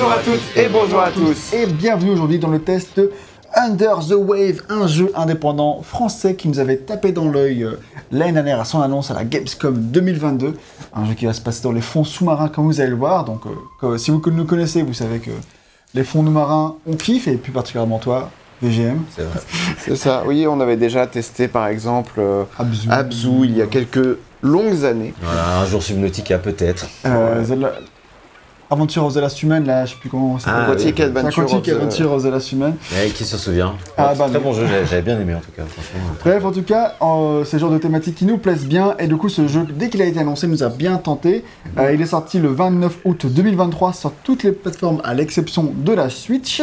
Bonjour à toutes et bonjour à tous. Et bienvenue aujourd'hui dans le test de Under the Wave, un jeu indépendant français qui nous avait tapé dans l'œil euh, l'année dernière à son annonce à la Gamescom 2022. Un jeu qui va se passer dans les fonds sous-marins comme vous allez le voir. Donc euh, que- si vous nous connaissez, vous savez que les fonds sous-marins, on kiffe et plus particulièrement toi, VGM, C'est vrai. C'est ça, oui, on avait déjà testé par exemple euh, Abzu, Abzu il y a quelques longues années. Voilà, un jour subnautica peut-être. Euh, Aventure of the Last Human, là, je sais plus comment ça Ah, s'appelle. Aquatic oui. Adventure. Aquatic of the- Adventure the Last Human. Ouais, qui se souvient Ah, bah, Très non. bon jeu, j'avais j'avais bien aimé en tout cas, franchement. Bref, en tout cas, euh, c'est le genre de thématique qui nous plaise bien. Et du coup, ce jeu, dès qu'il a été annoncé, nous a bien tenté. Euh, il est sorti le 29 août 2023 sur toutes les plateformes, à l'exception de la Switch.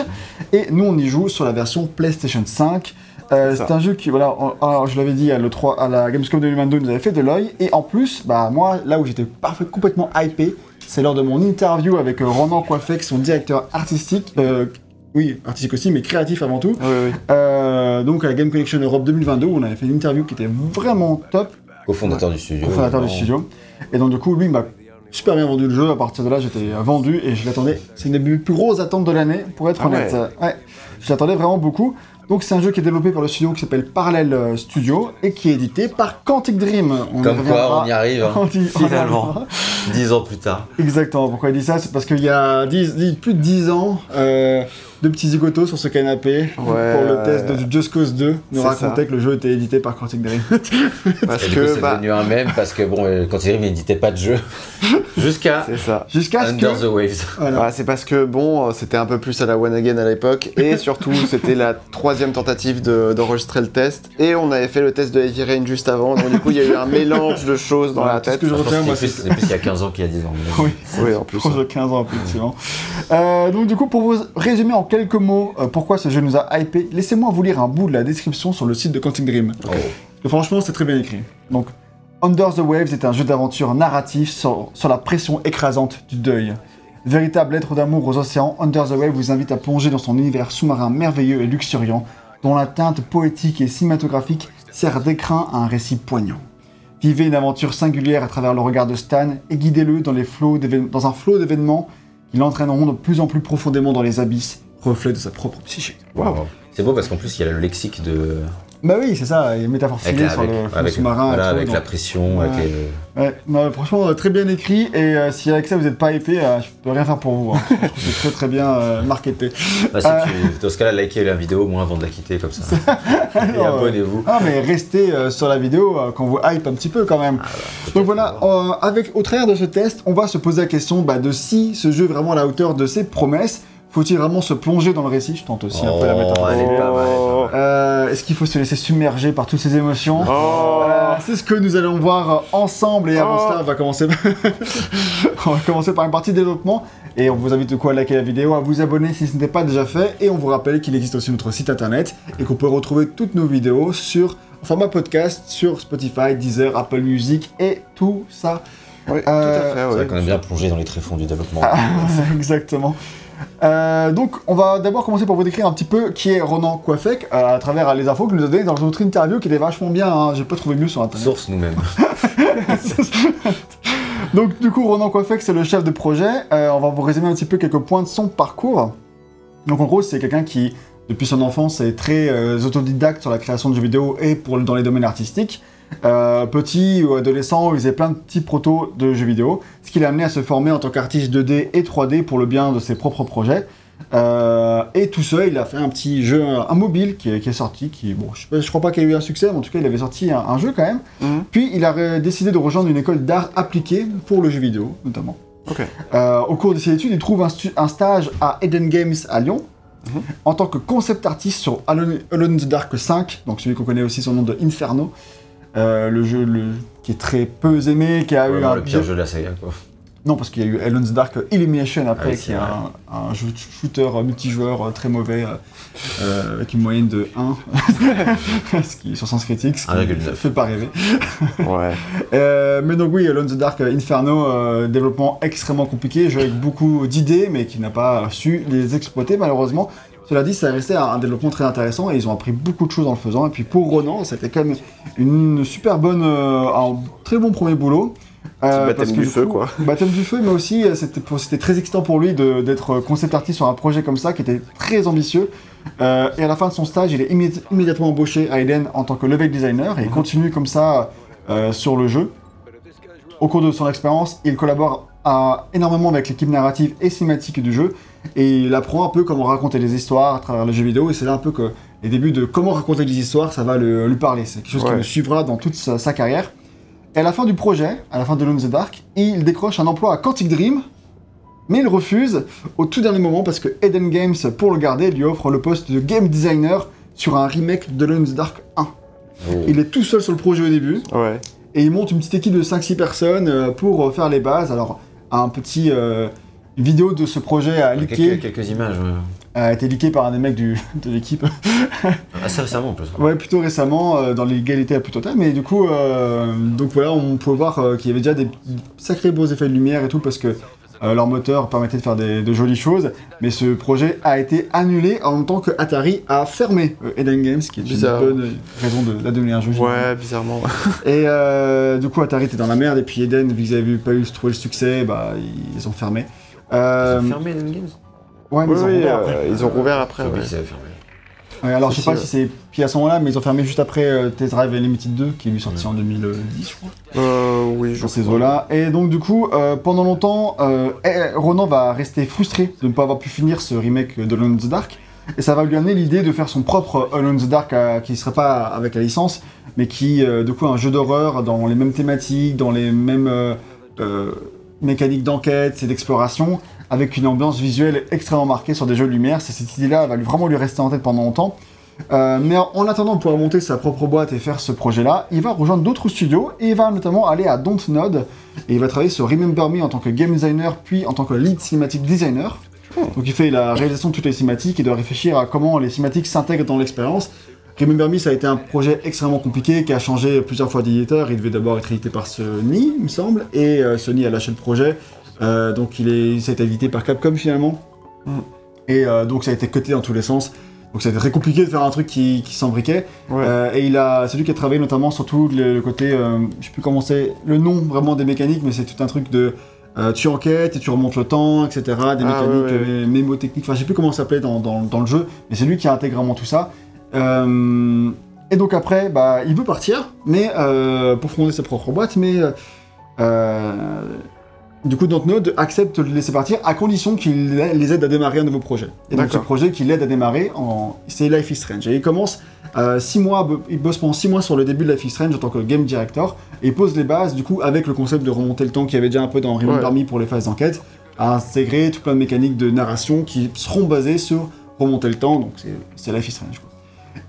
Et nous, on y joue sur la version PlayStation 5. Euh, C'est c'est un jeu qui, voilà, alors, je l'avais dit à, l'E3 à la Gamescom 2022, nous avait fait de l'œil. Et en plus, bah, moi, là où j'étais parfait, complètement hypé, c'est lors de mon interview avec euh, Ronan Coiffec, son directeur artistique. euh, oui, artistique aussi, mais créatif avant tout. Oui, oui. Euh, donc à la Game Connection Europe 2022 où on avait fait une interview qui était vraiment top, Co-fondateur du studio. cofondateur du studio. Et donc du coup lui il m'a super bien vendu le jeu, à partir de là j'étais vendu et je l'attendais, c'est une des plus grosses attentes de l'année pour être Ah honnête. Ouais. je l'attendais vraiment beaucoup. Donc c'est un jeu qui est développé par le studio qui s'appelle Parallel euh, Studio et qui est édité par Quantic Dream. On y Comme quoi, on y arrive, hein, On y- finalement. Dix ans plus tard. Exactement, pourquoi il dit ça? C'est parce qu'il y a 10, 10 plus de 10 ans, euh, deux petits zigotos sur ce canapé pour le test de Just Cause 2 nous C'est racontaient ça. que le jeu était édité par Quantic Dream. Parce Et que, c'est bah, devenu un mème parce que bon, euh, arrive, il n'éditait pas de jeu. Jusqu'à c'est ça. Jusqu'à Under que... the Waves. Voilà. Ouais, c'est parce que bon, euh, c'était un peu plus à la one again à l'époque, et surtout c'était la troisième tentative de- d'enregistrer le test, et on avait fait le test de Heavy Rain juste avant, donc du coup il y a eu un mélange de choses dans Voilà, la tout ce tête. que je retiens, moi, C'est plus, c'est plus il y a 15 ans qu'il y a 10 ans. Oui, Oui, en plus. proche de 15 ans, effectivement. Euh, donc, du coup, pour vous résumer en quelques mots euh, pourquoi ce jeu nous a hypé, laissez-moi vous lire un bout de la description sur le site de Quantic Dream. Oh. Franchement, c'est très bien écrit. Donc, Under the Waves est un jeu d'aventure narratif sur, sur la pression écrasante du deuil. Véritable lettre d'amour aux océans, Under the Waves vous invite à plonger dans son univers sous-marin merveilleux et luxuriant, dont la teinte poétique et cinématographique sert d'écrin à un récit poignant. Vivez une aventure singulière à travers le regard de Stan et guidez-le dans, les flots d'évé- dans un flot d'événements qui l'entraîneront de plus en plus profondément dans les abysses, reflet de sa propre psyché. Wow. C'est beau parce qu'en plus, il y a le lexique de. Bah oui, c'est ça, une métaphore Avec, filée la, sur avec, le fond sous-marin. et voilà, avec donc- la pression, Ouais. avec les. Ouais, non, franchement, euh, très bien écrit, et euh, si avec ça vous n'êtes pas épais, euh, je peux rien faire pour vous. hein. Je trouve que c'est très très bien euh, marketé. Bah, si Euh. tu- dans ce cas-là, likez la vidéo au moins avant de la quitter comme ça. Et Non, abonnez-vous. Ah, mais restez euh, sur la vidéo euh, quand vous hype un petit peu quand même. Ah, bah, Donc voilà, euh, avec, au travers de ce test, on va se poser la question bah, de si ce jeu est vraiment à la hauteur de ses promesses. Faut-il vraiment se plonger dans le récit Je tente aussi un peu la Oh, métaphore. elle est pas mal. Euh, Est-ce qu'il faut se laisser submerger par toutes ces émotions Oh. Euh, C'est ce que nous allons voir euh, ensemble et avant Oh. cela on va commencer on va commencer par une partie développement et on vous invite du coup à liker la vidéo, à vous abonner si ce n'était pas déjà fait et on vous rappelle qu'il existe aussi notre site internet et qu'on peut retrouver toutes nos vidéos sur en format podcast sur Spotify, Deezer, Apple Music et tout ça. Oui, tout Euh, à fait, C'est vrai qu'on a bien plongé dans les tréfonds du développement. Ah, Exactement. Euh, donc, on va d'abord commencer par vous décrire un petit peu qui est Ronan Coiffec euh, à travers euh, les infos qu'il nous a données dans notre interview qui était vachement bien. hein. J'ai pas trouvé mieux sur internet. Source nous-mêmes. Donc du coup, Ronan Coiffec, c'est le chef de projet. Euh, on va vous résumer un petit peu quelques points de son parcours. Donc en gros, c'est quelqu'un qui, depuis son enfance, est très autodidacte sur la création de jeux vidéo et pour, dans les domaines artistiques. Euh, petit ou adolescent, il faisait plein de petits protos de jeux vidéo, ce qui l'a amené à se former en tant qu'artiste 2D et 3D pour le bien de ses propres projets. Euh, et tout seul, il a fait un petit jeu, un mobile qui est, qui est sorti, qui, bon, je, je crois pas qu'il ait eu un succès, mais en tout cas, il avait sorti un- un jeu quand même. Mhm. Puis il a décidé de rejoindre une école d'art appliqué pour le jeu vidéo, notamment. Ok. Euh, au cours de ses études, il trouve un, stage à Eden Games à Lyon, Mhm. en tant que concept artiste sur Alone, Alone in the Dark 5, donc celui qu'on connaît aussi le nom de Inferno. Euh, le jeu le- qui est très peu aimé, qui a eu Vraiment un le pire jeu de la saga, quoi. non, parce qu'il y a eu the Dark Illumination après, Ah oui, qui est un, un jeu de shooter multijoueur euh, très mauvais, euh, avec une moyenne de 1, ce qui, sur Sens Critique, ce qui 1,9. fait pas rêver. Ouais. Euh, mais donc oui, the Dark Inferno, euh, développement extrêmement compliqué, jeu avec beaucoup d'idées, mais qui n'a pas su les exploiter malheureusement. Cela dit, ça restait un, un développement très intéressant et ils ont appris beaucoup de choses en le faisant. Et puis pour Ronan, c'était quand même une super bonne, euh, un très bon premier boulot. baptême parce que du feu, coup- quoi. Baptême du feu, mais aussi euh, c'était très excitant pour lui de- d'être concept artist sur un projet comme ça qui était très ambitieux. Euh, et à la fin de son stage, il est immédi- immédiatement embauché à Eden en tant que level designer et il continue comme ça euh, sur le jeu. Au cours de son expérience, il collabore à- énormément avec l'équipe narrative et cinématique du jeu et il apprend un peu comment raconter les histoires à travers les jeux vidéo et c'est là un peu que les débuts de comment raconter des histoires, ça va le- lui parler. C'est quelque chose qui Ouais. le suivra dans toute sa, sa carrière. Et à la fin du projet, à la fin de Alone in the Dark, il décroche un emploi à Quantic Dream, mais il refuse au tout dernier moment parce que Eden Games, pour le garder, lui offre le poste de game designer sur un remake de Alone in the Dark 1. Oh. Il est tout seul sur le projet au début, Ouais. et il monte une petite équipe de 5-6 personnes euh, pour euh, faire les bases. Alors, un petit euh, vidéo de ce projet a leaké, Quelques, quelques images, ouais. a été leaké par un des mecs du, de l'équipe. Assez récemment en plus. Ouais, plutôt récemment, euh, dans l'égalité la plus totale, mais du coup, euh, donc voilà, on pouvait voir euh, qu'il y avait déjà des sacrés beaux effets de lumière et tout, parce que euh, leur moteur permettait de faire des, de jolies choses, mais ce projet a été annulé en même temps que Atari a fermé euh, Eden Games, qui est Bizarre. une bonne raison de- d'annuler un jeu. Ouais, bizarrement. Et euh, du coup, Atari était dans la merde, et puis Eden, vu qu'ils avaient pas eu trouvé le succès, bah, ils ont fermé. Euh, Ils ont fermé Eden Games? Ouais, mais Oui, ils ont oui, rouvert euh, après. ils ont rouvert après. Ouais. qu'ils avaient fermé. Ouais, alors, je sais pas si, c'est puis à ce moment-là, mais ils ont fermé juste après euh, Test Drive Unlimited 2, qui est lui sorti en 2010, je crois. Euh, oui, je dans ces eaux-là. Et donc du coup, euh, pendant longtemps, euh, eh, Ronan va rester frustré de ne pas avoir pu finir ce remake de Alone in the Dark. Et ça va lui amener l'idée de faire son propre Alone in the Dark qui ne serait pas avec la licence, mais qui, du coup, un jeu d'horreur dans les mêmes thématiques, dans les mêmes mécaniques d'enquête et d'exploration, avec une ambiance visuelle extrêmement marquée sur des jeux de lumière. C'est cette idée-là va vraiment lui rester en tête pendant longtemps. Euh, mais en en attendant de pouvoir monter sa propre boîte et faire ce projet-là, il va rejoindre d'autres studios et il va notamment aller à Dontnod et il va travailler sur Remember Me en tant que game designer puis en tant que lead cinematic designer. Donc il fait la réalisation de toutes les cinématiques et doit réfléchir à comment les cinématiques s'intègrent dans l'expérience. Remember Me, ça a été un projet extrêmement compliqué qui a changé plusieurs fois d'éditeur. Il devait d'abord être édité par Sony, il me semble, et euh, Sony a lâché le projet. Euh, donc il, est, ça a été édité par Capcom finalement. Mm. Et euh, donc ça a été coté dans tous les sens. Donc ça a été très compliqué de faire un truc qui, qui s'embriquait. Ouais. Euh, et il a, c'est lui qui a travaillé notamment sur tout le, le côté, je sais plus comment c'est, le nom vraiment des mécaniques, mais c'est tout un truc de tu enquêtes et tu remontes le temps, etc. Des Ah, mécaniques ouais, ouais. mémotechniques, enfin je sais plus comment ça s'appelait dans, dans, dans le jeu, mais c'est lui qui a intégré vraiment tout ça. Et donc après, bah, il veut partir, mais pour fonder sa propre boîte, mais euh, du coup, Dontnod accepte de le laisser partir à condition qu'il les aide à démarrer un nouveau projet. Et donc ce projet qu'il aide à démarrer, en... c'est Life is Strange. Et il commence euh, six mois, il bosse pendant 6 mois sur le début de Life is Strange en tant que game director, et pose les bases du coup avec le concept de remonter le temps qu'il y avait déjà un peu dans Remember. Me pour les phases d'enquête, à intégrer tout plein de mécaniques de narration qui seront basées sur remonter le temps, donc c'est- Life is Strange. quoi.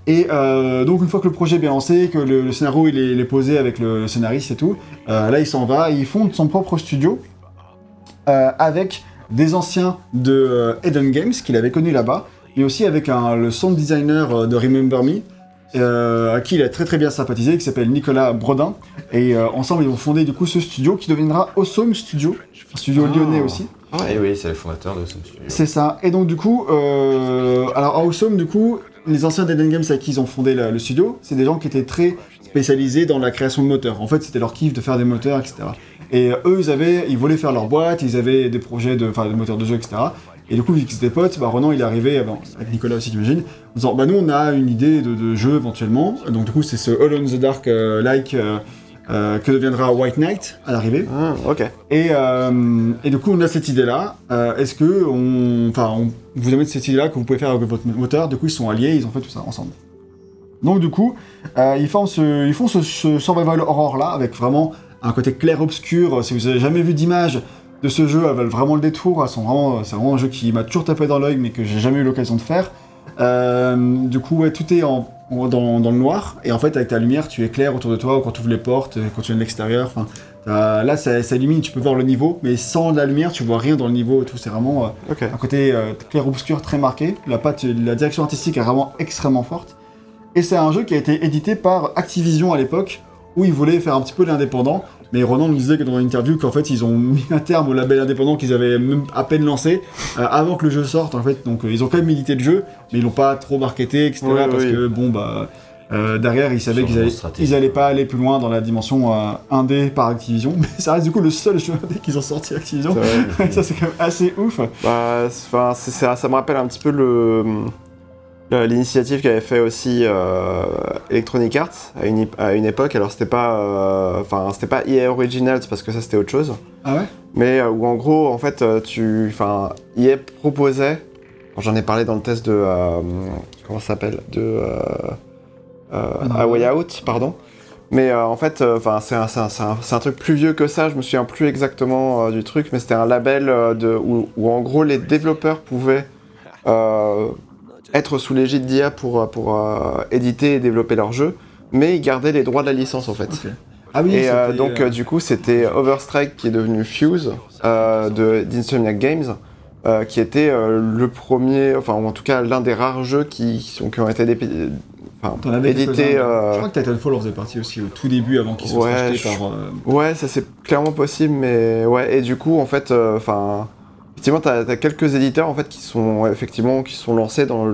Et euh, donc une fois que le projet est bien lancé, que le, le scénario il est, il est posé avec le, le scénariste et tout, euh, là il s'en va, et il fonde son propre studio avec des anciens de euh, Eden Games qu'il avait connus là-bas, mais aussi avec un, le sound designer euh, de Remember Me, euh, à qui il a très très bien sympathisé, qui s'appelle Nicolas Brodin. Et euh, ensemble, ils ont fondé du coup ce studio qui deviendra Awesome Studio, un studio Ah. lyonnais aussi. Et oui, c'est le fondateur de ce studio. C'est ça. Et donc du coup, euh, alors à Awesome, du coup, les anciens d'Eden Games avec qui ils ont fondé la- le studio, c'est des gens qui étaient très spécialisés dans la création de moteurs. En fait, c'était leur kiff de faire des moteurs, etc. Et euh, eux, ils avaient, ils voulaient faire leur boîte, ils avaient des projets de, de moteurs de jeu, etc. Et du coup, vu qu'ils étaient potes, bah, Ronan, il est arrivé, euh, avec Nicolas aussi, j'imagine, en disant, bah nous, on a une idée de, de jeu éventuellement. Donc du coup, c'est ce All on the Dark euh, like euh, euh, que deviendra White Knight à l'arrivée. Ah, ok. Et, et du coup, on a cette idée-là. Est-ce que on, enfin, on vous amène cette idée-là que vous pouvez faire avec votre moteur? Du coup, ils sont alliés, ils ont fait tout ça ensemble. Donc, du coup, ils, font ce, ils font ce, ce survival horror-là avec vraiment un côté clair-obscur. Si vous avez jamais vu d'image de ce jeu, elles valent vraiment le détour. Vraiment, c'est vraiment un jeu qui m'a toujours tapé dans l'œil, mais que j'ai jamais eu l'occasion de faire. Euh, du coup, ouais, tout est en, en- dans, dans le noir, et en fait, avec ta lumière, tu éclaires autour de toi quand tu ouvres les portes, euh, quand tu viens de l'extérieur. T'as- là, ça, ça illumine, tu peux voir le niveau, mais sans la lumière, tu vois rien dans le niveau et tout. C'est vraiment euh, un côté euh, clair-obscur très marqué. La, patte, la direction artistique est vraiment extrêmement forte. Et c'est un jeu qui a été édité par Activision à l'époque, où ils voulaient faire un petit peu l'indépendant. Mais Ronan nous disait que dans une interview qu'en fait ils ont mis un terme au label indépendant qu'ils avaient même à peine lancé euh, avant que le jeu sorte en fait. Donc euh, ils ont quand même édité le jeu, mais ils l'ont pas trop marketé, etc. Ouais, parce oui. que bon bah Euh, derrière, ils savaient qu'ils allaient, stratégie. ils allaient pas aller plus loin dans la dimension euh, indé par Activision, mais ça reste du coup le seul jeu indé qu'ils ont sorti Activision. Vrai. ça c'est quand même assez ouf. Bah, ça me rappelle un petit peu le- l'initiative qu'avait fait aussi euh, Electronic Arts à une, à une époque. Alors c'était pas, euh, enfin c'était pas EA Originals parce que ça c'était autre chose, Ah ouais? Mais euh, où en gros en fait euh, tu, enfin EA proposait, j'en ai parlé dans le test de euh, comment ça s'appelle? De euh, euh, Ah, A Way Out, pardon. Mais euh, en fait, euh, enfin c'est un, un- un- un truc plus vieux que ça. Je me souviens plus exactement euh, du truc, mais c'était un label euh, de, où, où en gros les développeurs pouvaient euh, être sous l'égide d'IA pour, euh, pour euh, éditer et développer leurs jeux, mais ils gardaient les droits de la licence en fait. Ah oui, Et euh, donc euh, du coup c'était Overstrike qui est devenu Fuse euh, de d'Insomniac Games, euh, qui était euh, le premier, enfin ou en tout cas l'un des rares jeux qui, qui sont- qui ont été enfin, euh, Je crois que Titanfall en faisait partie aussi au tout début avant qu'ils soient Ouais, achetés je- par. euh, Ouais, ça c'est clairement possible, mais ouais, et du coup, en fait, euh, enfin, effectivement, t'as as quelques éditeurs en fait qui sont effectivement qui lancés dans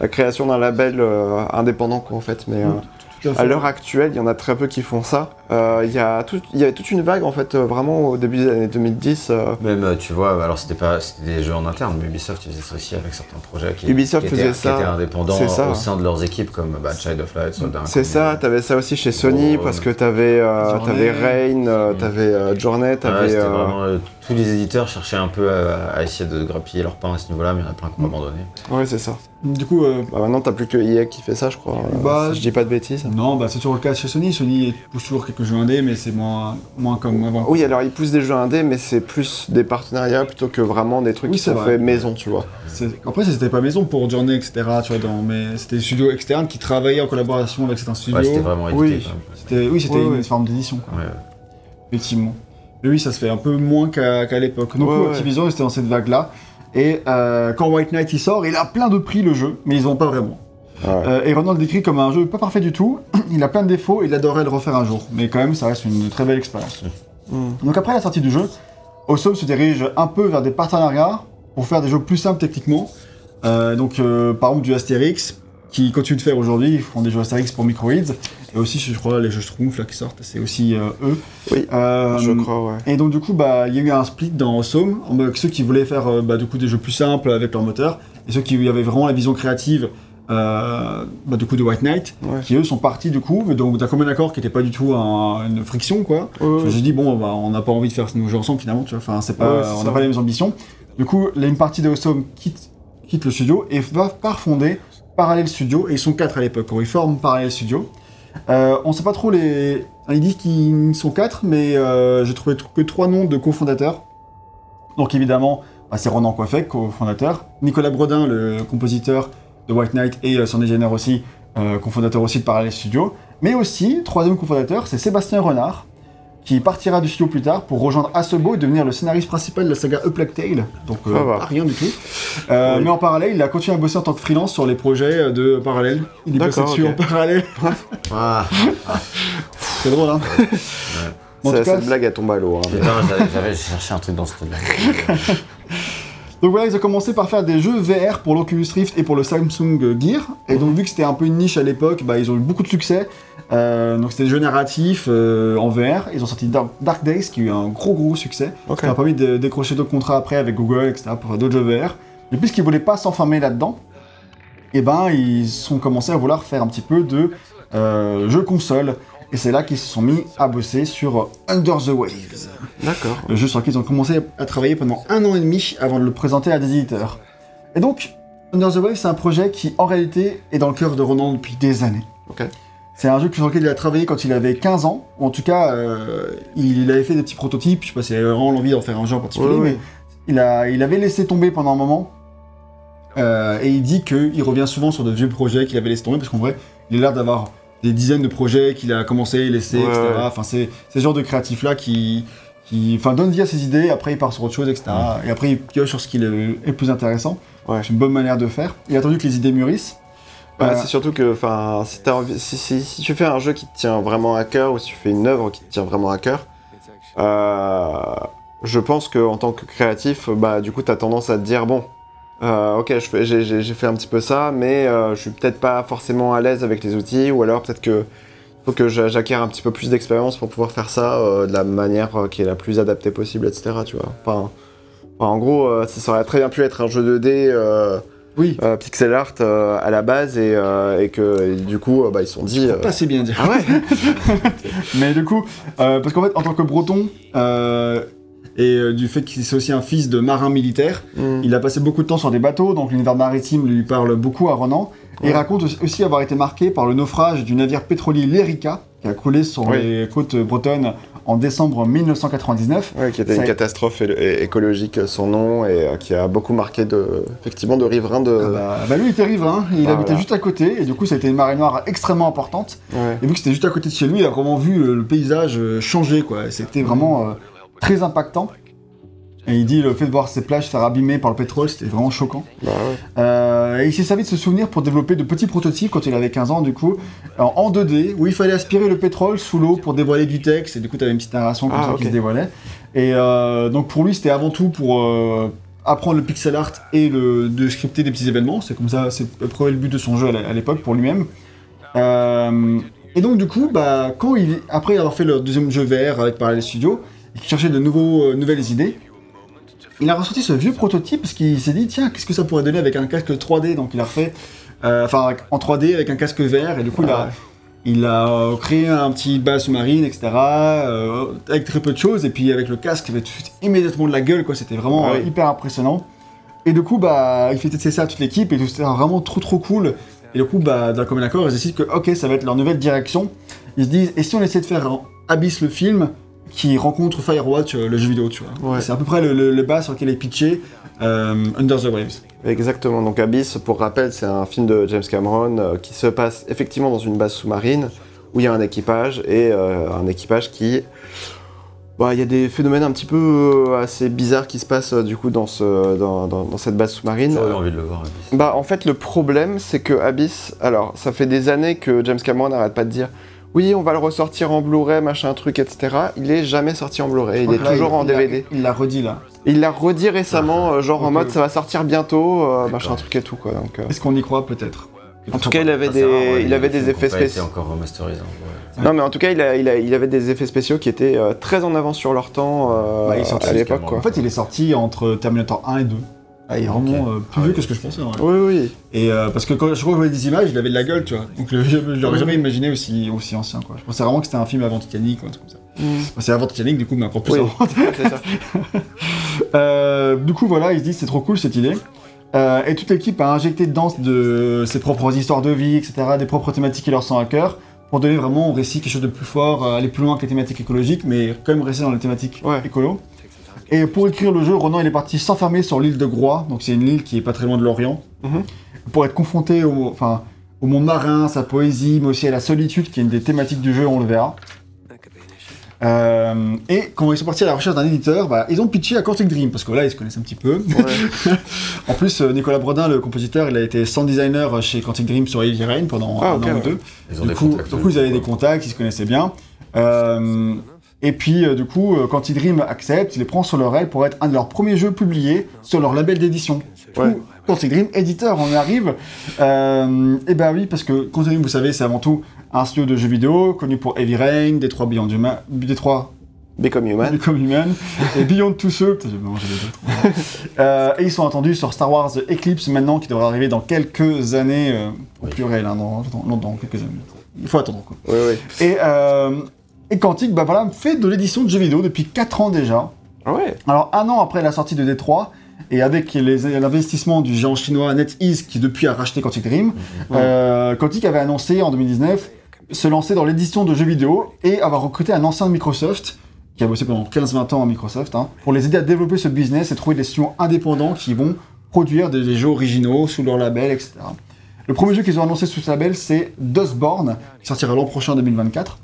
la création d'un label euh, indépendant, quoi, en fait, euh, tout à l'heure actuelle, il y en a très peu qui font ça. Euh, Il y a tout, il y avait toute une vague en fait, euh, vraiment au début des années 2010. euh, Même, euh, tu vois, alors c'était pas c'était des jeux en interne, mais Ubisoft faisait ça aussi avec certains projets qui, Ubisoft qui étaient, faisait qui ça, étaient indépendants ça. au sein de leurs équipes, comme bah, Child of Light, Soldat C'est ça, t'avais ça aussi chez Sony Oh, parce que t'avais euh, Journey. t'avais Rain, t'avais euh, Journey, Ouais, euh, vraiment, euh, tous les éditeurs cherchaient un peu à, à essayer de grappiller leur pain à ce niveau-là, mais il y en a plein qui ont Mm. abandonné. Ouais, c'est ça. Du coup, euh, Bah, maintenant, t'as plus que EA qui fait ça, je crois. Bah, si je dis pas de bêtises. non, bah, c'est toujours le cas chez Sony. Sony pousse toujours quelques jeux indés, mais c'est moins, moins comme avant. Oui, alors ils poussent des jeux indés, mais c'est plus des partenariats plutôt que vraiment des trucs Oui, qui sont faits maison, tu vois. Après, c'était pas maison pour Journey, etc. Tu vois, dans... mais c'était des studios externes qui travaillaient en collaboration avec certains studios. Ouais, c'était vraiment édité. Oui. C'était- oui, c'était Ouais, une ouais. forme d'édition, quoi, Ouais. effectivement. Mais oui, ça se fait un peu moins qu'à qu'à l'époque. Donc, Ouais, oui, ouais. Activision, ils étaient dans cette vague-là. Et euh, quand White Knight il sort, il a plein de prix le jeu, mais ils ont pas vraiment. Ouais. Euh, et Renault le décrit comme un jeu pas parfait du tout. il a plein de défauts, il adorerait le refaire un jour. Mais quand même, ça reste une très belle expérience. Mm. Donc après la sortie du jeu, Awesome se dirige un peu vers des partenariats pour faire des jeux plus simples techniquement. Euh, donc euh, par exemple du Astérix, qui continue de faire aujourd'hui, ils font des jeux Astérix pour Microids. Et aussi, je crois, les jeux Schtroumpf là qui sortent, c'est aussi euh, eux. Oui, Euh, je crois, ouais. et donc du coup, bah, il y a eu un split dans Awesome, en mode ceux qui voulaient faire euh, bah, du coup des jeux plus simples avec leur moteur, et ceux qui avaient vraiment la vision créative, euh, bah, du coup de White Knight, Ouais. qui eux sont partis du coup, donc d'un commun accord qui n'était pas du tout un- une friction quoi. Ouais, ouais. J'ai dit bon, bah, on n'a pas envie de faire nos jeux ensemble finalement, tu vois. Enfin, c'est pas, on n'a pas les mêmes ambitions. Du coup, là, une partie de Awesome quitte, quitte le studio et va par fonder Parallel Studio. Et ils sont quatre à l'époque. Ils forment Parallel Studio. Euh, on sait pas trop les. Ils disent qu'ils sont quatre, mais euh, j'ai trouvé que trois noms de cofondateurs. Donc évidemment, bah, c'est Ronan Coiffec, cofondateur. Nicolas Brodin, le compositeur de White Knight et euh, son designer aussi, euh, cofondateur aussi de Parallel Studio. Mais aussi, troisième cofondateur, c'est Sébastien Renard, qui partira du studio plus tard pour rejoindre Asobo et devenir le scénariste principal de la saga A Plague Tale. Donc euh, pas rien du tout. Euh, Oui. Mais en parallèle, il a continué à bosser en tant que freelance sur les projets de Parallèle. Il est bossé D'accord, dessus en parallèle. Ah, C'est drôle, hein En C'est- tout cas, Cette blague, elle tombe à l'eau. hein. j'avais- cherché un truc dans ce truc-là. Donc voilà, ils ont commencé par faire des jeux VR pour l'Oculus Rift et pour le Samsung Gear. Et donc vu que c'était un peu une niche à l'époque, bah, ils ont eu beaucoup de succès. Euh, donc c'était des jeux narratifs euh, en VR. Ils ont sorti Dark, Days qui a eu un gros gros succès. Ça a permis de décrocher d'autres contrats après avec Google, etc. pour faire d'autres jeux VR. Et puisqu'ils voulaient pas s'enfermer là-dedans, et ben ils ont commencé à vouloir faire un petit peu de euh, jeux console. Et c'est là qu'ils se sont mis à bosser sur Under the Waves. D'accord. Le jeu sur lequel ils ont commencé à travailler pendant un an et demi avant de le présenter à des éditeurs. Et donc, Under the Wave, c'est un projet qui, en réalité, est dans le cœur de Ronan depuis des années. Ok. C'est un jeu sur lequel il a travaillé quand il avait 15 ans, ou en tout cas, euh, il avait fait des petits prototypes, je sais pas s'il avait vraiment l'envie d'en faire un jeu en particulier, Ouais, ouais. mais il, a, il avait laissé tomber pendant un moment, euh, et il dit qu'il revient souvent sur de vieux projets qu'il avait laissé tomber, parce qu'en vrai, il a l'air d'avoir des dizaines de projets qu'il a commencé, laissé, Ouais, etc. ouais. Enfin, c'est ce genre de créatif-là qui, qui enfin, donne vie à ses idées, après il part sur autre chose, etc. Et après il pioche sur ce qui est le, est plus intéressant. Ouais. C'est une bonne manière de faire. Il a attendu que les idées mûrissent. Bah, Euh, C'est surtout que si, t'as envie- si, si- si tu fais un jeu qui te tient vraiment à cœur ou si tu fais une œuvre qui te tient vraiment à cœur, euh, je pense que en tant que créatif, bah, du coup, tu as tendance à te dire bon, Euh, ok, j'ai fait un petit peu ça, mais euh, je suis peut-être pas forcément à l'aise avec les outils, ou alors peut-être que faut que j'a- j'acquière un petit peu plus d'expérience pour pouvoir faire ça euh, de la manière qui est la plus adaptée possible, etc. Tu vois. Enfin, enfin, en gros, ça, aurait très bien pu être un jeu 2D euh, Oui, euh, pixel art euh, à la base, et, euh, et que et du coup, bah, ils se sont dit. pas si bien dire. ah ouais Mais du coup, parce qu'en fait, en tant que breton, et euh, du fait qu'il c'est aussi un fils de marin militaire, Hmm. il a passé beaucoup de temps sur des bateaux, donc l'univers maritime lui parle beaucoup à Renan. Et il raconte aussi- avoir été marqué par le naufrage du navire pétrolier l'Erika, qui a coulé sur Oui. les côtes bretonnes en décembre 1999. Ouais, qui était Ça- une catastrophe écologique, son nom, et euh, qui a beaucoup marqué de, effectivement de riverains de. Ah bah, bah lui il était riverain, il Ah, habitait voilà. juste à côté, et du coup ça a été une marée noire extrêmement importante. Ouais. Et vu que c'était juste à côté de chez lui, il a vraiment vu euh, le paysage euh, changer, quoi. C'était vraiment euh, très impactant. Et il dit le fait de voir ces plages faire abîmer par le pétrole, c'était vraiment choquant. Bah ouais. Euh, et il s'est servi de ce souvenir pour développer de petits prototypes quand il avait 15 ans, du coup, en, en 2D, où il fallait aspirer le pétrole sous l'eau pour dévoiler du texte. Et du coup, tu avais une petite narration comme Ah, ça qui se dévoilait. Et euh, donc pour lui, c'était avant tout pour euh, apprendre le pixel art et le, de scripter des petits événements. C'est comme ça, c'est le but de son jeu à l'époque pour lui-même. Et donc du coup, bah, quand il, après avoir fait le deuxième jeu VR avec Parallel Studio, et qu'il cherchait de nouveaux, euh, nouvelles idées, il a ressorti ce vieux prototype parce qu'il s'est dit tiens qu'est-ce que ça pourrait donner avec un casque 3D donc il a refait euh, enfin en 3D avec un casque VR et du coup il Ah a il a euh, créé un petit base sous-marine etc euh, avec très peu de choses et puis avec le casque il avait tout immédiatement de la gueule quoi. C'était vraiment Ah euh, hyper impressionnant. Et du coup bah il fait tester ça à toute l'équipe et tout c'était vraiment trop trop cool. Et du coup bah d'un commun accord ils décident que ok ça va être leur nouvelle direction. Ils se disent et si on essaie de faire Abyss le film qui rencontre Firewatch euh, le jeu vidéo tu vois Ouais. C'est à peu près le, le, le bas sur lequel est pitché euh, Under the Waves Exactement, donc Abyss, pour rappel, c'est un film de James Cameron euh, qui se passe effectivement dans une base sous-marine où il y a un équipage et euh, un équipage qui. Bah, il y a des phénomènes un petit peu assez bizarres qui se passent du coup dans, ce, dans, dans- dans cette base sous-marine. J'aurais envie de le voir. Abyss. Bah, en fait, le problème, c'est que Abyss, alors, ça fait des années que James Cameron n'arrête pas de dire oui, on va le ressortir en Blu-ray, machin truc, etc. Il est jamais sorti en Blu-ray, il est là, toujours en il DVD. Il l'a redit là. Il l'a redit récemment, euh, genre en mode ça va sortir bientôt, euh, machin truc et tout quoi. Donc, euh. Est-ce qu'on y croit peut-être? En tout cas, il avait Ça, c'est rare, des, ouais, il avait des effets spéciaux. encore remasterisés. ouais. Non, mais en tout cas, il, a- il, a- il avait des effets spéciaux qui étaient euh, très en avance sur leur temps euh, à l'époque. En fait, il est sorti entre Terminator 1 et 2. Ah, il est vraiment euh, plus Ah vieux que ce que je pensais. en vrai. Oui, oui. Et euh, parce que quand je crois que je voyais des images, il avait de la gueule, tu vois. Donc le- je je l'aurais jamais imaginé aussi, aussi ancien, quoi. Je pensais vraiment que c'était un film avant Titanic ou un truc comme ça. Enfin, c'est avant Titanic, du coup, mais encore plus Oui. avant. c'est ça. Euh, du coup, voilà, il se dit c'est trop cool cette idée. Euh, et toute l'équipe a injecté dedans de ses propres histoires de vie, etc., des propres thématiques qui leur sont à cœur, pour donner vraiment au récit quelque chose de plus fort, aller plus loin que les thématiques écologiques, mais quand même rester dans les thématiques Ouais. écolo. Et pour écrire le jeu, Ronan il est parti s'enfermer sur l'île de Groix, donc c'est une île qui est pas très loin de l'Orient, Mhm. pour être confronté au, enfin, au monde marin, sa poésie, mais aussi à la solitude, qui est une des thématiques du jeu, on le verra. Euh, et quand ils sont partis à la recherche d'un éditeur, bah, ils ont pitché à Quantic Dream, parce que là, ils se connaissent un petit peu. Ouais. En plus, euh, Nicolas Brodin, le compositeur, il a été sound designer chez Quantic Dream sur Heavy Rain pendant Ah, un an ou deux. Ils ont Du des coup, contacts. du coup, ils avaient des contacts, ils se connaissaient bien. Euh, et puis, euh, du coup, euh, Quantic Dream accepte, il les prend sur leur aile pour être un de leurs premiers jeux publiés sur leur label d'édition. Ouais. Quantic Dream, éditeur, on y arrive. Euh, et ben oui, parce que Quantic Dream, vous savez, c'est avant tout un studio de jeux vidéo connu pour Heavy Rain, Détroit Beyond Human, Détroit Become Human. Become Human et Beyond Two Souls. Euh, et ils sont attendus sur Star Wars Eclipse maintenant, qui devrait arriver dans quelques années. Euh, réel, hein, dans, dans, dans quelques années. Il faut attendre quoi. Oui, oui. Et, euh, et Quantic, bah voilà, fait de l'édition de jeux vidéo depuis 4 ans déjà. Ah ouais. Alors un an après la sortie de Détroit, et avec l'investissement du géant chinois NetEase qui depuis a racheté Quantic Dream, euh, Quantic avait annoncé en 2019 se lancer dans l'édition de jeux vidéo et avoir recruté un ancien de Microsoft qui a bossé pendant 15-20 ans à Microsoft hein, pour les aider à développer ce business et trouver des studios indépendants qui vont produire des, des jeux originaux sous leur label, etc. Le premier jeu qu'ils ont annoncé sous ce label, c'est Dustborn, qui sortira l'an prochain en 2024,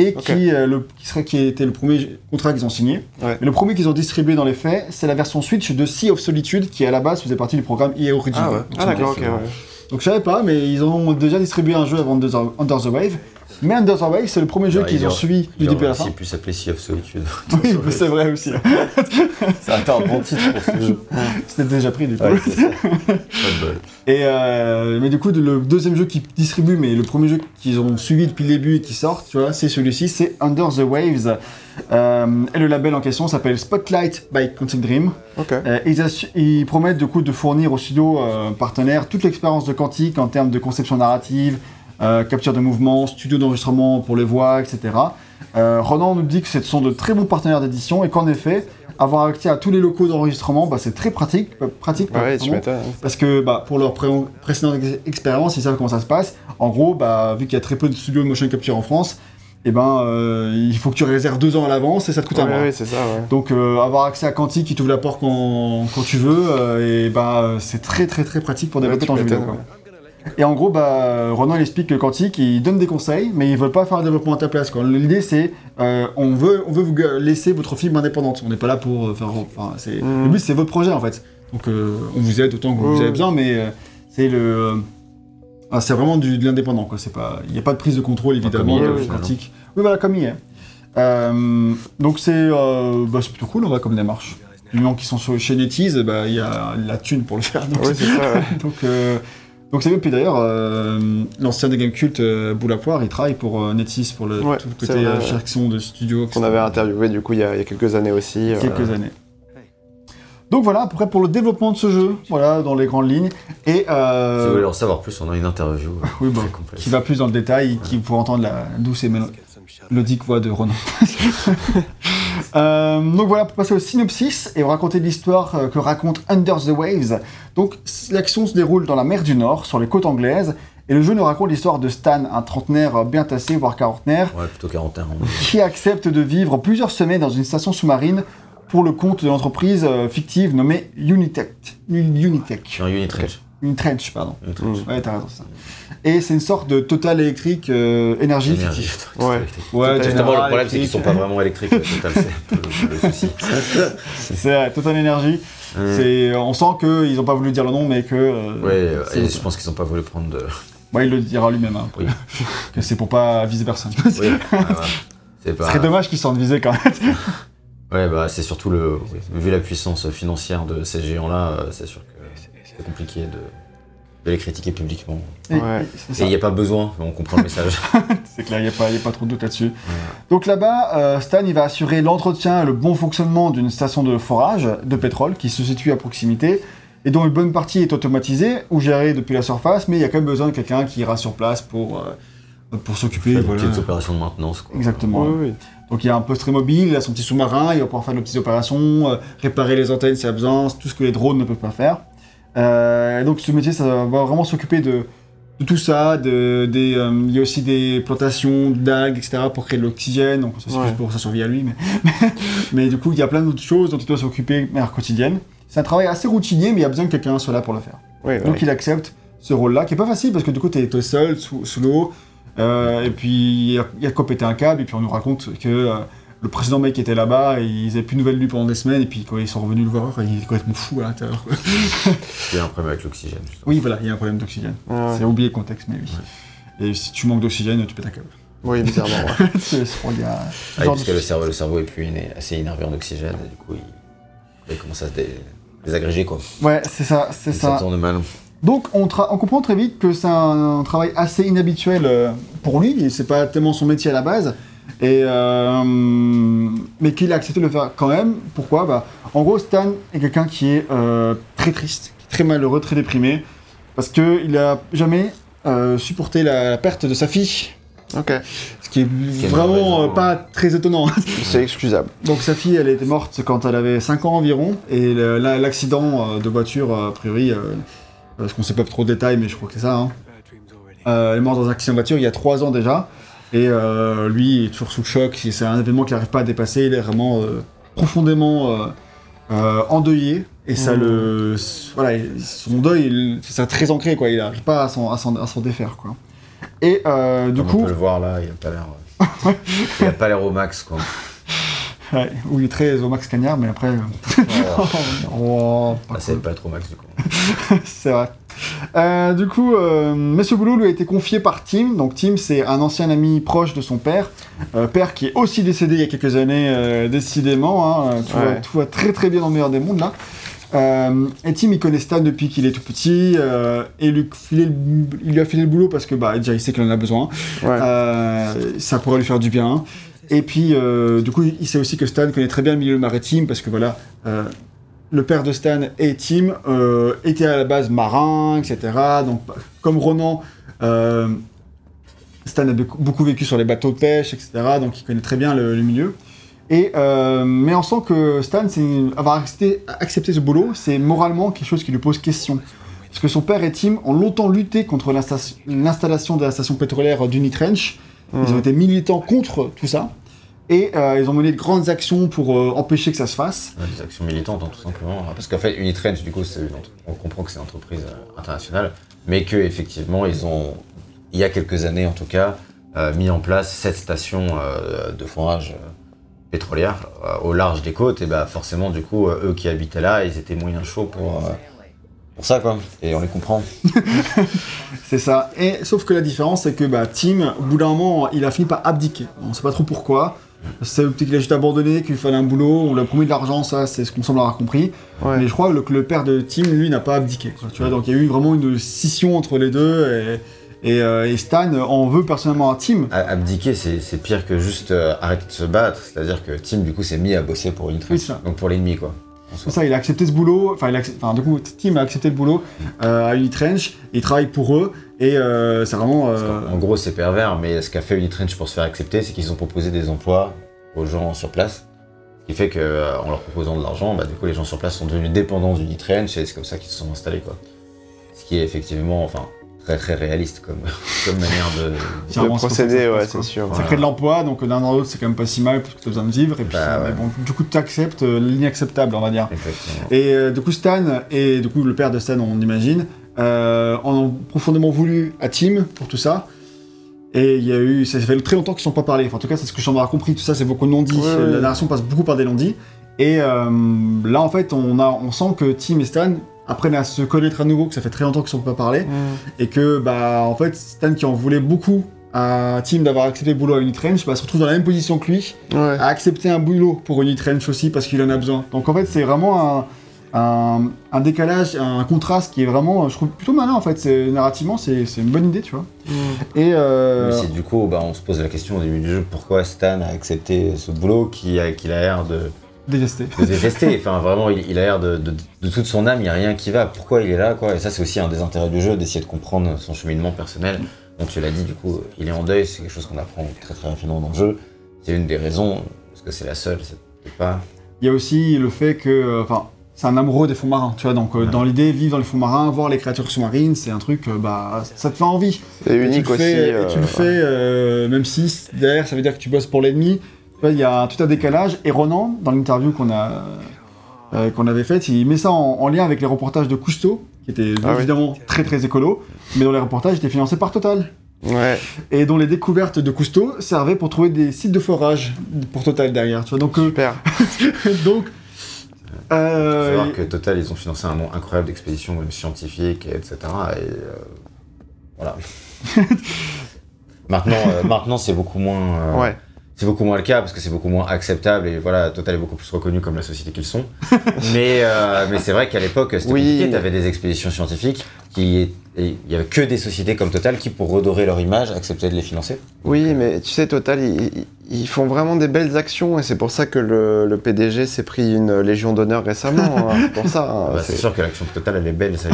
et qui, euh, le, qui, serait, qui était le premier contrat qu'ils ont signé. Ouais. Mais le premier qu'ils ont distribué dans les faits, c'est la version Switch de Sea of Solitude, qui à la base faisait partie du programme EA Original. Ah ouais. Ah d'accord, ok. ouais. Donc je savais pas, mais ils ont déjà distribué un jeu avant Under the Wave. Mais Under the Waves, c'est le premier jeu qu'ils il ont suivi du Il début à la aurait fin. aussi pu s'appeler Sea of Solitude. Oui, c'est vrai aussi. Ça a été un bon titre pour ce jeu. C'était déjà pris du coup. Et euh, mais du coup, le deuxième jeu qu'ils distribuent, mais le premier jeu qu'ils ont suivi depuis le début et qui sort, tu vois, c'est celui-ci, c'est Under the Waves. Euh, et le label en question s'appelle Spotlight by Quantic Dream. Ok. Euh, ils, promettent du coup de fournir aux studios euh, partenaires toute l'expérience de Quantic en termes de conception narrative, euh, capture de mouvement, studio d'enregistrement pour les voix, etc. Euh, Ronan nous dit que ce sont de très bons partenaires d'édition et qu'en effet, avoir accès à tous les locaux d'enregistrement, bah, c'est très pratique, euh, pratique Ouais, tu. Parce que bah, pour leur pré- précédente ex- expérience, ils savent comment ça se passe. En gros, bah, vu qu'il y a très peu de studios de motion capture en France, eh ben, euh, il faut que tu réserves deux ans à l'avance et ça te coûte un Ouais, mois. ouais, ça, ouais. Donc euh, avoir accès à Quantic qui t'ouvre la porte quand, quand tu veux, euh, et bah, euh, c'est très très très pratique pour développer ton jeu vidéo. quoi. Et en gros, bah, Ronan il explique que Quantic, il donne des conseils, mais ils veulent pas faire un développement à ta place. quoi. L'idée c'est, euh, on, veut, on veut vous laisser votre fibre indépendante. On n'est pas là pour euh, faire... Enfin, c'est- Mhm. Le but c'est votre projet en fait. Donc euh, on vous aide autant que vous Mhm. avez besoin, mais euh, c'est le... ah, c'est vraiment du, de l'indépendant, quoi. C'est pas, il n'y a pas de prise de contrôle évidemment comme il est, final, Quantic. Oui, voilà, comme il est. Euh, donc c'est, euh, bah, c'est plutôt cool, on va comme démarche. Du moment qu'ils sont sur, chez NetEase, bah, il y a la thune pour le faire. Donc, Ouais, c'est ça, ouais. donc, euh, donc c'est bien. Puis d'ailleurs, euh, l'ancien des Game Cult, euh, Boula Poire, il travaille pour euh, NetEase pour le, Ouais, tout le côté vrai, euh, ouais. direction de studio. Qu'on avait interviewé du coup il y a, il y a quelques années aussi. euh, quelques années. Donc voilà, à peu près pour le développement de ce jeu, voilà, dans les grandes lignes. Et euh, Si vous voulez en savoir plus, on a une interview Oui, très complète. qui va plus dans le détail, qui pour entendre la douce et mélo- mélodique voix de Ronan. Euh, donc voilà, pour passer au synopsis et vous raconter l'histoire euh, que raconte Under the Waves. Donc l'action se déroule dans la mer du Nord, sur les côtes anglaises, et le jeu nous raconte l'histoire de Stan, un trentenaire bien tassé, voire quarantenaire, Ouais, plutôt 41 ans. qui accepte de vivre plusieurs semaines dans une station sous-marine pour le compte de l'entreprise euh, fictive nommée Unitech. Unitech. Je suis un Unitrench. Unitrench, pardon. Unitrench. Ouais, t'as raison, ça. Et c'est une sorte de Total électrique euh, énergie. Ouais. Ouais, Total Justement, le problème, c'est qu'ils sont Electric. pas vraiment électriques. Total, c'est un peu le, le souci. C'est euh, Total Energy. Ouais, C'est, on sent qu'ils n'ont pas voulu dire le nom, mais que. euh, euh, c'est- et je pense qu'ils ont pas voulu prendre de. Ouais, il le dira lui-même, hein, Oui. que c'est pour pas viser personne. Oui, ouais, ouais. C'est Ce pas. serait dommage qu'ils se sentent visés quand même. Ouais, bah c'est surtout le. oui, Vu la puissance financière de ces géants-là, euh, c'est sûr que c'est compliqué de, de les critiquer publiquement. Ouais. et il n'y a pas besoin, on comprend le message. C'est clair, il n'y a, pas- y a pas trop de doute là-dessus. Donc là-bas, euh, Stan il va assurer l'entretien et le bon fonctionnement d'une station de forage de pétrole qui se situe à proximité et dont une bonne partie est automatisée ou gérée depuis la surface, mais il y a quand même besoin de quelqu'un qui ira sur place pour, euh, pour s'occuper. Des voilà. petites opérations de maintenance. Quoi. Exactement. Oui. Donc il y a un poste très mobile, il a son petit sous-marin, il va pouvoir faire de petites opérations, euh, réparer les antennes s'il y a besoin, tout ce que les drones ne peuvent pas faire. Euh, donc ce métier, ça va vraiment s'occuper de, de tout ça. De, des, euh, il y a aussi des plantations d'algues, etc. pour créer de l'oxygène. Donc ça c'est Ouais. pour sa survie à lui. Mais, mais du coup, il y a plein d'autres choses dont il doit s'occuper de manière quotidienne. C'est un travail assez routinier, mais il y a besoin que quelqu'un soit là pour le faire. Donc il accepte ce rôle-là, qui est pas facile parce que du coup t'es es seul sous, sous l'eau, euh, et puis il y a- a qu'à péter un câble, et puis on nous raconte que le précédent mec était là-bas, ils avaient plus de nouvelles de lui pendant des semaines, et puis quand ils sont revenus le voir, il est complètement fou à l'intérieur. Il y a un problème avec l'oxygène. justement. oui, voilà, il y a un problème d'oxygène. Ouais, ouais. C'est oublié le contexte, mais oui. Et si tu manques d'oxygène, tu pètes un câble. Oui, bizarrement. ouais. c'est ce qu'on Ah, parce de- que le cerveau, le cerveau est plus assez énervé en oxygène, et du coup, il, il commence à se dé- désagréger, quoi. Ouais, c'est ça, c'est Ça ça. tourne mal. Donc on, tra- on comprend très vite que c'est un, travail assez inhabituel euh, pour lui, c'est pas tellement son métier à la base, et, euh, mais qu'il a accepté de le faire quand même. Pourquoi? Bah, En gros, Stan est quelqu'un qui est euh, très triste, très malheureux, très déprimé, parce qu'il a jamais euh, supporté la, perte de sa fille, ok. ce qui est est vraiment euh, pas très étonnant. C'est excusable. Donc sa fille, elle était morte quand elle avait 5 ans environ, et le- la- l'accident euh, de voiture, euh, a priori, euh, parce qu'on sait pas trop de détails, mais je crois que c'est ça, hein. Euh, elle est morte dans un accident de voiture il y a 3 ans déjà, et euh, lui il est toujours sous le choc, c'est un événement qu'il n'arrive pas à dépasser, il est vraiment euh, profondément euh, endeuillé, et ça Mhm. le... Voilà, il- son deuil, il- c'est ça très ancré, quoi, il n'arrive pas à s'en défaire, quoi. Et du Comme coup... on peut le voir là, il a pas l'air. il a pas l'air au max, quoi. Ouais, il est très au max cagnard, mais après... Oh, oh, bah, va pas être au max, du coup. c'est vrai. Euh, du coup, euh, Monsieur Boulot lui a été confié par Tim. Donc Tim, c'est un ancien ami proche de son père, Euh, père qui est aussi décédé il y a quelques années, décidément. hein. tout, va, Ouais. tout va très très bien dans le meilleur des mondes là. Et Tim, il connaît Stan depuis qu'il est tout petit et lui, le- il lui a filé le boulot parce que bah déjà il sait qu'il en a besoin. Ouais. Ça pourrait lui faire du bien. Et puis, du coup, il sait aussi que Stan connaît très bien le milieu maritime parce que voilà, le père de Stan et Tim euh, étaient à la base marins, etc. Donc, comme Ronan, euh, Stan a beaucoup- vécu sur les bateaux de pêche, etc. Donc, il connaît très bien le, le milieu. Et, euh, mais on sent que Stan, avoir accepté, accepté ce boulot, c'est moralement quelque chose qui lui pose question. Parce que son père et Tim ont longtemps lutté contre l'insta- l'installation de la station pétrolière d'Unit Trench. Ils ont été militants contre tout ça. Et euh, ils ont mené de grandes actions pour euh, empêcher que ça se fasse. Ouais, Des actions militantes, hein, tout simplement. Parce qu'en fait, Unitrench, du coup, on comprend que c'est une entreprise euh, internationale, mais que effectivement, ils ont, il y a quelques années en tout cas, mis en place cette station de forage pétrolière au large des côtes. Et bah forcément, du coup, eux qui habitaient là, ils étaient moyen chauds pour, pour ça, quoi. Et on les comprend. C'est ça. Et sauf que la différence, c'est que bah, Tim, au bout d'un moment, il a fini par abdiquer. On sait pas trop pourquoi. C'est peut-être qu'il a juste abandonné, qu'il fallait un boulot, on lui a promis de l'argent, ça c'est ce qu'on semble avoir compris. Ouais. Mais je crois que le père de Tim, lui, n'a pas abdiqué. quoi, tu vois, donc il y a eu vraiment une scission entre les deux et, et, euh, et Stan en veut personnellement à Tim. Abdiquer, c'est c'est pire que juste euh, arrêter de se battre. C'est-à-dire que Tim, du coup, s'est mis à bosser pour c'est ça. Donc pour l'ennemi, quoi. C'est ça, il a accepté ce boulot, enfin, du coup, Tim a accepté le boulot euh, à Unitrench, il travaille pour eux, et euh, c'est vraiment... Euh, En gros, c'est pervers, mais ce qu'a fait Unitrench pour se faire accepter, c'est qu'ils ont proposé des emplois aux gens sur place. Ce qui fait qu'en leur proposant de l'argent, bah, du coup, les gens sur place sont devenus dépendants d'Unitrench et c'est comme ça qu'ils se sont installés. Quoi. Ce qui est effectivement enfin, très très réaliste comme, comme manière de. se ouais, c'est sûr. Ça crée de l'emploi, donc d'un dans l'autre, c'est quand même pas si mal, parce que t'as besoin de vivre, et puis, Bah, ouais. bon, du coup, tu acceptes l'inacceptable, on va dire. Exactement. Et euh, du coup, Stan, et du coup, le père de Stan, on imagine, euh, en ont profondément voulu à Tim pour tout ça. Et il y a eu, ça fait très longtemps qu'ils ne sont pas parlé. Enfin, en tout cas, c'est ce que j'en ai compris. Tout ça, c'est beaucoup de non-dits. Ouais, ouais. La narration passe beaucoup par des non-dits. Et euh, là, en fait, on, a, on sent que Tim et Stan apprennent à se connaître à nouveau, que ça fait très longtemps qu'ils ne sont pas parlé. Mm. Et que, bah, en fait, Stan qui en voulait beaucoup à Tim d'avoir accepté le boulot à Unitrench, bah, se retrouve dans la même position que lui, Ouais. à accepter un boulot pour Unitrench aussi parce qu'il en a besoin. Donc en fait, c'est vraiment un, un, un décalage, un contraste qui est vraiment, je trouve, plutôt malin en fait. C'est, narrativement, c'est, c'est une bonne idée, tu vois. Mm. Et euh, Mais du coup, bah, on se pose la question au début du jeu pourquoi Stan a accepté ce boulot qui a, qu'il a l'air de, détesté. de détester. Enfin, vraiment, il, il a l'air de, de, de toute son âme, il n'y a rien qui va. Pourquoi il est là, quoi? Et ça, c'est aussi un des intérêts du jeu, d'essayer de comprendre son cheminement personnel. Donc, tu l'as dit, du coup, il est en deuil, c'est quelque chose qu'on apprend très très rapidement dans le jeu. C'est une des raisons, parce que c'est la seule, c'est pas. Il y a aussi le fait que, euh, enfin, c'est un amoureux des fonds marins, tu vois. Donc euh, Ouais. dans l'idée, vivre dans les fonds marins, voir les créatures sous-marines, c'est un truc, euh, bah, ça te fait envie. C'est Et tu unique le aussi. fais, et euh, tu le fais, euh, même si derrière ça veut dire que tu bosses pour l'ennemi. Il y a tout un décalage. Et Ronan, dans l'interview qu'on a euh, qu'on avait faite, il met ça en, en lien avec les reportages de Cousteau, qui étaient Ah oui. évidemment très très écolo, mais dont les reportages étaient financés par Total. Ouais. Et dont les découvertes de Cousteau servaient pour trouver des sites de forage pour Total derrière. Tu vois, donc, euh, Super. donc Faut euh, savoir que Total, ils ont financé un nombre incroyable d'expéditions même scientifiques, etc. Et euh, voilà. maintenant, euh, maintenant c'est beaucoup moins. euh, Ouais. C'est beaucoup moins le cas parce que c'est beaucoup moins acceptable et voilà, Total est beaucoup plus reconnu comme la société qu'ils sont. mais euh, mais c'est vrai qu'à l'époque, c'était Oui. compliqué. T'avais des expéditions scientifiques qui. Il y avait que des sociétés comme Total qui, pour redorer leur image, acceptaient de les financer. Oui, mais tu sais, Total, ils, font vraiment des belles actions et c'est pour ça que le, le PDG s'est pris une Légion d'honneur récemment. hein, pour ça. hein, Ah bah, c'est sûr que l'action de Total, elle est belle, ça a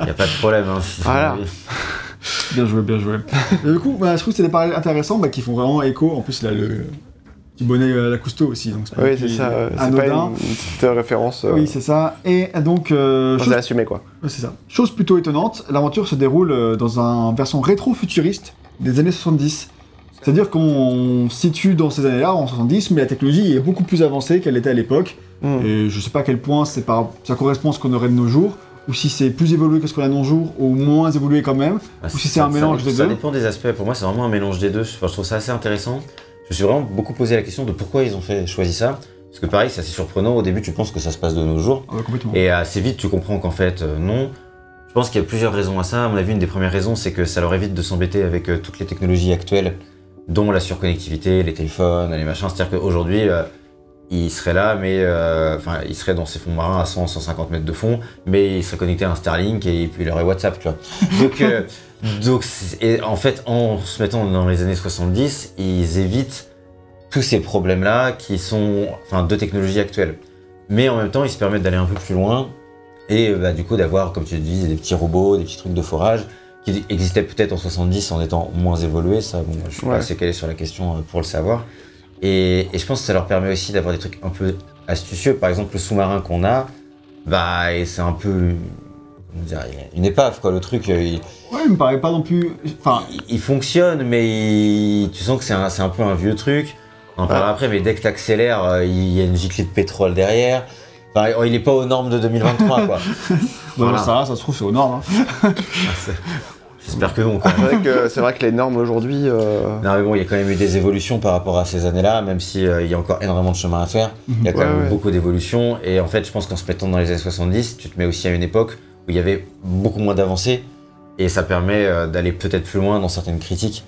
il y a pas de problème. Hein, si- Voilà. Bien joué, bien joué. Et du coup, bah, je trouve que c'est des parallèles intéressants bah, qui font vraiment écho. En plus, là, le petit bonnet à la Cousteau aussi. Donc pas Oui, c'est ça. euh, C'est pas Anodin. une petite référence. euh, Oui, c'est ça. Et donc, euh, c'est chose, assumé, quoi. c'est ça. chose plutôt étonnante, l'aventure se déroule euh, dans une version rétro-futuriste des années 70. C'est-à-dire qu'on se situe dans ces années-là, en 70, mais la technologie est beaucoup plus avancée qu'elle était à l'époque. Mm. Et je sais pas à quel point c'est par... ça correspond à ce qu'on aurait de nos jours, ou si c'est plus évolué que ce qu'on a de nos jours, ou moins évolué quand même. Bah, Ou si ça- c'est un ça- mélange ça, des Ça deux. dépend des aspects. Pour moi, c'est vraiment un mélange des deux. Enfin, je trouve ça assez intéressant. Je me suis vraiment beaucoup posé la question de pourquoi ils ont fait choisi ça. Parce que pareil, c'est assez surprenant. Au début, tu penses que ça se passe de nos jours. Ah. Et assez vite, tu comprends qu'en fait, euh, non. Je pense qu'il y a plusieurs raisons à ça. À mon avis, une des premières raisons, c'est que ça leur évite de s'embêter avec euh, toutes les technologies actuelles, dont la surconnectivité, les téléphones, les machins. C'est-à-dire qu'aujourd'hui, euh, ils seraient là, mais euh, enfin, ils seraient dans ces fonds marins à 100, 150 mètres de fond, mais ils seraient connectés à un Starlink et puis il aurait WhatsApp, tu vois. Donc, euh, donc et en fait, en se mettant dans les années 70, ils évitent tous ces problèmes-là qui sont, enfin, de technologie actuelle. Mais en même temps, ils se permettent d'aller un peu plus loin et bah, du coup d'avoir, comme tu dis, des petits robots, des petits trucs de forage qui existaient peut-être en 70 en étant moins évolués. Ça, bon, je suis Ouais. pas assez calé sur la question euh, pour le savoir. Et, et je pense que ça leur permet aussi d'avoir des trucs un peu astucieux. Par exemple, le sous-marin qu'on a, bah, c'est un peu dire, une épave, quoi. Le truc, euh, il, Ouais, il me paraît pas non plus. Enfin, il- il fonctionne, mais il- tu sens que c'est un, un peu un vieux truc. On en parlera Ouais. après, mais dès que tu accélères, il y a une giclée de pétrole derrière. Enfin, il n'est pas aux normes de 2023, quoi. Voilà. ça, ça se trouve, c'est aux normes. hein. J'espère que non. C'est vrai que, c'est vrai que les normes aujourd'hui. euh, Non mais bon, il y a quand même eu des évolutions par rapport à ces années-là, même si euh, il y a encore énormément de chemin à faire. Il y a quand Ouais, même ouais. beaucoup d'évolutions. Et en fait, je pense qu'en se mettant dans les années 70, tu te mets aussi à une époque où il y avait beaucoup moins d'avancées. Et ça permet euh, d'aller peut-être plus loin dans certaines critiques.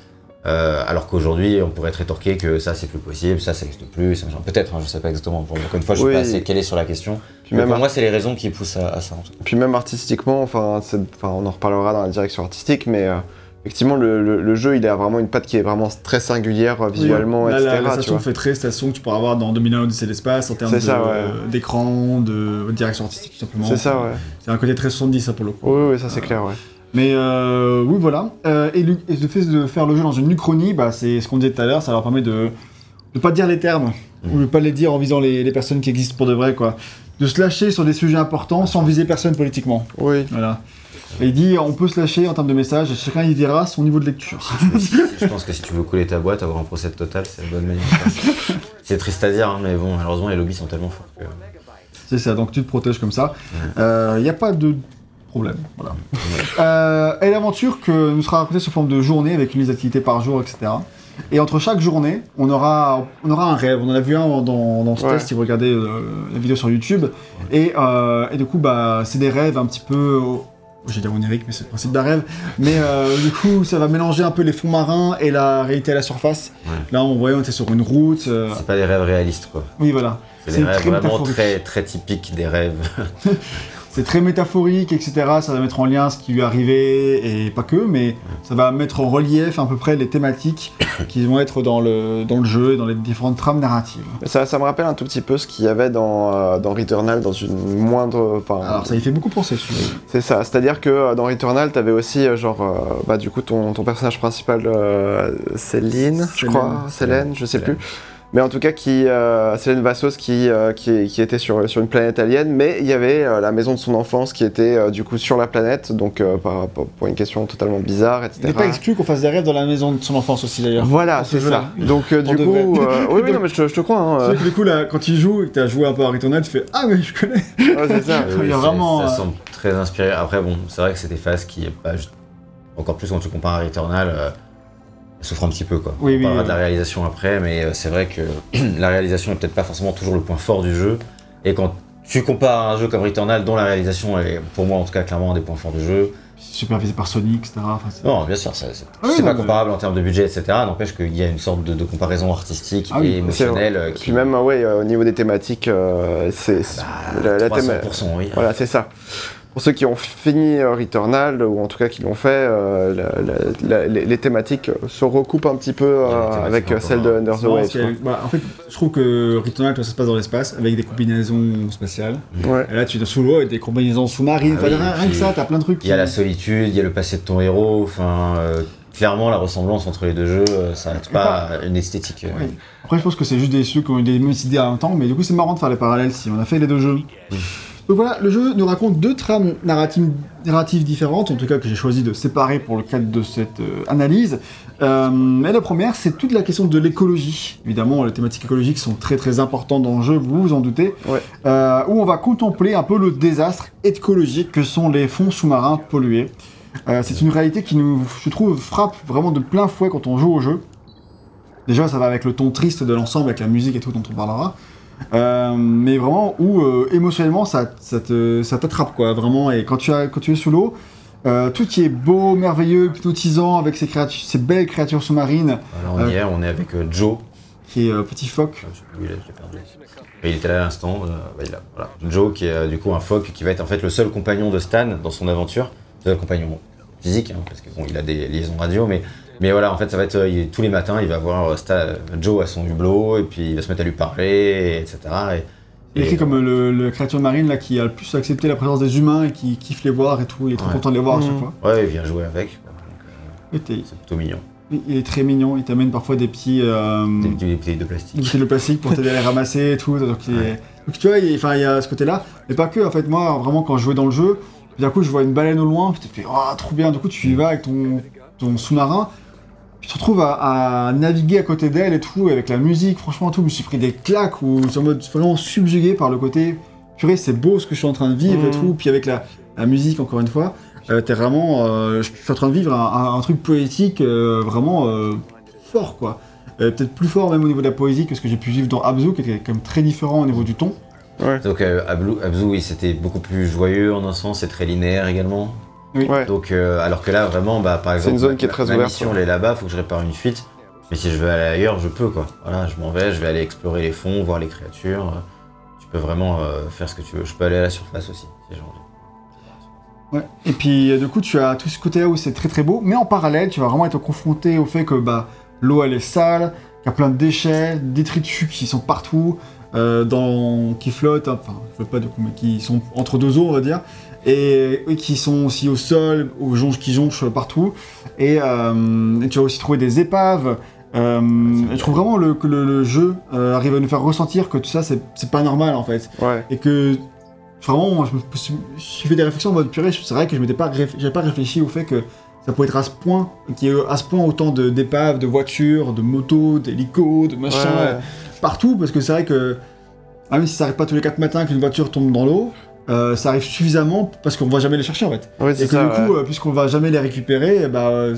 Euh, alors qu'aujourd'hui, on pourrait te rétorquer que ça, c'est plus possible, ça, ça n'existe plus. Peut-être, hein, je sais pas exactement. Bon, encore une fois, je suis Oui. pas assez calé sur la question. Puis Mais même, pour moi, c'est les raisons qui poussent à, à ça. En tout cas. puis même artistiquement, enfin, on en reparlera dans la direction artistique, mais euh, effectivement, le, le- le jeu, il a vraiment une patte qui est vraiment très singulière euh, visuellement, Là, etc. La, la station fait très station que tu pourras avoir dans 2001 Odyssée de l'espace en termes C'est de- ouais. d'écran, de, direction artistique tout simplement. C'est ça, ouais. C'est un côté très 70 ça pour le coup. Oui, oui, ça c'est clair, ouais. Mais euh, oui, voilà. Euh, et, le, et le fait de faire le jeu dans une uchronie, bah, c'est ce qu'on disait tout à l'heure, ça leur permet de ne pas dire les termes, ou de pas les dire en visant les, les personnes qui existent pour de vrai, quoi. De se lâcher sur des sujets importants sans viser personne politiquement. Oui. Voilà. Et il dit, on peut se lâcher en termes de messages, et chacun y dira son niveau de lecture. je pense que si tu veux couler ta boîte, avoir un procès total, c'est la bonne manière. c'est triste à dire, hein, mais bon, malheureusement, les lobbies sont tellement forts que. C'est ça, donc tu te protèges comme ça. Il n'y a pas de problème. Voilà. Euh, et l'aventure que nous sera racontée sous forme de journée avec une liste d'activités par jour, etc. Et entre chaque journée, on aura, on aura un rêve. On en a vu un dans, dans ce Ouais. test si vous regardez euh, la vidéo sur YouTube. Et, euh, et du coup, bah, c'est des rêves un petit peu. J'ai dire onirique, mais c'est le principe d'un rêve. Mais euh, du coup, ça va mélanger un peu les fonds marins et la réalité à la surface. Ouais. Là, on voyait, on était sur une route. euh, C'est pas des rêves réalistes, quoi. oui, voilà. C'est des rêves très vraiment très, très typiques des rêves. C'est très métaphorique, etc. Ça va mettre en lien ce qui lui est arrivé, et pas que, mais ça va mettre en relief à peu près les thématiques qui vont être dans le, dans le jeu et dans les différentes trames narratives. Ça, ça me rappelle un tout petit peu ce qu'il y avait dans, euh, dans Returnal, dans une moindre. Alors ça y fait beaucoup penser, celui-là. c'est ça. C'est-à-dire que euh, dans Returnal, t'avais aussi, euh, genre, bah, du coup, ton, ton personnage principal, Céline, je crois, Célène, je sais plus. Mais en tout cas, qui, euh, Célène Vassos qui, euh, qui, qui était sur, sur une planète alien, mais il y avait euh, la maison de son enfance qui était euh, du coup sur la planète, donc euh, par, pour- pour une question totalement bizarre, etc. Il n'est pas exclu qu'on fasse des rêves dans la maison de son enfance aussi d'ailleurs. Voilà, ce c'est ça. Donc euh, du coup, euh, oui, oui, non, mais je, te- je te crois. Hein, C'est euh, vrai que du coup, là, quand il joue et que tu as joué un peu à Returnal, tu fais Ah, mais je connais ouais, c'est ça. Il y a c'est- vraiment, Ça euh, semble très inspiré. Après, bon, c'est vrai que c'est des phases qui est pas juste- Encore plus quand tu compares à Returnal, euh, souffre un petit peu, quoi. Oui, On oui, parlera oui. de la réalisation après, mais euh, c'est vrai que la réalisation est peut-être pas forcément toujours le point fort du jeu. Et quand tu compares un jeu comme Returnal, dont la réalisation est, pour moi en tout cas, clairement un des points forts du jeu, Supervisé par Sony, etc. Enfin, Non, bien sûr, ça- c'est Ah oui, c'est non, pas mais- comparable en termes de budget, etc. N'empêche qu'il y a une sorte de, de comparaison artistique Ah oui, et émotionnelle euh, qui Puis même, ouais, euh, au niveau des thématiques, euh, c'est bah, la, la 300%, théma- oui. Voilà, c'est ça. Pour ceux qui ont fini euh, Returnal, ou en tout cas qui l'ont fait, euh, la- la- la- les, les thématiques se recoupent un petit peu euh, avec celles de. Under the y a- bah, en fait, je trouve que Returnal, toi, ça se passe dans l'espace avec des combinaisons spatiales. Ouais. Et là, tu es sous l'eau avec des combinaisons sous-marines. Ah oui, rien, que ça, t'as plein de trucs. Il y a la solitude, il y a le passé de ton héros, enfin, euh, clairement la ressemblance entre les deux jeux, ça n'arrête pas à une esthétique. Après, je pense que c'est juste des ceux qui ont eu des mêmes idées en même temps, mais du coup, c'est marrant de faire les parallèles si on a fait les deux jeux. Donc voilà, le jeu nous raconte deux trames narratives, narratives différentes, en tout cas que j'ai choisi de séparer pour le cadre de cette euh, analyse. Euh, mais la première, c'est toute la question de l'écologie. Évidemment, les thématiques écologiques sont très très importantes dans le jeu, vous vous en doutez. Ouais. Euh, où on va contempler un peu le désastre écologique que sont les fonds sous-marins pollués. C'est une réalité qui nous, je trouve, frappe vraiment de plein fouet quand on joue au jeu. Déjà, ça va avec le ton triste de l'ensemble, avec la musique et tout dont on parlera. Euh, mais vraiment, où euh, émotionnellement, ça, ça te- ça t'attrape, quoi, vraiment. Et quand tu, as, quand tu es sous l'eau, Euh, tout y est beau, merveilleux, hypnotisant, avec ces, créatures, ces belles créatures sous-marines, Alors, on y est, on est avec euh, Joe. qui est euh, petit phoque. Je sais plus où il est, je l'ai perdu. Mais il était là à l'instant. euh, bah, voilà. Joe, qui est euh, du coup un phoque, qui va être en fait le seul compagnon de Stan dans son aventure. Le seul compagnon physique, hein, parce que bon, il a des liaisons radio, mais, mais voilà, en fait, ça va être euh, il- tous les matins, il va voir euh, Joe à son hublot, et puis il va se mettre à lui parler, et etc. Et, Il est écrit comme le, le créature marine là, qui a le plus accepté la présence des humains et qui kiffe les voir et tout. Il est trop Ouais. content de les voir à chaque Mhm. fois. Ouais, il vient jouer avec. euh, c'est plutôt mignon. il est très mignon, il t'amène parfois des petits. euh, Des, des bouteilles de plastique. des bouteilles de plastique pour t'aider à les ramasser et tout. Donc, il est- Ouais. donc, tu vois, il, enfin, il y a ce côté-là. Mais pas que, en fait, moi, vraiment, quand je jouais dans le jeu, d'un coup, je vois une baleine au loin, puis tu te fais, oh, trop bien. Du coup, tu y vas avec ton, ton sous-marin, tu te retrouves à, à naviguer à côté d'elle et tout, avec la musique, franchement, tout. Je me suis pris des claques où j'étais en mode vraiment subjugué par le côté, purée, c'est beau ce que je suis en train de vivre et Mhm. tout. Puis avec la, la musique, encore une fois, euh, t'es vraiment. euh, je suis en train de vivre un, un- un truc poétique euh, vraiment euh, fort, quoi. Euh, Peut-être plus fort même au niveau de la poésie que ce que j'ai pu vivre dans Abzu, qui était quand même très différent au niveau du ton. Ouais. Donc euh, Ablu- Abzu, oui, c'était beaucoup plus joyeux en un sens, c'est très linéaire également. Ouais. Donc, euh, alors que là, vraiment, bah, par C'est exemple, une zone ma- qui est très ma ouverte, mission, elle est là-bas, faut que je répare une fuite. Mais si je veux aller ailleurs, je peux, quoi. Voilà, je m'en vais, je vais aller explorer les fonds, voir les créatures. euh, Tu peux vraiment euh, faire ce que tu veux. Je peux aller à la surface aussi, si j'ai envie. Ouais. Et puis du coup, tu as tout ce côté-là où c'est très très beau, mais en parallèle, tu vas vraiment être confronté au fait que bah, l'eau elle est sale, qu'il y a plein de déchets, détritus qui sont partout, euh, dans... qui flottent, hein, enfin, je veux pas de coup, mais qui sont entre deux eaux, on va dire, et, et qui sont aussi au sol, aux jonches qui jonchent partout. Et, euh, et tu vas aussi trouver des épaves. Euh, je trouve vraiment le, que le, le jeu euh, arrive à nous faire ressentir que tout ça, c'est pas normal en fait Ouais. et que vraiment je me suis, fait des réflexions en mode purée c'est vrai que je m'étais pas réf- j'avais pas réfléchi au fait que ça pouvait être à ce point qu'il y ait à ce point autant d'épaves de voitures de motos d'hélicos de machins Ouais, ouais. euh, partout parce que c'est vrai que ah, même si ça arrive pas tous les 4 matins qu'une voiture tombe dans l'eau euh, ça arrive suffisamment parce qu'on va jamais les chercher en fait et que ça. du coup ouais. euh, puisqu'on va jamais les récupérer eh bah, euh,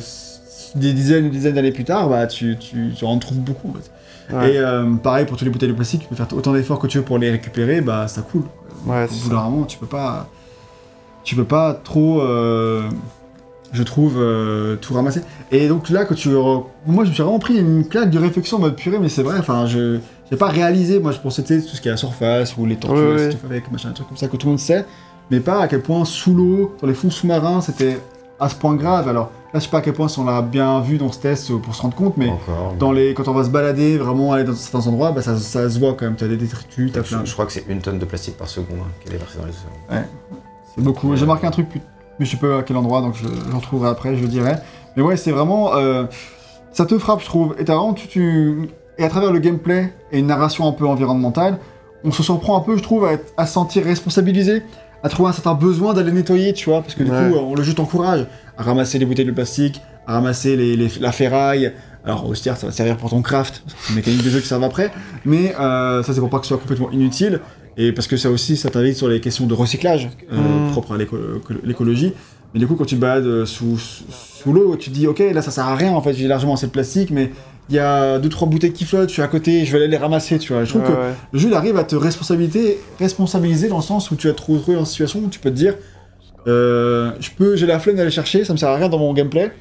des dizaines et des dizaines d'années plus tard bah tu, tu, tu en trouves beaucoup en fait. Ouais. et euh, pareil pour toutes les bouteilles de plastique tu peux faire autant d'efforts que tu veux pour les récupérer bah ça coule Ouais, c'est ça. tu peux pas, tu peux pas trop, je trouve, tout ramasser. Et donc là, que tu, moi, je me suis vraiment pris une claque de réflexion en mode purée, mais c'est vrai. Enfin, je, j'ai pas réalisé. Moi, je pensais tu sais, tout ce qui est à la surface ou les tortues, Ouais, ouais. avec machin, des trucs comme ça que tout le monde sait, mais pas à quel point sous l'eau, dans les fonds sous-marins, c'était à ce point grave. Alors là, je sais pas à quel point on l'a bien vu dans ce test pour se rendre compte, mais Encore. dans les, quand on va se balader, vraiment aller dans certains endroits, bah, ça, ça se voit quand même. T'as des détritus, t'as plein. je, je crois que c'est une tonne de plastique par seconde hein, qu'elle est versée dans les océans. C'est beaucoup. J'ai marqué un truc, mais je sais pas à quel endroit, donc je, je retrouverai après, je le dirai. Mais ouais, c'est vraiment. euh, ça te frappe, je trouve. Et t'as vraiment. Tu, tu- Et à travers le gameplay et une narration un peu environnementale, on se surprend un peu, je trouve, à, être- à se sentir responsabilisé, à trouver un certain besoin d'aller nettoyer, tu vois, parce que du Ouais. coup, on le jeu t'encourage à ramasser les bouteilles de plastique, à ramasser les, les- la ferraille. Alors, au ça va servir pour ton craft, c'est une mécanique de jeu qui servent après, mais euh, ça, c'est pour pas que ce soit complètement inutile. Et parce que ça aussi, ça t'invite sur les questions de recyclage euh, Mm. propres à l'écologie. Mais du coup, quand tu te balades euh, sous, sous, sous l'eau, tu te dis, ok, là ça sert à rien en fait, j'ai largement assez de plastique, mais il y a deux trois bouteilles qui flottent, je suis à côté, je vais aller les ramasser, tu vois. Je trouve Ouais, que ouais. le jeu il arrive à te responsabiliser, responsabiliser dans le sens où tu vas te retrouver dans une situation où tu peux te dire, euh, je peux, j'ai la flemme d'aller chercher, ça me sert à rien dans mon gameplay.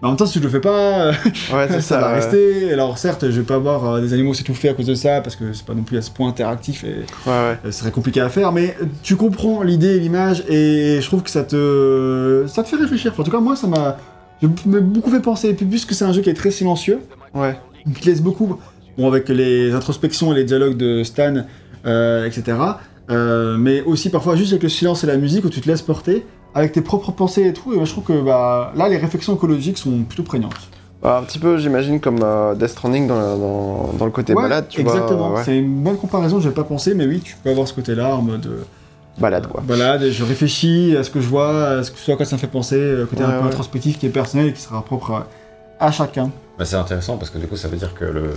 Mais en même temps, si je le fais pas, Ouais, ça, ça. va ouais. rester. Alors certes, je vais pas voir euh, des animaux s'étouffer à cause de ça, parce que c'est pas non plus à ce point interactif et Ouais, ouais. euh, ce serait compliqué à faire, mais tu comprends l'idée et l'image, et je trouve que ça te, ça te fait réfléchir. Enfin, en tout cas, moi, ça m'a beaucoup fait penser. Et puis, puisque c'est un jeu qui est très silencieux, Ouais. qui te laisse beaucoup, bon, avec les introspections et les dialogues de Stan, euh, etc. euh, mais aussi parfois juste avec le silence et la musique où tu te laisses porter, avec tes propres pensées et tout. Et moi, je trouve que bah, là, les réflexions écologiques sont plutôt prégnantes. Bah, un petit peu, j'imagine, comme euh, Death Stranding dans, la- dans, dans le côté Ouais, balade, tu exactement. ouais. C'est une bonne comparaison, j'avais pas pensé, mais oui, tu peux avoir ce côté-là en mode. euh, Balade, quoi. balade, et je réfléchis à ce que je vois, à ce, que, ce à quoi ça me fait penser, côté Ouais, un peu introspectif qui est personnel et qui sera propre à, à chacun. Bah, c'est intéressant parce que du coup, ça veut dire que le,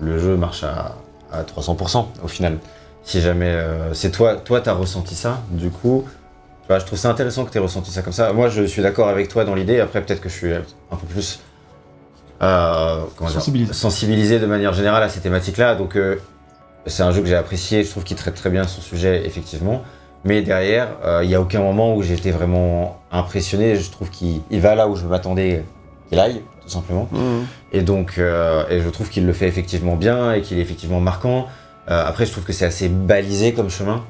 le jeu marche à, à 300% au final. Si jamais euh, c'est toi, toi, t'as ressenti ça, du coup, je trouve ça intéressant que t'aies ressenti ça comme ça. Moi, je suis d'accord avec toi dans l'idée. Après, peut-être que je suis un peu plus euh, Sensibilisé. sensibilisé de manière générale à ces thématiques-là. Donc, euh, c'est un jeu que j'ai apprécié. Je trouve qu'il traite très bien son sujet, effectivement. Mais derrière, il n'y a aucun moment où j'étais vraiment impressionné. Je trouve qu'il il va là où je m'attendais qu'il aille, tout simplement. Mhm. Et donc, euh, et je trouve qu'il le fait effectivement bien et qu'il est effectivement marquant. Euh, après, je trouve que c'est assez balisé comme chemin,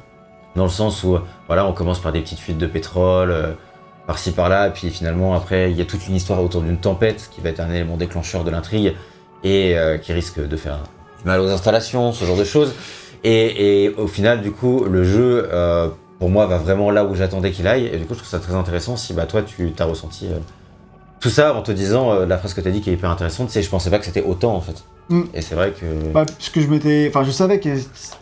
dans le sens où, voilà, on commence par des petites fuites de pétrole, euh, par-ci par-là, et puis finalement, après, il y a toute une histoire autour d'une tempête qui va être un élément déclencheur de l'intrigue et qui risque de faire du mal aux installations, ce genre de choses. Et, et au final, du coup, le jeu, pour moi, va vraiment là où j'attendais qu'il aille. Et du coup, je trouve ça très intéressant si bah, toi, tu t'as ressenti euh, tout ça en te disant euh, la phrase que tu as dit qui est hyper intéressante, c'est je pensais pas que c'était autant en fait. Mm. Et c'est vrai que. Bah, parce que je m'étais. Enfin, je savais que.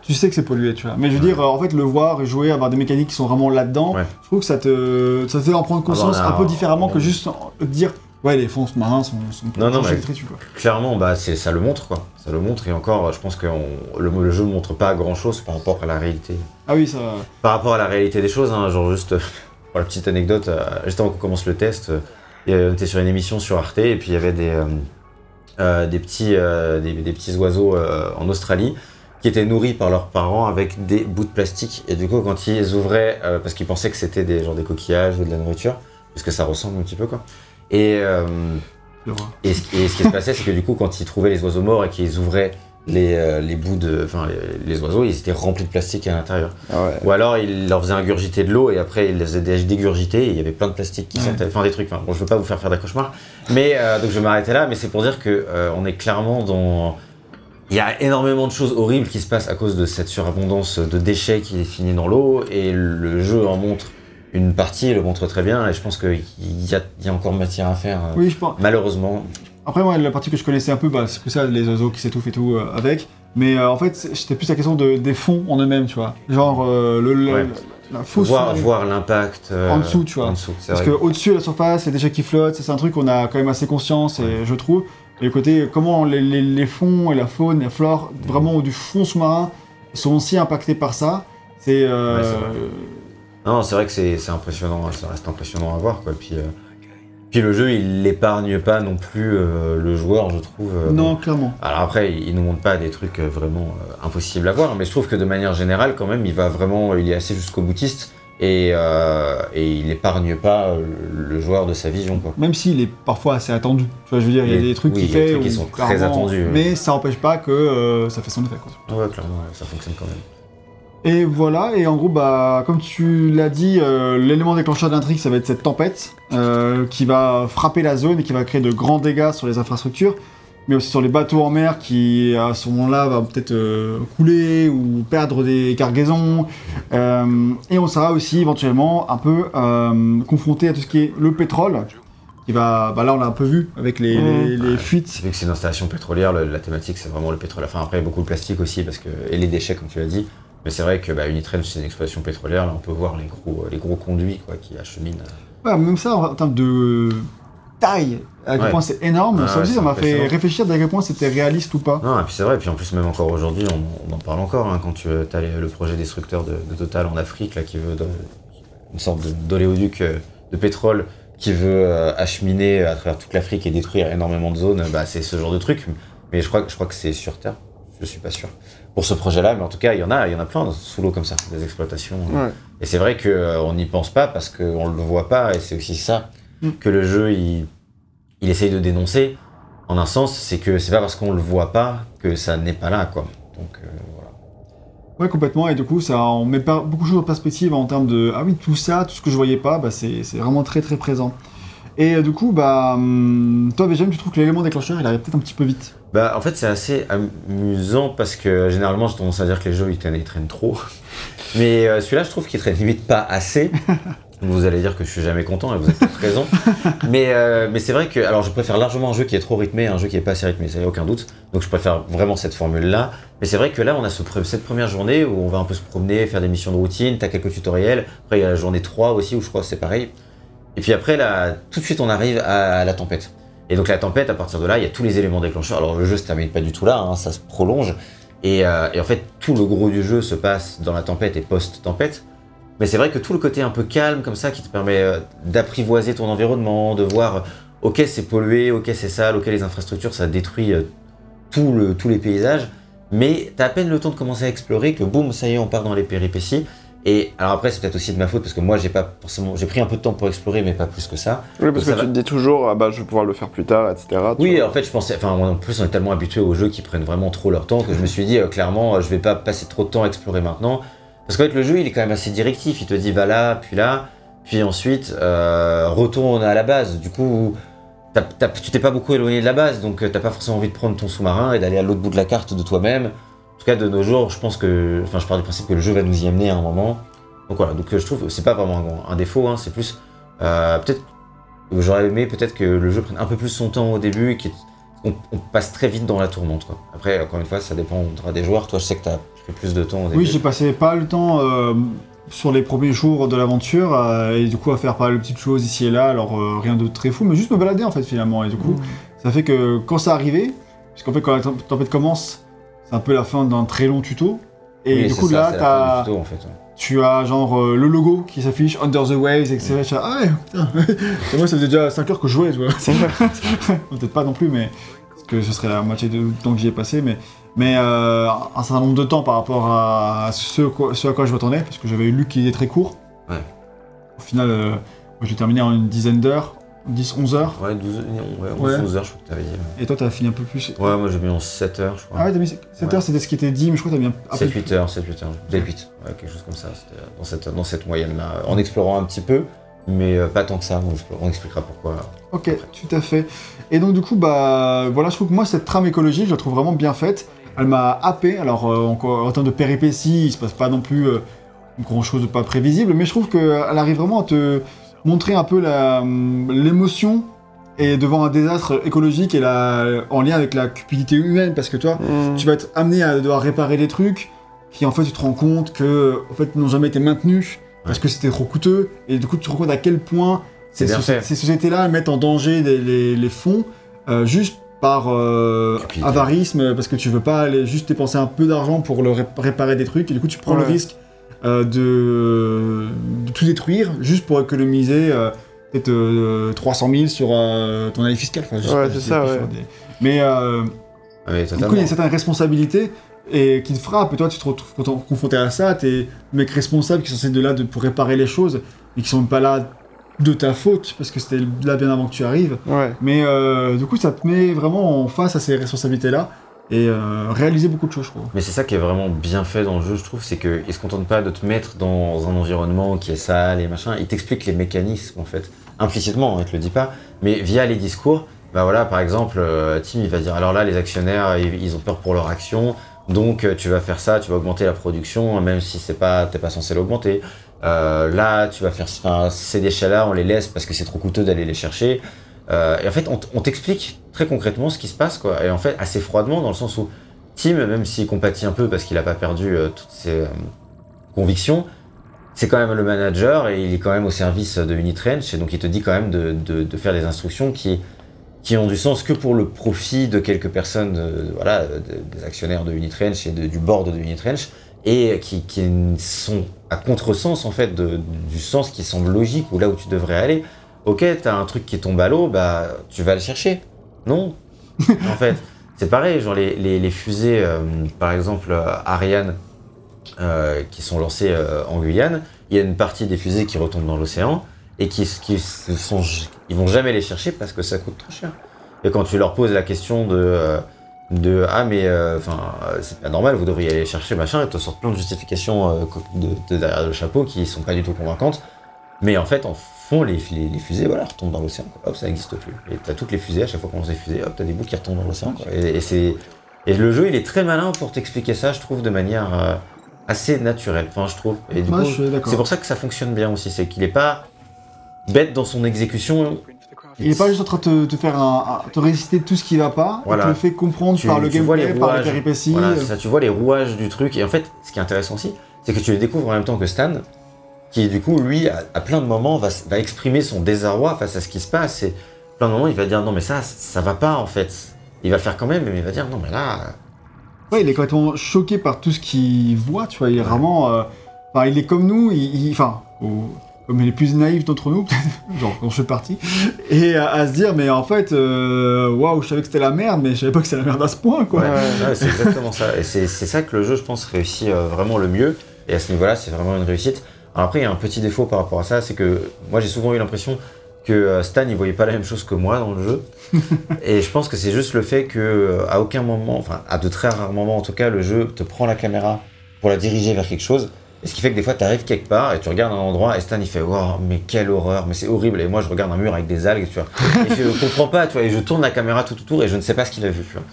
Tu sais que c'est pollué, tu vois. Mais je veux Ouais. dire, euh, en fait, le voir et jouer, avoir des mécaniques qui sont vraiment là-dedans, Ouais. je trouve que ça te. Ça te fait en prendre conscience Ah bah, un peu différemment que juste dire. Ouais, les fonds marins sont, sont Non, non, mais- électriques, quoi. Clairement, bah, ça le montre, quoi. Ça le montre, et encore, je pense que on- le, le jeu ne montre pas grand-chose par rapport à la réalité. Ah oui, ça. Par rapport à la réalité des choses, hein, genre juste, pour la petite anecdote, euh, juste avant qu'on commence le test, euh, on était sur une émission sur Arte, et puis il y avait des, euh, euh, des, petits, des, des petits oiseaux en Australie qui étaient nourris par leurs parents avec des bouts de plastique. Et du coup, quand ils ouvraient, euh, parce qu'ils pensaient que c'était des, genre des coquillages ou de la nourriture, parce que ça ressemble un petit peu, quoi. Euh, et ce, et ce qui se passait, c'est que du coup, quand ils trouvaient les oiseaux morts et qu'ils ouvraient les, euh, les bouts de. Enfin, les, les oiseaux, ils étaient remplis de plastique à l'intérieur. Ah ouais. Ou alors, ils leur faisaient ingurgiter de l'eau et après, ils les faisaient dé- dégurgiter et il y avait plein de plastique qui Ouais. sortait. Enfin, des trucs. Enfin, bon, je veux pas vous faire faire des cauchemars. Mais euh, donc, je vais m'arrêter là. Mais c'est pour dire que euh, on est clairement dans. Il y a énormément de choses horribles qui se passent à cause de cette surabondance de déchets qui est finie dans l'eau et le jeu en montre une partie, le montre très bien et je pense qu'il y a, il y a encore matière à faire. Oui, je pense. Malheureusement, Après, moi, la partie que je connaissais un peu, bah, c'est plus ça, les oiseaux qui s'étouffent et tout euh, avec. Mais euh, en fait, c'était plus la question de, des fonds en eux-mêmes, tu vois. Genre, euh, le, le- Ouais. la fausse. voir, voir l'impact euh, En dessous, tu vois. En dessous, c'est Parce vrai. qu'au-dessus de la surface, il y a des déchets qui flottent, ça, c'est un truc qu'on a quand même assez conscience, et je trouve. Et le côté, comment les, les- les fonds et la faune, la flore, vraiment du fond sous-marin, sont aussi impactés par ça. C'est. euh, Ouais, c'est vrai. Non, c'est vrai que c'est c'est impressionnant, ça reste impressionnant à voir quoi. Puis, euh, puis le jeu, il l'épargne pas non plus euh, le joueur, je trouve. euh, non, clairement. Alors après, il nous montre pas des trucs euh, vraiment euh, impossibles à voir, mais je trouve que de manière générale, quand même, il va vraiment, il est assez jusqu'au boutiste et, et il épargne pas le joueur de sa vision quoi. Même s'il est parfois assez attendu. Tu vois, je veux dire, il y a des trucs oui, qu'il des qui sont très attendus. Mais ça n'empêche pas que ça fait son effet, quoi. Ouais, clairement, ça fonctionne quand même. Et voilà, et en gros, bah, comme tu l'as dit, euh, l'élément déclencheur d'intrigue, ça va être cette tempête euh, qui va frapper la zone et qui va créer de grands dégâts sur les infrastructures, mais aussi sur les bateaux en mer qui, à ce moment-là, va peut-être euh, couler ou perdre des cargaisons. Euh, et on sera aussi éventuellement un peu euh, confronté à tout ce qui est le pétrole. Qui va, bah là, on l'a un peu vu avec les, les- les Ouais. fuites. Vu que c'est une installation pétrolière, le- la thématique c'est vraiment le pétrole. Enfin après beaucoup de plastique aussi parce que et les déchets comme tu l'as dit. Mais c'est vrai que bah, c'est une exploitation pétrolière. Là on peut voir les gros les gros conduits quoi qui acheminent. Ouais, même ça, en termes de taille, à quel Ouais. point c'est énorme, Ah ça aussi, ça m'a fait réfléchir d'à quel point c'était réaliste ou pas. Non et puis c'est vrai. Et puis en plus même encore aujourd'hui on, on en parle encore hein, quand tu as le projet destructeur de, de Total en Afrique là qui veut de- une sorte d'oléoduc euh, de pétrole qui veut euh, acheminer à travers toute l'Afrique et détruire énormément de zones. Bah c'est ce genre de truc. Mais je crois que je crois que c'est sur Terre. Je suis pas sûr pour ce projet-là, mais en tout cas, il y en a, il y en a plein sous l'eau comme ça, des exploitations. Ouais. Et c'est vrai qu'on n'y pense pas parce qu'on le voit pas, et c'est aussi ça Mm. que le jeu il, il essaye de dénoncer. En un sens, c'est que c'est pas parce qu'on le voit pas que ça n'est pas là, quoi. Donc euh, voilà. Ouais, complètement, et du coup, ça on met pas beaucoup de choses en perspective en termes de ah oui, tout ça, tout ce que je voyais pas, bah, c'est c'est vraiment très très présent. Et euh, du coup, bah, hum, toi, Benjamin, tu trouves que l'élément déclencheur, il arrive peut-être un petit peu vite. Bah, en fait, c'est assez amusant parce que généralement, j'ai tendance à dire que les jeux ils traînent, ils traînent trop. Mais euh, celui-là, je trouve qu'il traîne limite pas assez. Vous allez dire que je suis jamais content et vous avez peut-être raison. mais euh, mais c'est vrai que alors je préfère largement un jeu qui est trop rythmé à un jeu qui est pas assez rythmé, ça y a aucun doute. Donc je préfère vraiment cette formule-là. Mais c'est vrai que là, on a ce cette première journée où on va un peu se promener, faire des missions de routine, t'as quelques tutoriels. Après, il y a la journée 3 aussi où je crois que c'est pareil. Et puis après, là, tout de suite, on arrive à la tempête. Et donc la tempête, à partir de là, il y a tous les éléments déclencheurs. Alors le jeu se termine pas du tout là, hein, ça se prolonge. Et, euh, et en fait, tout le gros du jeu se passe dans la tempête et post-tempête. Mais c'est vrai que tout le côté un peu calme comme ça, qui te permet euh, d'apprivoiser ton environnement, de voir, euh, ok c'est pollué, ok c'est sale, ok les infrastructures, ça détruit tous les paysages. Mais t'as à peine le temps de commencer à explorer que boum, ça y est, on part dans les péripéties. Et alors après, c'est peut-être aussi de ma faute parce que moi, j'ai pas forcément, j'ai pris un peu de temps pour explorer, mais pas plus que ça. Oui, parce que va. tu te dis toujours, ah bah je vais pouvoir le faire plus tard, etc. Oui, en fait, je pensais, enfin, moi, en plus, on est tellement habitué aux jeux qui prennent vraiment trop leur temps que je me suis dit, euh, clairement, euh, je vais pas passer trop de temps à explorer maintenant. Parce qu'en fait, le jeu, il est quand même assez directif. Il te dit, va là, puis là, puis ensuite, euh, retourne à la base. Du coup, tu t'es pas beaucoup éloigné de la base, donc t'as pas forcément envie de prendre ton sous-marin et d'aller à l'autre bout de la carte de toi-même. Tout cas, de nos jours, je pense que, enfin, je pars du principe que le jeu va nous y amener à un moment. Donc voilà, donc euh, je trouve que c'est pas vraiment un, un défaut, hein, c'est plus euh, peut-être j'aurais aimé peut-être que le jeu prenne un peu plus son temps au début et qu'on on passe très vite dans la tourmente. Quoi. Après, encore une fois, ça dépendra des joueurs. Toi, je sais que t'as pris plus de temps au début. Oui, j'ai passé pas le temps euh, sur les premiers jours de l'aventure euh, et du coup à faire pas mal de petites choses ici et là, alors euh, rien de très fou, mais juste me balader en fait finalement. Et du coup, ça fait que quand ça arrivait, puisqu'en fait quand la temp- tempête commence, c'est un peu la fin d'un très long tuto. Et Oui, du coup ça, là, tuto, en fait. tu as genre euh, le logo qui s'affiche, Under the Waves, etc. Ah ouais, putain. Et moi ça faisait déjà 5 heures que je jouais, tu vois. Peut-être pas non plus, mais parce que ce serait la moitié du temps que j'y ai passé, mais, mais euh, un certain nombre de temps par rapport à ce, quoi- ce à quoi je m'attendais, parce que j'avais lu qu'il était très court. Ouais. Au final, euh, moi, je l'ai terminé en une dizaine d'heures, 10-11 heures? Ouais, 12, ouais, 11, Ouais. 12 heures, je crois que t'avais dit. ouais. Et toi, t'as fini un peu plus? Ouais, moi j'ai mis en 7 heures, je crois. Ah ouais, t'as mis 7 Ouais. heures, c'était ce qui était dit, mais je crois que t'as mis un peu 7-8 heures, 7-8 heures. Peut-être 8, ouais, quelque chose comme ça. Dans cette, dans cette moyenne-là. En explorant un petit peu, mais euh, pas tant que ça. On, expliquera pourquoi. Ok, tout à fait. Et donc du coup, bah voilà, je trouve que moi cette trame écologique, je la trouve vraiment bien faite. Elle m'a happé. Alors euh, encore en termes de péripéties, il se passe pas non plus euh, grand chose de pas prévisible, mais je trouve qu'elle arrive vraiment à te montrer un peu hum, l'émotion et devant un désastre écologique et la, en lien avec la cupidité humaine, parce que toi, Mm. tu vas être amené à devoir réparer des trucs qui en fait tu te rends compte que en fait n'ont jamais été maintenus parce Ouais. que c'était trop coûteux et du coup tu te rends compte à quel point ces, bien soci- fait. ces sociétés-là mettent en danger les, les- les fonds euh, juste par euh, avarisme parce que tu veux pas aller juste dépenser un peu d'argent pour le ré- réparer des trucs et du coup tu prends le risque de, de tout détruire juste pour économiser euh, peut-être euh, 300 000 sur euh, ton année fiscale. Enfin, Ouais, c'est ça, ouais. des- Mais euh, du coup, il y a certaines responsabilités et qui te frappent, et toi, tu te retrouves confronté à ça, t'es le mec responsable qui est censé être de là de, pour réparer les choses, mais qui sont même pas là de ta faute, parce que c'était là bien avant que tu arrives. Ouais. Mais euh, du coup, ça te met vraiment en face à ces responsabilités-là, et euh, réaliser beaucoup de choses, je trouve. Mais c'est ça qui est vraiment bien fait dans le jeu, je trouve, c'est qu'il se contente pas de te mettre dans un environnement qui est sale et machin, il t'explique les mécanismes en fait, implicitement, hein, il te le dit pas, mais via les discours, bah voilà, par exemple, euh, Tim il va dire alors là les actionnaires ils, ils ont peur pour leur action, donc euh, tu vas faire ça, tu vas augmenter la production, même si c'est pas, t'es pas censé l'augmenter. Euh, là, tu vas faire, ces déchets-là, on les laisse parce que c'est trop coûteux d'aller les chercher. Euh, et en fait, on, t'explique très concrètement ce qui se passe, quoi. Et en fait, assez froidement, dans le sens où Tim, même s'il compatit un peu parce qu'il n'a pas perdu euh, toutes ses euh, convictions, c'est quand même le manager et il est quand même au service de Unitrench. Et donc, il te dit quand même de, faire des instructions qui, qui ont du sens que pour le profit de quelques personnes, voilà, de- des actionnaires de Unitrench et du board de Unitrench, et qui, sont à contresens en fait du sens qui semble logique ou là où tu devrais aller. Ok, t'as un truc qui tombe à l'eau, bah tu vas le chercher. Non. en fait, c'est pareil, genre les, les- fusées, euh, par exemple euh, Ariane, euh, qui sont lancées en Guyane, il y a une partie des fusées qui retombent dans l'océan et qui, qui sont, ils vont jamais les chercher parce que ça coûte trop cher. Et quand tu leur poses la question de, de ah mais enfin c'est pas normal, vous devriez aller chercher machin, ils te sortent plein de justifications de, de derrière le chapeau qui sont pas du tout convaincantes. Mais en fait, en fond, les, les, les fusées, voilà, retombent dans l'océan. Hop, ça n'existe plus. Et t'as toutes les fusées, à chaque fois qu'on lance des fusées, hop, t'as des bouts qui retombent dans l'océan. Et, et c'est et le jeu, il est très malin pour t'expliquer ça, je trouve, de manière euh, assez naturelle. Enfin, je trouve. Et du coup, c'est pour ça que ça fonctionne bien aussi, c'est qu'il est pas bête dans son exécution. Il est pas juste en train de te, te faire un, te réciter tout ce qui va pas, Voilà. il te le fait comprendre Tu- par le gameplay, par les péripéties. Voilà, ça, tu vois les rouages du truc. Et en fait, ce qui est intéressant aussi, c'est que tu les découvres en même temps que Stan, qui du coup, lui, à, à plein de moments, va, exprimer son désarroi face à ce qui se passe. Et plein de moments, il va dire non, mais ça, ça va pas en fait. Il va le faire quand même, mais il va dire non, mais là. Ouais, il est complètement choqué par tout ce qu'il voit, tu vois. Il est vraiment. euh, Enfin, il est comme nous, il, enfin, comme les plus naïfs d'entre nous, peut-être, genre quand je fais partie, et à, à se dire, mais en fait, euh, waouh, je savais que c'était la merde, mais je savais pas que c'était la merde à ce point, quoi. Ouais, ouais, c'est exactement ça. Et c'est c'est ça que le jeu, je pense, réussit euh, vraiment le mieux. Et à ce niveau-là, c'est vraiment une réussite. Alors après, il y a un petit défaut par rapport à ça, c'est que moi j'ai souvent eu l'impression que euh, Stan il voyait pas la même chose que moi dans le jeu. et je pense que c'est juste le fait que euh, à aucun moment, enfin à de très rares moments en tout cas, le jeu te prend la caméra pour la diriger vers quelque chose. Et ce qui fait que des fois tu arrives quelque part et tu regardes un endroit et Stan il fait wow mais quelle horreur, mais c'est horrible. Et moi je regarde un mur avec des algues, tu vois. Et je comprends pas, tu vois. Et je tourne la caméra tout autour et je ne sais pas ce qu'il a vu, tu vois.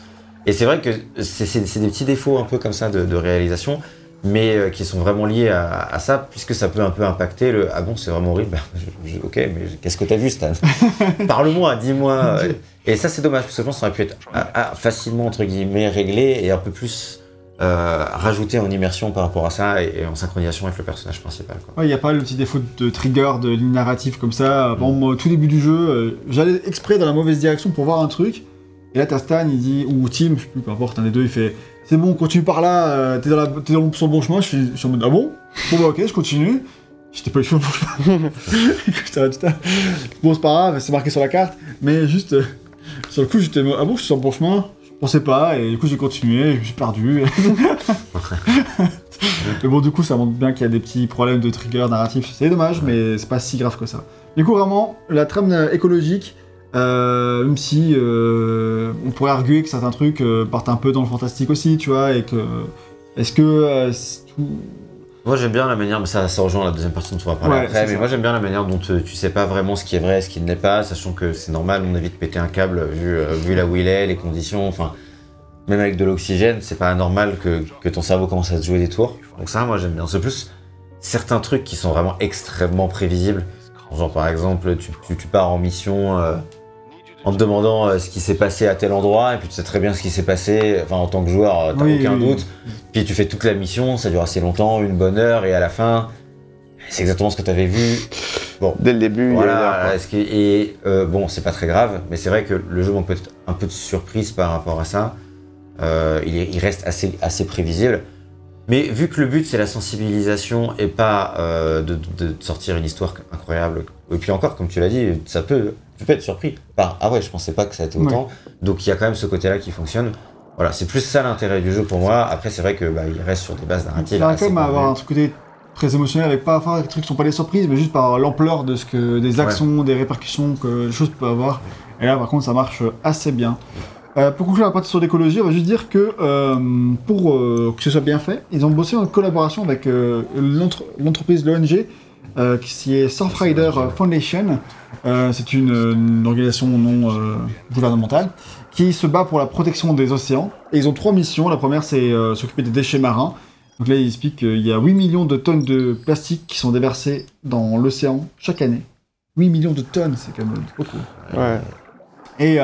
Et c'est vrai que c'est des petits défauts un peu comme ça de, de réalisation, mais euh, qui sont vraiment liés à, à ça, puisque ça peut un peu impacter le Ah bon, c'est vraiment horrible. Bah, je- je- ok, mais qu'est-ce que t'as vu, Stan? Parle-moi, dis-moi. Et ça, c'est dommage, parce que je pense que ça aurait pu être ah, ah, facilement, entre guillemets, réglé et un peu plus euh, rajouté en immersion par rapport à ça et, et en synchronisation avec le personnage principal. Il n'y a pas le petit défaut de trigger, de ligne narrative comme ça. Moi, au tout début du jeu, euh, j'allais exprès dans la mauvaise direction pour voir un truc. Et là, t'as Stan, il dit, ou Tim, je sais plus, peu importe, un des deux, il fait C'est bon, continue par là, euh, t'es dans, la- t'es dans sur le bon chemin. Je suis, je suis en mode Ah bon? Bon, bah ok, je continue. J'étais pas du tout sur le bon chemin. Bon, c'est pas grave, c'est marqué sur la carte. Mais juste, euh, sur le coup, j'étais Ah bon, je suis sur le bon chemin Je pensais pas, et du coup, j'ai continué, je me suis perdu. Mais bon, du coup, ça montre bien qu'il y a des petits problèmes de trigger narratif. C'est dommage, mais c'est pas si grave que ça. Du coup, vraiment, la trame euh, écologique, euh, même si euh, on pourrait arguer que certains trucs euh, partent un peu dans le fantastique aussi, tu vois, et que. Est-ce que. tout... Moi j'aime bien la manière, mais ça, ça rejoint la deuxième partie dont on va parler Ouais, après, mais ça. moi j'aime bien la manière dont tu sais pas vraiment ce qui est vrai, ce qui ne l'est pas, sachant que c'est normal, on évite de péter un câble vu, vu là où il est, les conditions, enfin, même avec de l'oxygène, c'est pas anormal que, que ton cerveau commence à se jouer des tours. Donc ça, moi j'aime bien. C'est plus certains trucs qui sont vraiment extrêmement prévisibles. Genre par exemple, tu, tu, tu pars en mission en te demandant euh, ce qui s'est passé à tel endroit, et puis tu sais très bien ce qui s'est passé, enfin en tant que joueur, euh, t'as Oui, aucun oui, doute. Puis tu fais toute la mission, ça dure assez longtemps, une bonne heure, et à la fin, c'est exactement ce que tu avais vu. Dès le début, il y a eu Voilà, un- est-ce que- et euh, bon, c'est pas très grave, mais c'est vrai que le jeu manque peut-être un peu de surprise par rapport à ça. Euh, il, est- il reste assez, assez prévisible. Mais vu que le but c'est la sensibilisation et pas euh, de, de- de sortir une histoire incroyable, et puis encore, comme tu l'as dit, ça peut, tu peux être surpris par Ah ouais, je pensais pas que ça été autant. Donc il y a quand même ce côté-là qui fonctionne. Voilà, c'est plus ça l'intérêt du jeu pour moi. Après, c'est vrai que bah, il reste sur des bases Il narratives. assez quand même avoir un côté très émotionnel avec pas enfin, des trucs qui sont pas des surprises, mais juste par l'ampleur de ce que des actions, des répercussions que les choses peuvent avoir. Et là, par contre, ça marche assez bien. Euh, pour conclure la partie sur l'écologie, on va juste dire que euh, pour euh, que ce soit bien fait, ils ont bossé en collaboration avec l'entre- l'entreprise, l'ONG, euh, qui est Surfrider Foundation. Euh, c'est une, une organisation non euh, gouvernementale qui se bat pour la protection des océans. Et ils ont trois missions. La première, c'est s'occuper des déchets marins. Donc là, il explique qu'il y a 8 millions de tonnes de plastique qui sont déversées dans l'océan chaque année. 8 millions de tonnes, c'est quand même beaucoup. Ouais. Et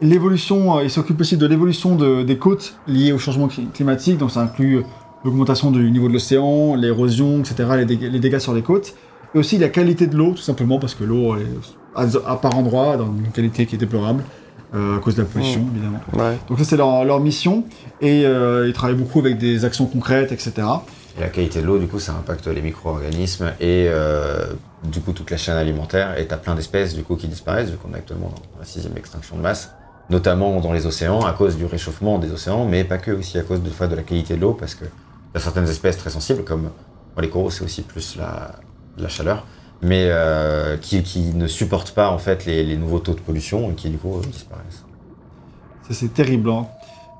l'évolution, euh, il s'occupe aussi de l'évolution de- des côtes liées au changement cli- climatique, donc ça inclut l'augmentation du niveau de l'océan, l'érosion, etc., les dégâts, les dégâts sur les côtes, et aussi la qualité de l'eau, tout simplement parce que l'eau est à, à par endroits dans une qualité qui est déplorable, euh, à cause de la pollution, évidemment. Ouais. Donc ça c'est leur, leur mission, et euh, ils travaillent beaucoup avec des actions concrètes, etc. Et la qualité de l'eau, du coup, ça impacte les micro-organismes et euh, du coup toute la chaîne alimentaire. Et t'as plein d'espèces du coup qui disparaissent, vu qu'on est actuellement dans la sixième extinction de masse, notamment dans les océans à cause du réchauffement des océans, mais pas que aussi à cause de la qualité de l'eau, parce que y a certaines espèces très sensibles, comme bon, les coraux, c'est aussi plus la, la chaleur, mais euh, qui, qui ne supportent pas en fait les, les nouveaux taux de pollution et qui du coup disparaissent. Ça, c'est terrible. hein.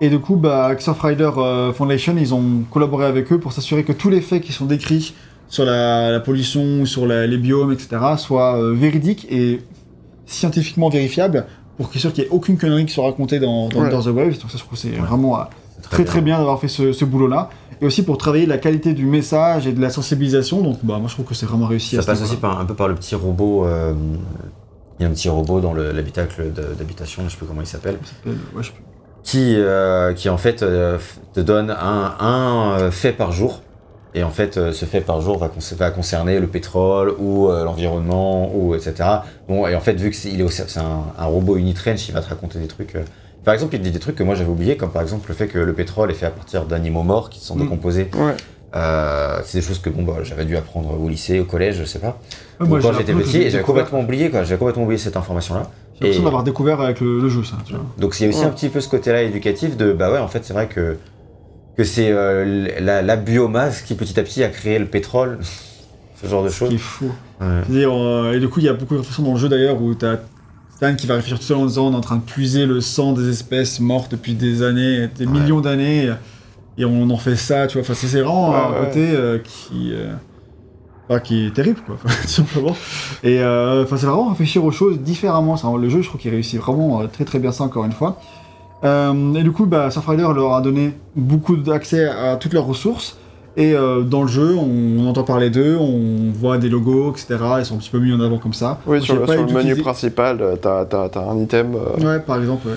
Et du coup, bah, euh, Foundation, ils ont collaboré avec eux pour s'assurer que tous les faits qui sont décrits sur la, la pollution, sur la- les biomes, etc., soient euh, véridiques et scientifiquement vérifiables pour qu'il soit sûr qu'il n'y ait aucune connerie qui soit racontée dans, dans Ouais. The Waves. Donc ça, je trouve que c'est vraiment euh, Très très bien d'avoir fait ce, ce boulot-là. Et aussi pour travailler la qualité du message et de la sensibilisation. Donc bah, moi, je trouve que c'est vraiment réussi. Ça à passe aussi par, un peu par le petit robot. euh, il y a un petit robot dans le- l'habitacle d'habitation, je sais plus comment il s'appelle, ouais, je- qui, euh, qui en fait euh, te donne un, un, euh, fait par jour. Et en fait, ce fait par jour va, con- va concerner le pétrole ou euh, l'environnement ou etc. Bon, et en fait, vu que c'est est un, un robot Unitranch, il va te raconter des trucs. euh, par exemple, il dit des trucs que moi j'avais oubliés, comme par exemple le fait que le pétrole est fait à partir d'animaux morts qui sont Mm. décomposés. Ouais. Euh, c'est des choses que bon, bah, j'avais dû apprendre au lycée, au collège, je sais pas. Ouais, Ou moi, quand j'étais petit, et j'avais complètement oublié quoi, j'avais complètement oublié cette information-là. J'ai l'impression Et- d'avoir découvert avec le, le jeu, ça. Tu vois. Donc il y a aussi Ouais. un petit peu ce côté-là éducatif de bah ouais en fait c'est vrai que que c'est euh, la, la biomasse qui petit à petit a créé le pétrole, ce genre de choses. qui est fou. Ouais. Euh, et du coup, il y a beaucoup de réflexions dans le jeu d'ailleurs où t'as Stan qui va réfléchir tout seul en disant on est en train de puiser le sang des espèces mortes depuis des années, des Ouais. millions d'années, et on en fait ça, tu vois. Enfin, c'est vraiment Ouais, un ouais. côté euh, qui. euh, enfin, qui est terrible, quoi, tout simplement. Et euh, enfin, c'est vraiment réfléchir aux choses différemment. Le jeu, je trouve qu'il réussit vraiment très très bien ça, encore une fois. Et du coup, bah, Surfrider leur a donné beaucoup d'accès à toutes leurs ressources. Et euh, dans le jeu, on, on entend parler d'eux, on voit des logos, etc. Ils sont un petit peu mis en avant comme ça. Oui, sur le, pas sur le menu principal, euh, t'as un item, euh, Ouais, par exemple, ouais.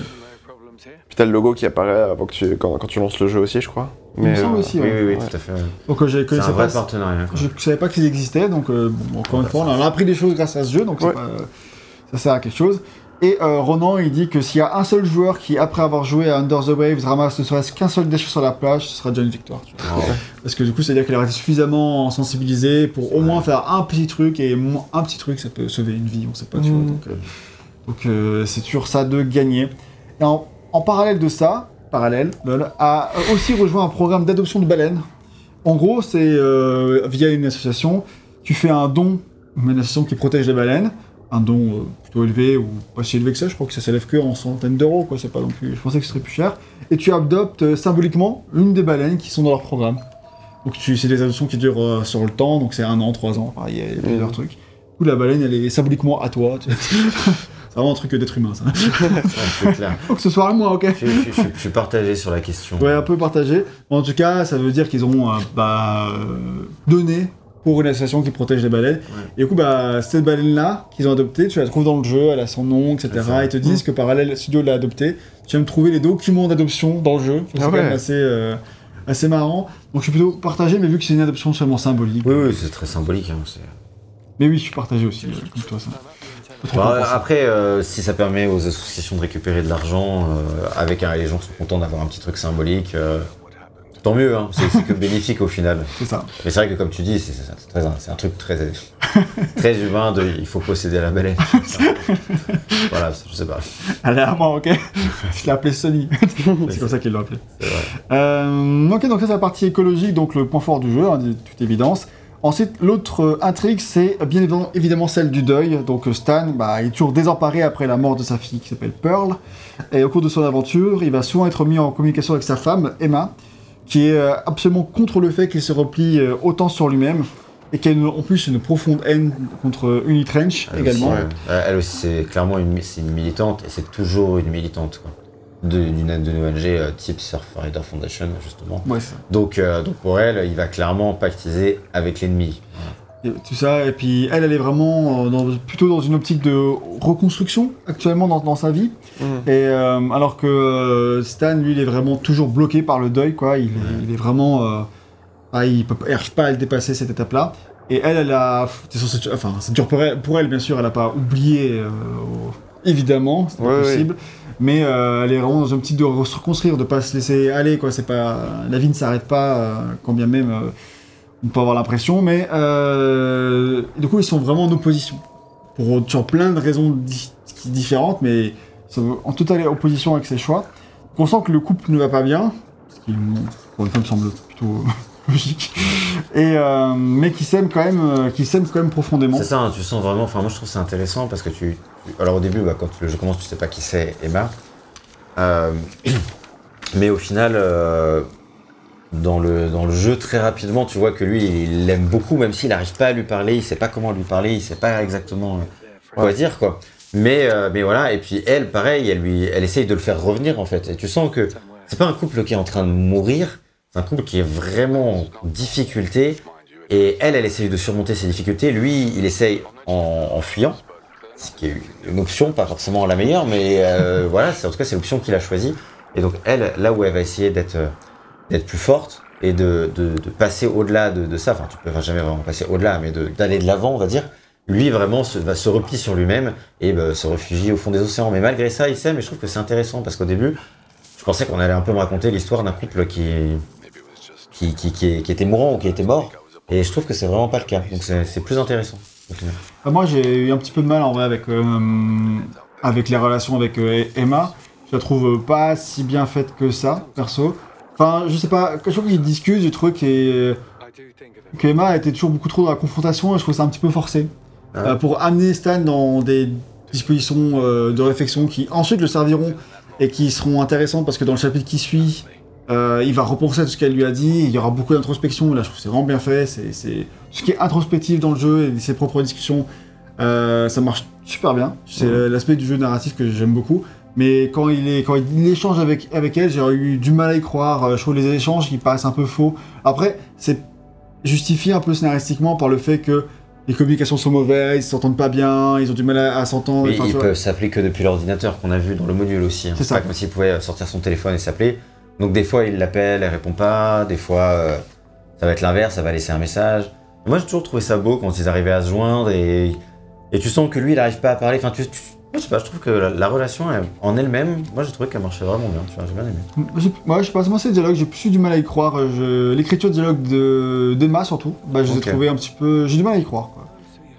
puis t'as le logo qui apparaît avant que tu, quand, quand tu lances le jeu aussi, je crois. Il me semble euh, aussi, Oui, ouais. oui, oui, Ouais. tout à fait. Donc euh, je C'est un vrai pas, partenariat. quoi. je savais pas qu'ils existaient, donc euh, bon, encore une fois, on a appris des choses grâce à ce jeu, donc c'est Ouais. pas- euh, ça sert à quelque chose. Et euh, Ronan, il dit que s'il y a un seul joueur qui, après avoir joué à Under the Waves, ramasse ne serait-ce qu'un seul déchet sur la plage, ce sera déjà une victoire. tu vois. Parce que du coup, c'est-à-dire qu'il aurait été suffisamment sensibilisé pour au moins faire un petit truc, et un petit truc, ça peut sauver une vie, on sait pas, tu vois. Mhm. Donc, euh, donc, euh, c'est toujours ça de gagner. Et en, en parallèle de ça, parallèle, lol, a aussi rejoint un programme d'adoption de baleines. En gros, c'est via une association, tu fais un don, une association qui protège les baleines, un don euh, plutôt élevé ou pas si élevé que ça, je crois que ça s'élève que en centaines d'euros, quoi, c'est pas non plus, je pensais que ce serait plus cher, et tu adoptes euh, symboliquement une des baleines qui sont dans leur programme. Donc tu, c'est des adoptions qui durent euh, sur le temps, donc c'est un an, trois ans, il y a plusieurs Mhm. trucs. Du coup, la baleine, elle est symboliquement à toi. tu- c'est vraiment un truc d'être humain, ça. Ouais, c'est clair. Faut que ce soit à moi, ok Je, je- je- je suis partagé sur la question. Ouais, un peu partagé. En tout cas, ça veut dire qu'ils ont euh, bah, donné pour une association qui protège les baleines. Et du coup, bah, cette baleine-là qu'ils ont adoptée, tu la trouves dans le jeu, elle a son nom, etc. Ils te disent que Parallel Studio l'a adoptée. Tu vas me trouver les documents d'adoption dans le jeu. C'est Ah quand ouais. même assez, euh, assez marrant. Donc je suis plutôt partagé, mais vu que c'est une adoption seulement symbolique. Oui, oui, c'est très symbolique. hein, Mais oui, je suis partagé aussi, euh, comme toi, ça. Pas trop Bah, après, euh, si ça permet aux associations de récupérer de l'argent, euh, avec un, les gens sont contents d'avoir un petit truc symbolique, euh, tant mieux, hein, c'est que bénéfique au final. C'est ça. Mais c'est vrai que comme tu dis, c'est un truc très, très humain de il faut posséder la baleine. voilà, je sais pas. Moi, ok? Je l'ai appelé Sony. c'est comme ça qu'ils l'ont appelé. Euh, ok, donc ça c'est la partie écologique, donc le point fort du jeu, hein, de toute évidence. Ensuite, l'autre euh, intrigue, c'est bien évidemment, celle du deuil. Donc euh, Stan, bah, il est toujours désemparé après la mort de sa fille qui s'appelle Pearl. Et au cours de son aventure, il va souvent être mis en communication avec sa femme, Emma, qui est euh, absolument contre le fait qu'il se replie euh, autant sur lui-même. Et qui a une- en plus une profonde haine contre Unitrench Elle également. aussi, ouais. Euh, Elle aussi, c'est clairement une, une militante et c'est toujours une militante quoi. De- d'une ONG euh, type Surfrider Foundation justement. Ouais, c'est ça. Donc, euh, donc pour elle, il va clairement pactiser avec l'ennemi. Et tout ça, et puis elle, elle est vraiment euh, dans- plutôt dans une optique de reconstruction actuellement dans, dans sa vie. Mm. Et euh, alors que euh, Stan, lui, il est vraiment toujours bloqué par le deuil, quoi. Il, est, il est vraiment, euh, ah, il peut, il arrive pas à le dépasser cette étape-là. Et elle, elle a, c'est enfin, c'est dur pour elle, pour elle, bien sûr, elle a pas oublié, évidemment, c'est Ouais, ouais. possible. Mais elle est vraiment dans une optique de se reconstruire, de pas se laisser aller, quoi. C'est pas, la vie ne s'arrête pas, quand bien même. On peut avoir l'impression, mais euh, du coup ils sont vraiment en opposition pour sur plein de raisons di- différentes, mais en totale opposition avec ses choix. On sent que le couple ne va pas bien, ce qui pour une femme semble plutôt logique, et euh, mais qui s'aiment quand même, euh, qui quand même profondément. C'est ça, hein, tu sens vraiment. Enfin, moi je trouve c'est intéressant parce que tu. alors au début, bah, quand le jeu commence, tu sais pas qui c'est Emma. Mais au final, dans, le, dans le jeu, très rapidement, tu vois que lui, il l'aime beaucoup, même s'il n'arrive pas à lui parler, il sait pas comment lui parler, il sait pas exactement euh, quoi Ouais. dire, quoi. Mais, euh, mais voilà, et puis elle, pareil, elle, lui, elle essaye de le faire revenir en fait. Et tu sens que c'est pas un couple qui est en train de mourir, c'est un couple qui est vraiment en difficulté. Et elle, elle essaye de surmonter ses difficultés. Lui, il essaye en, en fuyant, ce qui est une option, pas forcément la meilleure, mais euh, voilà, c'est en tout cas c'est l'option qu'il a choisie. Et donc elle, là où elle va essayer d'être euh, d'être plus forte et de, de, passer au-delà de, de ça, enfin tu peux enfin, jamais vraiment passer au-delà, mais d'aller de l'avant, on va dire. Lui vraiment se, va se replier sur lui-même et bah, se réfugier au fond des océans. Mais malgré ça, il sait. Mais je trouve que c'est intéressant parce qu'au début, je pensais qu'on allait un peu me raconter l'histoire d'un couple qui, qui, qui, qui, était mourant ou qui était mort. Et je trouve que c'est vraiment pas le cas. Donc c'est plus intéressant. Ah, moi j'ai eu un petit peu de mal en vrai avec, euh, avec les relations avec euh, Emma. Je la trouve pas si bien faite que ça, perso. Enfin, je sais pas, chaque fois qu'ils discutent, j'ai trouvé que, que Emma était toujours beaucoup trop dans la confrontation et je trouve ça un petit peu forcé. Ah. Euh, pour amener Stan dans des dispositions euh, de réflexion qui ensuite le serviront et qui seront intéressantes parce que dans le chapitre qui suit, euh, il va repenser à tout ce qu'elle lui a dit, il y aura beaucoup d'introspection, là je trouve que c'est vraiment bien fait, c'est, ce qui est introspectif dans le jeu et ses propres discussions, ça marche super bien, c'est l'aspect du jeu narratif que j'aime beaucoup, mais quand il, est, quand il échange avec, avec elle, j'ai eu du mal à y croire, Euh, je trouve les échanges qui paraissent un peu faux. Après, c'est justifié un peu scénaristiquement par le fait que les communications sont mauvaises, ils s'entendent pas bien, ils ont du mal à, à s'entendre. Ils peuvent s'appeler que depuis l'ordinateur qu'on a vu dans le module aussi. hein. C'est ça. comme s'il pouvait sortir son téléphone et s'appeler. Donc des fois il l'appelle, elle répond pas. Des fois euh, ça va être l'inverse, ça va laisser un message. Moi j'ai toujours trouvé ça beau quand ils arrivaient à se joindre et, et tu sens que lui il arrive pas à parler. Enfin tu, tu- je sais pas, je trouve que la, la relation elle- en elle-même, moi j'ai trouvé qu'elle marchait vraiment bien. Tu vois, j'ai bien aimé. J'ai- Moi, je sais pas, moi c'est le dialogue, j'ai plus eu du mal à y croire. Je- L'écriture de dialogue de d'Emma surtout, bah, je les ai Ok. trouvés un petit peu. J'ai du mal à y croire. Quoi.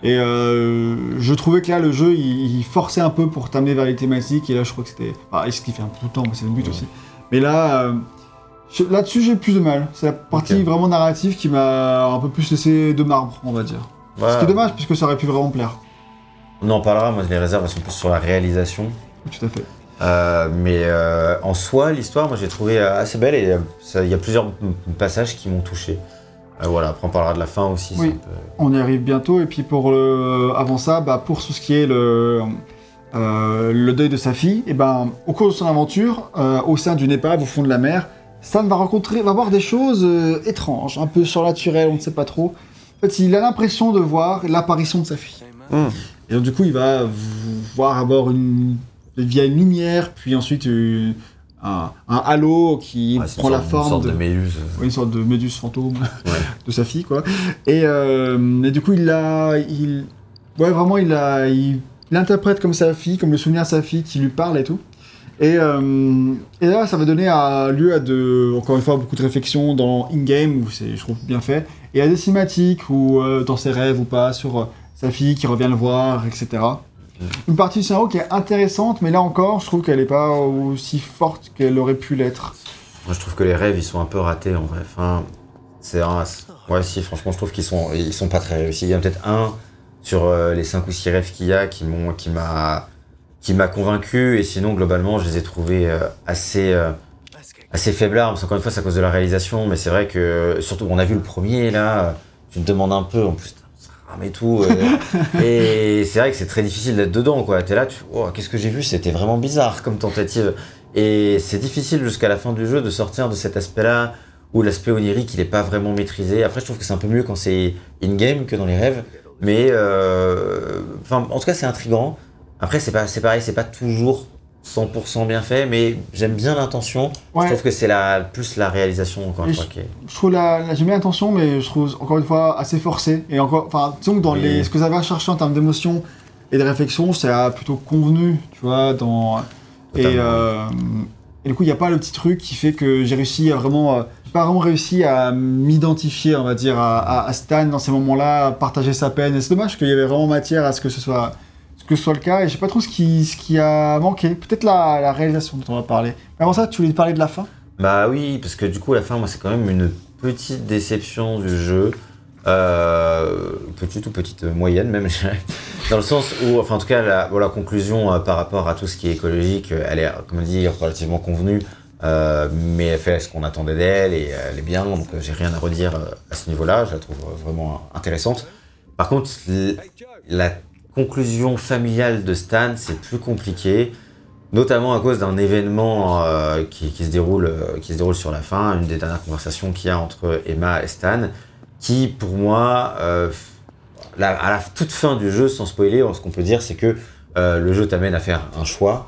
Et euh, je trouvais que là, le jeu, il, il forçait un peu pour t'amener vers les thématiques. Et là, je crois que c'était. Ah, et ce qui fait un peu tout le temps, mais c'est le but Ouais. aussi. Mais là, euh, je- là-dessus, j'ai plus de mal. C'est la partie Ok. vraiment narrative qui m'a un peu plus laissé de marbre, on va dire. Ce qui est dommage, puisque ça aurait pu vraiment plaire. On en parlera, moi les réserves elles sont plus sur la réalisation. Tout à fait. Euh, mais euh, en soi, l'histoire, moi j'ai trouvé euh, assez belle et il y a plusieurs passages qui m'ont touché. Euh, voilà, après on parlera de la fin aussi. c'est Oui. un peu- On y arrive bientôt. Et puis pour le... avant ça, bah, pour tout ce qui est le, euh, le deuil de sa fille, et ben, au cours de son aventure, euh, au sein d'une épave au fond de la mer, Stan va rencontrer, va voir des choses euh, étranges, un peu surnaturelles, on ne sait pas trop. En fait, il a l'impression de voir l'apparition de sa fille. Hmm. Et donc du coup, il va voir avoir une via une lumière, puis ensuite une- un, un halo qui Ouais, prend la sorte- une forme sorte de, de méduse. Ouais, une sorte de méduse fantôme Ouais. de sa fille, quoi. Et, euh, et du coup, il a. Il, ouais, vraiment, il, a, il l'interprète comme sa fille, comme le souvenir de sa fille qui lui parle et tout. Et, euh, et là, ça va donner à, lieu à de, encore une fois, beaucoup de réflexions dans in-game, où c'est, je trouve, bien fait, et à des cinématiques, ou euh, dans ses rêves ou pas, sur euh, sa fille qui revient le voir, etc. Une partie du scénario qui est intéressante, mais là encore, je trouve qu'elle n'est pas aussi forte qu'elle aurait pu l'être. Moi je trouve que les rêves ils sont un peu ratés en vrai. Enfin, c'est un. Ouais, si, franchement, je trouve qu'ils sont, ils sont pas très réussis. Il y en a peut-être un sur euh, les 5 ou 6 rêves qu'il y a qui m'ont, qui m'a, qui m'a convaincu. Et sinon, globalement, je les ai trouvés euh, assez, euh, assez faiblards. Parce qu'encore une fois, c'est à cause de la réalisation. Mais c'est vrai que, surtout, on a vu le premier là. Tu te demandes un peu, en plus, rame et tout. euh, et c'est vrai que c'est très difficile d'être dedans, quoi. T'es là, tu, oh, qu'est-ce que j'ai vu? C'était vraiment bizarre comme tentative. Et c'est difficile jusqu'à la fin du jeu de sortir de cet aspect-là où l'aspect onirique il est pas vraiment maîtrisé. Après, je trouve que c'est un peu mieux quand c'est in-game que dans les rêves. Mais euh, enfin, en tout cas, c'est intriguant. Après, c'est pas, c'est pareil, c'est pas toujours 100% bien fait, mais j'aime bien l'intention. Ouais. Je trouve que c'est la, plus la réalisation encore une fois je- qui est- je trouve la, la- j'aime bien l'intention, mais je trouve encore une fois assez forcé. Et encore, enfin, disons que dans Oui. les, ce que vous avez à chercher en termes d'émotion et de réflexion, c'est plutôt convenu, tu vois, dans. Et, euh, et du coup, il n'y a pas le petit truc qui fait que j'ai réussi à vraiment. euh, j'ai pas vraiment réussi à m'identifier, on va dire, à, à- à Stan dans ces moments-là, à partager sa peine. Et c'est dommage qu'il y avait vraiment matière à ce que ce soit, que soit le cas. Et je sais pas trop ce qui, ce qui a manqué. Peut-être la, la réalisation dont on va parler. Avant ça, tu voulais parler de la fin? Bah oui, parce que du coup, la fin, moi, c'est quand même une petite déception du jeu. Euh, petite ou petite euh, moyenne même. Dans le sens où, enfin, en tout cas, la, la conclusion euh, par rapport à tout ce qui est écologique, elle est, comme on dit, relativement convenue. mais elle fait ce qu'on attendait d'elle et elle est bien, donc j'ai rien à redire à ce niveau-là. Je la trouve vraiment intéressante. Par contre, la conclusion familiale de Stan, c'est plus compliqué notamment à cause d'un événement euh, qui, se déroule, euh, qui se déroule sur la fin, une des dernières conversations qu'il y a entre Emma et Stan, qui pour moi, euh, à la toute fin du jeu, sans spoiler, ce qu'on peut dire, c'est que le jeu t'amène à faire un choix,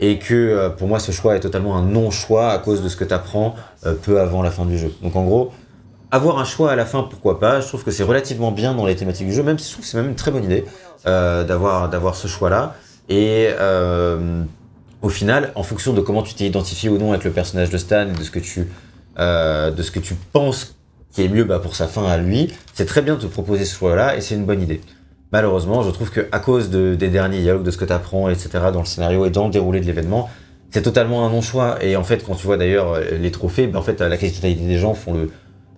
et que pour moi ce choix est totalement un non-choix à cause de ce que tu apprends peu avant la fin du jeu. Donc en gros, avoir un choix à la fin, pourquoi pas Je trouve que c'est relativement bien dans les thématiques du jeu, même si je trouve que c'est même une très bonne idée euh, d'avoir ce choix-là. Et euh, au final, en fonction de comment tu t'es identifié ou non avec le personnage de Stan de ce que tu, euh, de ce que tu penses qui est mieux bah, pour sa fin à lui, c'est très bien de te proposer ce choix-là et c'est une bonne idée. Malheureusement, je trouve que à cause de- des derniers dialogues, de ce que tu apprends, etc., dans le scénario et dans le déroulé de l'événement, c'est totalement un non-choix. Et en fait, quand tu vois d'ailleurs les trophées, ben, en fait, la quasi-totalité des gens font le,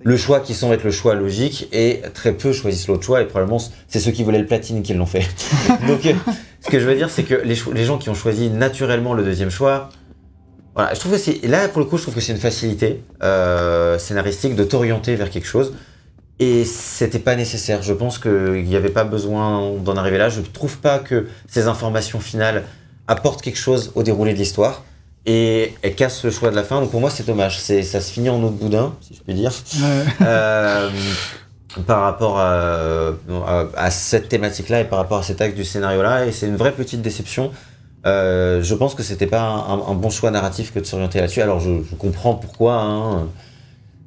le choix qui semble être le choix logique et très peu choisissent l'autre choix et probablement c'est ceux qui voulaient le platine qui l'ont fait. Donc, euh, ce que je veux dire, c'est que les, gens qui ont choisi naturellement le deuxième choix, voilà, je trouve que c'est là pour le coup, je trouve que c'est une facilité euh, scénaristique de t'orienter vers quelque chose. Et c'était pas nécessaire. Je pense qu'il n'y avait pas besoin d'en arriver là. Je trouve pas que ces informations finales apportent quelque chose au déroulé de l'histoire. Et elles cassent le choix de la fin. Donc pour moi, c'est dommage. C'est, ça se finit en eau de boudin, si je puis dire. Euh, par rapport à, à- à cette thématique-là et par rapport à cet acte du scénario-là. Et c'est une vraie petite déception. Euh, je pense que c'était pas un, un bon choix narratif que de s'orienter là-dessus. Alors je, je comprends pourquoi, hein,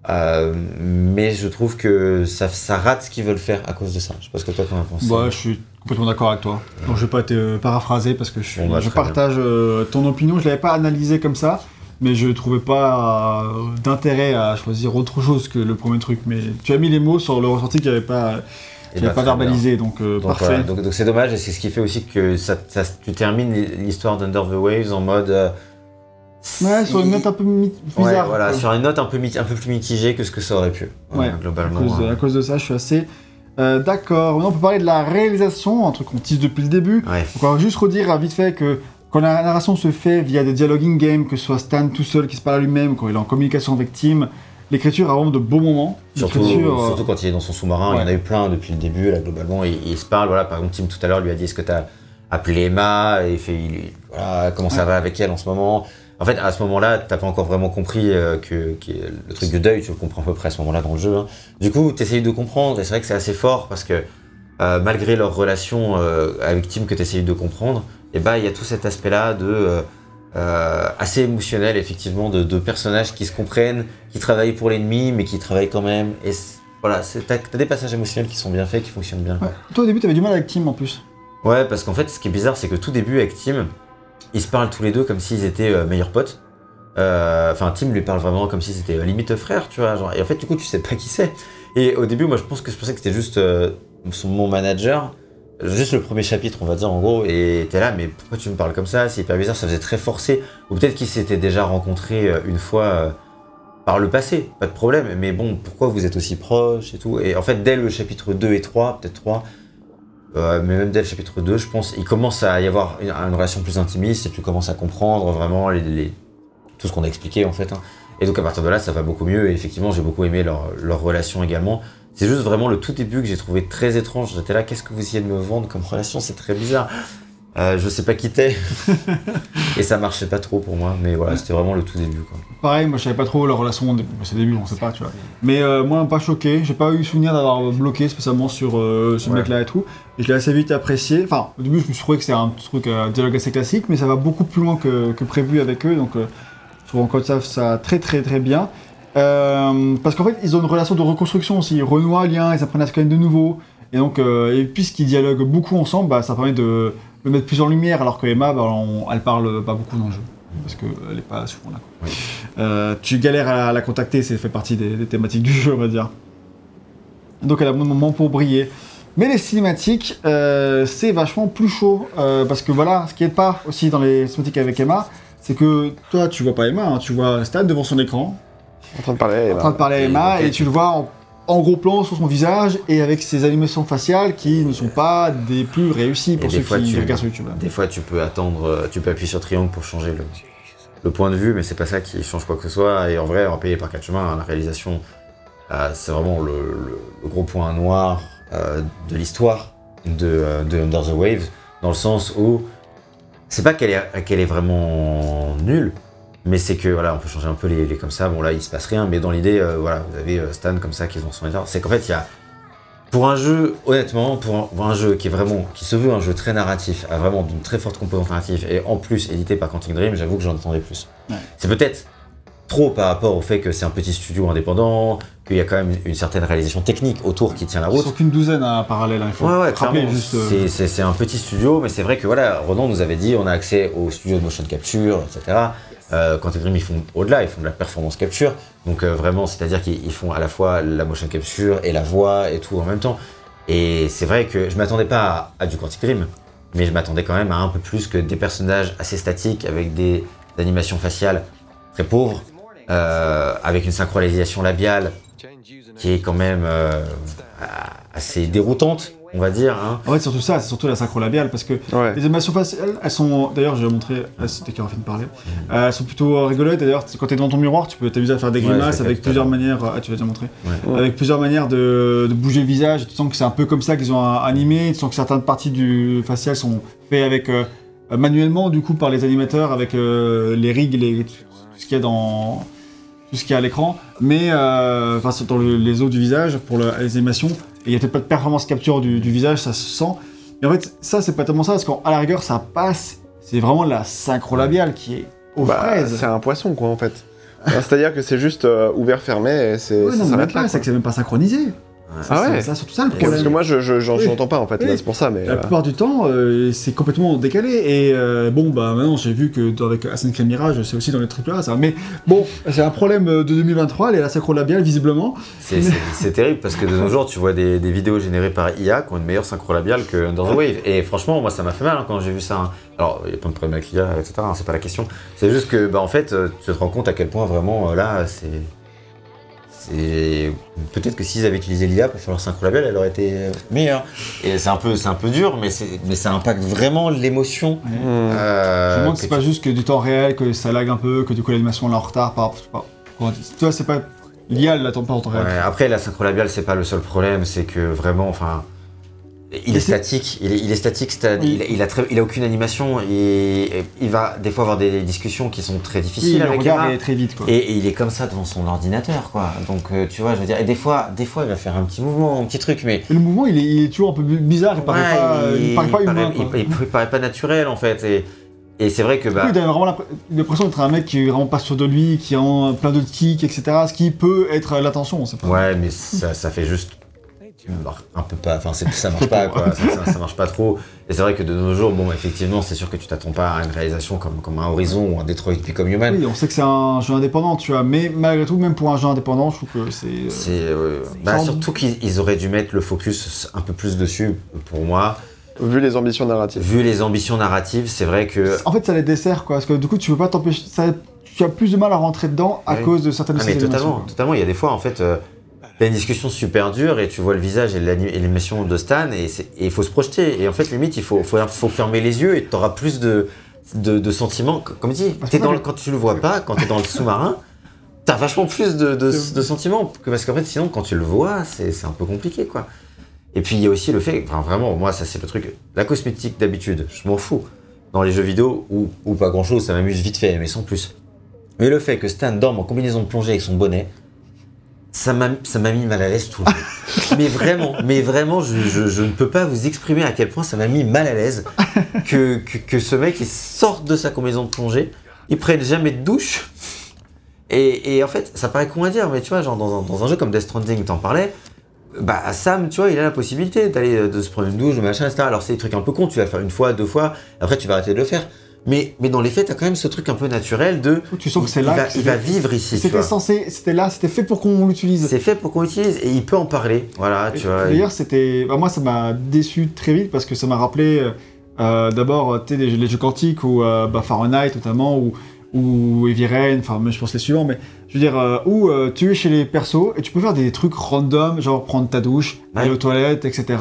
euh, mais je trouve que ça, ça rate ce qu'ils veulent faire à cause de ça. Je sais pas ce que toi t'en penses. Bah, je suis complètement d'accord avec toi. Donc, je vais pas te paraphraser parce que je, bah, je partage euh, ton opinion. Je l'avais pas analysé comme ça, mais je trouvais pas euh, d'intérêt à choisir autre chose que le premier truc. Mais tu as mis les mots sur le ressenti qu'il n'y avait pas, qu'il n'y bah, pas verbalisé, donc, euh, Donc, parfait. donc c'est dommage et c'est ce qui fait aussi que ça, ça- tu termines l'histoire d'Under the Waves en mode. Ouais, sur une note un peu Ouais, bizarre. voilà, quoi. sur une note un peu, mi- un peu plus mitigée que ce que ça aurait pu. Ouais, À globalement. cause, de, euh, à cause de ça, je suis assez euh, d'accord. Maintenant, on peut parler de la réalisation, un truc qu'on tease depuis le début. ouais. Donc, on va juste redire vite fait que quand la narration se fait via des dialogues in-game, que ce soit Stan tout seul qui se parle à lui-même, quand il est en communication avec Tim, l'écriture a vraiment de beaux moments. Surtout, euh, surtout quand il est dans son sous-marin, il y en a eu plein depuis le début, là, globalement, il, il se parle, voilà, par exemple, Tim tout à l'heure lui a dit, est-ce que tu as appelé Emma, et fait, il- voilà, comment ça Ouais. va avec elle en ce moment? En fait, à ce moment-là, t'as pas encore vraiment compris euh, que, que le truc de deuil, tu le comprends à peu près à ce moment-là dans le jeu. hein. Du coup, t'essayes de comprendre, et c'est vrai que c'est assez fort, parce que euh, malgré leur relation euh, avec Tim que t'essayes de comprendre, et bah, il y a tout cet aspect-là de... assez émotionnel effectivement de, de personnages qui se comprennent, qui travaillent pour l'ennemi mais qui travaillent quand même. Et voilà, t'as t'as des passages émotionnels qui sont bien faits, qui fonctionnent bien. ouais. Toi, au début, t'avais du mal avec Tim en plus. Ouais, parce qu'en fait, ce qui est bizarre, c'est que tout début avec Tim, ils se parlent tous les deux comme s'ils étaient euh, meilleurs potes. Euh, Enfin, Tim lui parle vraiment comme si c'était euh, limite frère, tu vois. Et en fait, du coup, tu sais pas qui c'est. Et au début, moi, je pense que je pensais que c'était juste son, mon manager. Juste le premier chapitre, on va dire en gros, et t'es là, mais pourquoi tu me parles comme ça? C'est hyper bizarre, ça faisait très forcé. Ou peut-être qu'ils s'étaient déjà rencontrés une fois par le passé, pas de problème. Mais bon, pourquoi vous êtes aussi proches et tout? Et en fait, dès le chapitre 2 et 3, peut-être 3, mais même dès le chapitre 2, je pense, il commence à y avoir une, une relation plus intimiste et tu commences à comprendre vraiment les, les- tout ce qu'on a expliqué en fait. hein. Et donc à partir de là, ça va beaucoup mieux. Et effectivement, j'ai beaucoup aimé leur, leur relation également. C'est juste vraiment le tout début que j'ai trouvé très étrange. J'étais là, qu'est-ce que vous essayez de me vendre comme relation? C'est très bizarre. Euh, je sais pas qui t'es. et ça marchait pas trop pour moi. Mais voilà, c'était vraiment le tout début. Quoi. Pareil, moi je savais pas trop leur relation, c'est début, on sait pas, tu vois. Mais euh, moi, pas choqué, j'ai pas eu souvenir d'avoir bloqué spécialement sur euh, ce Ouais. mec-là et tout. Et je l'ai assez vite apprécié. Enfin, au début, je me suis trouvé que c'était un truc, euh, un dialogue assez classique, mais ça va beaucoup plus loin que, que prévu avec eux, donc euh, je trouve encore ça, ça très très très bien. Parce qu'en fait, ils ont une relation de reconstruction aussi. Ils renouent un lien, ils apprennent à se connaître de nouveau. Et donc, et puisqu'ils dialoguent beaucoup ensemble, bah, ça permet de le mettre plus en lumière, alors que Emma, bah, on- elle parle pas beaucoup dans le jeu. Parce qu'elle est pas souvent là. quoi. Oui. Euh, tu galères à la contacter, c'est fait partie des, des thématiques du jeu, on va dire. Donc elle a bon moment pour briller. Mais les cinématiques, euh, c'est vachement plus chaud. euh, parce que voilà, ce qui est pas aussi dans les cinématiques avec Emma, c'est que toi, tu vois pas Emma, hein, tu vois Stan devant son écran, En train de parler. en train de parler à Et Emma, ok, et tu le vois en, en gros plan sur son visage, et avec ses animations faciales qui ne sont pas des plus réussies pour ceux qui tu- regardent sur YouTube. Des fois, tu peux attendre, euh, tu peux appuyer sur triangle pour changer le, le point de vue, mais c'est pas ça qui change quoi que ce soit. Et en vrai, en payer par quatre chemins, la réalisation, euh, c'est vraiment le, le- le gros point noir euh, de l'histoire de, de Under the Waves, dans le sens où c'est pas qu'elle est, qu'elle est vraiment nulle, mais c'est que voilà, on peut changer un peu les, les comme ça. Bon là, il se passe rien, mais dans l'idée, euh, voilà, vous avez euh, Stan comme ça qui est dans son état. C'est qu'en fait, il y a pour un jeu, honnêtement, pour un, pour un jeu qui est vraiment, qui se veut un jeu très narratif, a vraiment d'une très forte composante narrative, et en plus édité par Quantic Dream, j'avoue que j'en attendais plus. Ouais. C'est peut-être trop par rapport au fait que c'est un petit studio indépendant, qu'il y a quand même une certaine réalisation technique autour qui tient la Ils route. sont qu'une douzaine à parallèle, hein, il faut Ouais, ouais, rappeler juste. euh, c'est un petit studio, mais c'est vrai que voilà, Ronan nous avait dit on a accès au studio de motion capture, etc. Euh, Quantic Dream, ils font au-delà, ils font de la performance capture. Donc euh, vraiment, c'est-à-dire qu'ils ils font à la fois la motion capture et la voix et tout en même temps. Et c'est vrai que je m'attendais pas à, du Quantic Dream, mais je m'attendais quand même à un peu plus que des personnages assez statiques avec des d'animation faciale très pauvre, euh, avec une synchronisation labiale qui est quand même euh, assez déroutante, on va dire. Hein. En fait, surtout ça, c'est surtout la synchro labiale parce que Ouais. les animations faciales, elles sont. D'ailleurs, je vais montrer. ah, C'était qui a fini de parler. Euh, elles sont plutôt rigolotes. D'ailleurs, quand t'es devant ton miroir, tu peux t'amuser à faire des grimaces avec plusieurs manières. Ah, tu l'as déjà montré. Ouais. Avec plusieurs manières de, de bouger le visage. Tu sens que c'est un peu comme ça qu'ils ont euh, animé. Tu sens que certaines parties du facial sont faites avec euh, euh, manuellement, du coup, par les animateurs, avec euh, les rigs, les, tout ce qu'il y a dans tout ce qu'il y a à l'écran, mais euh, enfin c'est dans le- les os du visage pour le- les animations. Et il n'y a peut-être pas de performance capture du, du visage, ça se sent. Et en fait, ça c'est pas tellement ça, parce qu'à la rigueur ça passe. C'est vraiment la synchro labiale qui est aux Bah, fraises. c'est un poisson, quoi, en fait. C'est-à-dire que c'est juste euh, ouvert-fermé et c'est. Ouais, ça non, mais là, c'est que c'est même pas synchronisé. Ah C'est- ouais C'est surtout ça le Et Parce problème. que moi, je, je, Oui. j'entends pas, en fait, Oui. c'est pour ça, mais. La euh, plupart du temps, euh, c'est complètement décalé. Et euh, bon, bah maintenant, j'ai vu que dans- avec Assassin's Creed Mirage, c'est aussi dans les triple A, ça. Mais bon, c'est un problème de 2023, elle est la synchro labiale, visiblement. C'est c'est- c'est terrible parce que de nos jours, tu vois des, des vidéos générées par IA qui ont une meilleure synchro labiale que Under the Wave. Et franchement, moi, ça m'a fait mal hein, quand j'ai vu ça. hein. Alors, il y a plein de problèmes avec l'IA, etc. hein, c'est pas la question. C'est juste que, bah, en fait, tu te rends compte à quel point vraiment, là, c'est. Peut-être que s'ils avaient utilisé l'IA pour faire leur synchro labiale, elle aurait été euh, meilleure. Et c'est un peu, c'est un peu dur, mais, c'est- mais ça impacte vraiment l'émotion. Ouais. hmm. euh, Je me demande que si c'est tu- pas juste que du temps réel, que ça lag un peu, que du coup l'animation est en retard par. je sais pas, comment dire. Tu vois, c'est pas. L'IA, elle l'attend pas en temps réel. Ouais, après, la synchro labiale, c'est pas le seul problème, c'est que vraiment, enfin. Il est statique, il est, il est statique, Oui. il, il a très- il a aucune animation et, et il va des fois avoir des discussions qui sont très Oui, difficiles le avec regard Emma. est très vite, quoi. Et, et il est comme ça devant son ordinateur, quoi. Donc, euh, tu vois, je veux dire, et des fois, des fois, il va faire un petit mouvement, un petit truc, mais. Et le mouvement, il est, il est toujours un peu bizarre, il paraît Ouais, pas, il, paraît pas humain. quoi. il- paraît pas naturel, en fait. Et, et c'est vrai que, bah. Oui, t'as vraiment l'impr- l'impression d'être un mec qui est vraiment pas sûr de lui, qui a plein de tics, etc. Ce qui peut être l'attention, on sait pas. Ouais, mais ça, ça fait juste un peu pas, enfin ça marche pas quoi, ça, ça- ça marche pas trop. Et c'est vrai que de nos jours, bon effectivement, c'est sûr que tu t'attends pas à une réalisation comme, comme un Horizon ou un Detroit Become Human. Oui, on sait que c'est un jeu indépendant, tu vois, mais malgré tout, même pour un jeu indépendant, je trouve que c'est. euh, C'est euh, bah, surtout qu'ils ils auraient dû mettre le focus un peu plus dessus pour moi. Vu les ambitions narratives. Vu les ambitions narratives, c'est vrai que En fait, ça les dessert, quoi, parce que du coup, tu peux pas t'empêcher. ça- Tu as plus de mal à rentrer dedans à Oui. cause de certaines Ah, mais totalement, totalement. Il y a des fois, en fait, euh, t'as une discussion super dure et tu vois le visage et l'ani- et l'animation de Stan et il faut se projeter. Et en fait, limite, il faut, faut, faut fermer les yeux et t'auras plus de, de, de sentiments. Comme dit, pas dans le- quand tu le vois pas, quand t'es dans le sous-marin, t'as vachement plus de, de, de sentiments. Que, parce qu'en fait, sinon, quand tu le vois, c'est un peu compliqué, quoi. Et puis, il y a aussi le fait, enfin, vraiment, moi, ça, c'est le truc. La cosmétique, d'habitude, je m'en fous. Dans les jeux vidéo, ou, ou pas grand chose, ça m'amuse vite fait, mais sans plus. Mais le fait que Stan dorme en combinaison de plongée avec son bonnet, ça m'a ça m'a mis mal à l'aise tout le jeu. mais vraiment, mais vraiment, je, je- je ne peux pas vous exprimer à quel point ça m'a mis mal à l'aise que, que, que ce mec il sorte de sa combinaison de plongée, il prenne jamais de douche. Et, et en fait, ça paraît con à dire, mais tu vois, genre dans un, dans un jeu comme Death Stranding, t'en parlais, bah Sam, tu vois, il a la possibilité d'aller de se prendre une douche, machin, etc. Alors c'est des trucs un peu cons, tu vas le faire une fois, deux fois, après tu vas arrêter de le faire. Mais, mais dans les faits, t'as quand même ce truc un peu naturel de. Tu sens que c'est il là. va, il va vivre ici. tu C'était censé, c'était là, c'était fait pour qu'on l'utilise. C'est fait pour qu'on l'utilise et il peut en parler. Voilà, tu vois. D'ailleurs, c'était. bah, moi, ça m'a déçu très vite parce que ça m'a rappelé euh, euh, d'abord tu sais, les, les jeux quantiques ou euh, bah, Fahrenheit notamment ou, ou Heavy Rain, enfin, je pense les suivants, mais je veux dire, euh, où euh, tu es chez les persos et tu peux faire des trucs random, genre prendre ta douche, Ouais. aller aux toilettes, etc.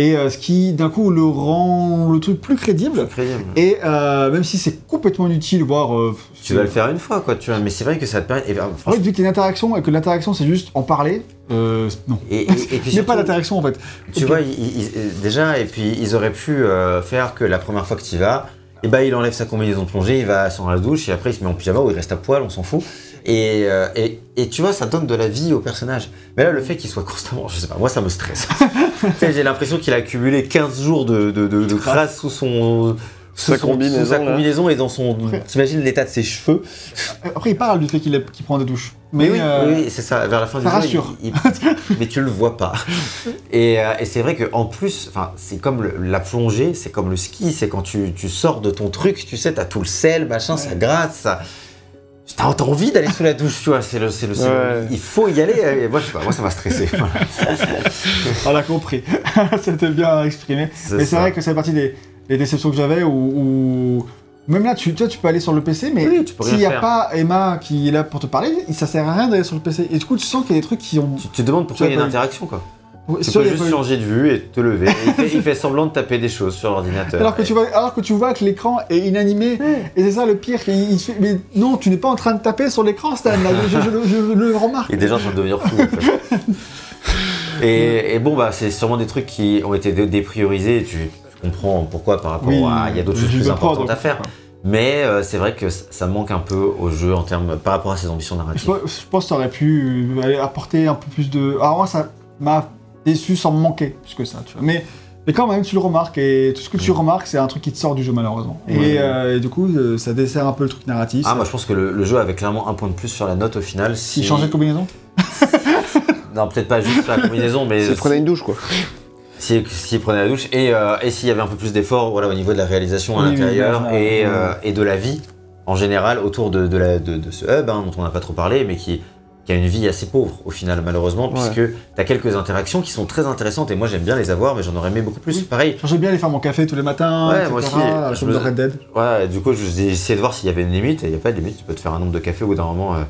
Et euh, ce qui, d'un coup, le rend le truc plus crédible. Crédible. Et euh, même si c'est complètement inutile, voire. euh, Tu vas le faire une fois, quoi, tu vois. Mais c'est vrai que ça te permet. Et, ben, En fait, franchement- vu qu'il y a une interaction et que l'interaction c'est juste en parler, euh, non. et, et- et puis Il n'y a surtout, pas d'interaction en fait. Tu vois, il- il- il- déjà, et puis ils auraient pu faire que la première fois que tu y vas, et ben il enlève sa combinaison de plongée, il va sur la douche et après il se met en pyjama ou il reste à poil, on s'en fout. Et, euh, et, et tu vois, ça donne de la vie au personnage. Mais là, le fait qu'il soit constamment, je sais pas, moi ça me stresse. J'ai l'impression qu'il a accumulé 15 jours de, de, de, de crasse sous son. Sous, Sa son- combinaison, sous sa là. combinaison et dans son. Après- T'imagines l'état de ses cheveux Après, il parle du fait qu'il prend des douches. Mais, Mais oui, euh, oui, c'est ça. Vers la fin ça du jeu, rassure. il- il- mais tu le vois pas. Et, euh, et c'est vrai qu'en plus, enfin, c'est comme le- la plongée, c'est comme le ski, c'est quand tu, tu sors de ton truc, tu sais, t'as tout le sel, machin, ça gratte, ça. T'as envie d'aller sous la douche, tu vois. C'est le, c'est le, Ouais. Il faut y aller. Et moi, je sais pas, moi, ça m'a stressé. Voilà. on l'a compris. C'était bien exprimé. Mais c'est vrai que c'est partie des, des déceptions que j'avais où, où, Même là, tu, toi, tu peux aller sur le PC, mais Oui, s'il n'y a faire. pas Emma qui est là pour te parler, ça sert à rien d'aller sur le PC. Et du coup, tu sens qu'il y a des trucs qui ont. Tu te demandes pourquoi il y a une interaction, quoi. Ouais, Tu peux juste changer de vue et te lever. il, fait, il fait semblant de taper des choses sur l'ordinateur. Alors que, tu vois, alors que tu vois que l'écran est inanimé, et c'est ça le pire, il, il se fait, mais non, tu n'es pas en train de taper sur l'écran, Stan, là, je, je le- je le remarque. Et des gens sont devenir fous. En fait. et, et bon, bah, c'est sûrement des trucs qui ont été dé- dépriorisés. et Tu, comprends pourquoi par rapport Oui, à. Il y a d'autres choses plus importantes à faire. Mais euh, c'est vrai que ça manque un peu au jeu en termes par rapport à ses ambitions narratives. je pense que ça aurait pu euh, apporter un peu plus de. Alors moi, ça m'a déçu sans me manquer plus que ça, tu vois. Mais, mais quand même, tu le remarques, et tout ce que tu remarques, c'est un truc qui te sort du jeu, malheureusement. Ouais. Et, euh, et du coup, euh, ça dessert un peu le truc narratif. Ah, moi je pense que le, le jeu avait clairement un point de plus sur la note au final. S'il Si... changeait de combinaison Non, peut-être pas juste la combinaison, mais C'est prenait une douche, quoi. s'il s'il prenait la douche et, euh, et s'il y avait un peu plus d'efforts voilà, au niveau de la réalisation à Oui, l'intérieur oui, oui, et, euh, et de la vie en général autour de, de la, de, de ce hub hein, dont on n'a pas trop parlé, mais qui, qui a une vie assez pauvre au final, malheureusement, Ouais. puisque tu as quelques interactions qui sont très intéressantes et moi j'aime bien les avoir, mais j'en aurais aimé beaucoup plus. Oui. Pareil, J'aime bien aller faire mon café tous les matins, Ouais, etc., moi aussi, je me- Red Dead. Ouais, du coup, j'ai essayé de voir s'il y avait une limite, et il n'y a pas de limite, tu peux te faire un nombre de cafés au bout d'un moment. euh,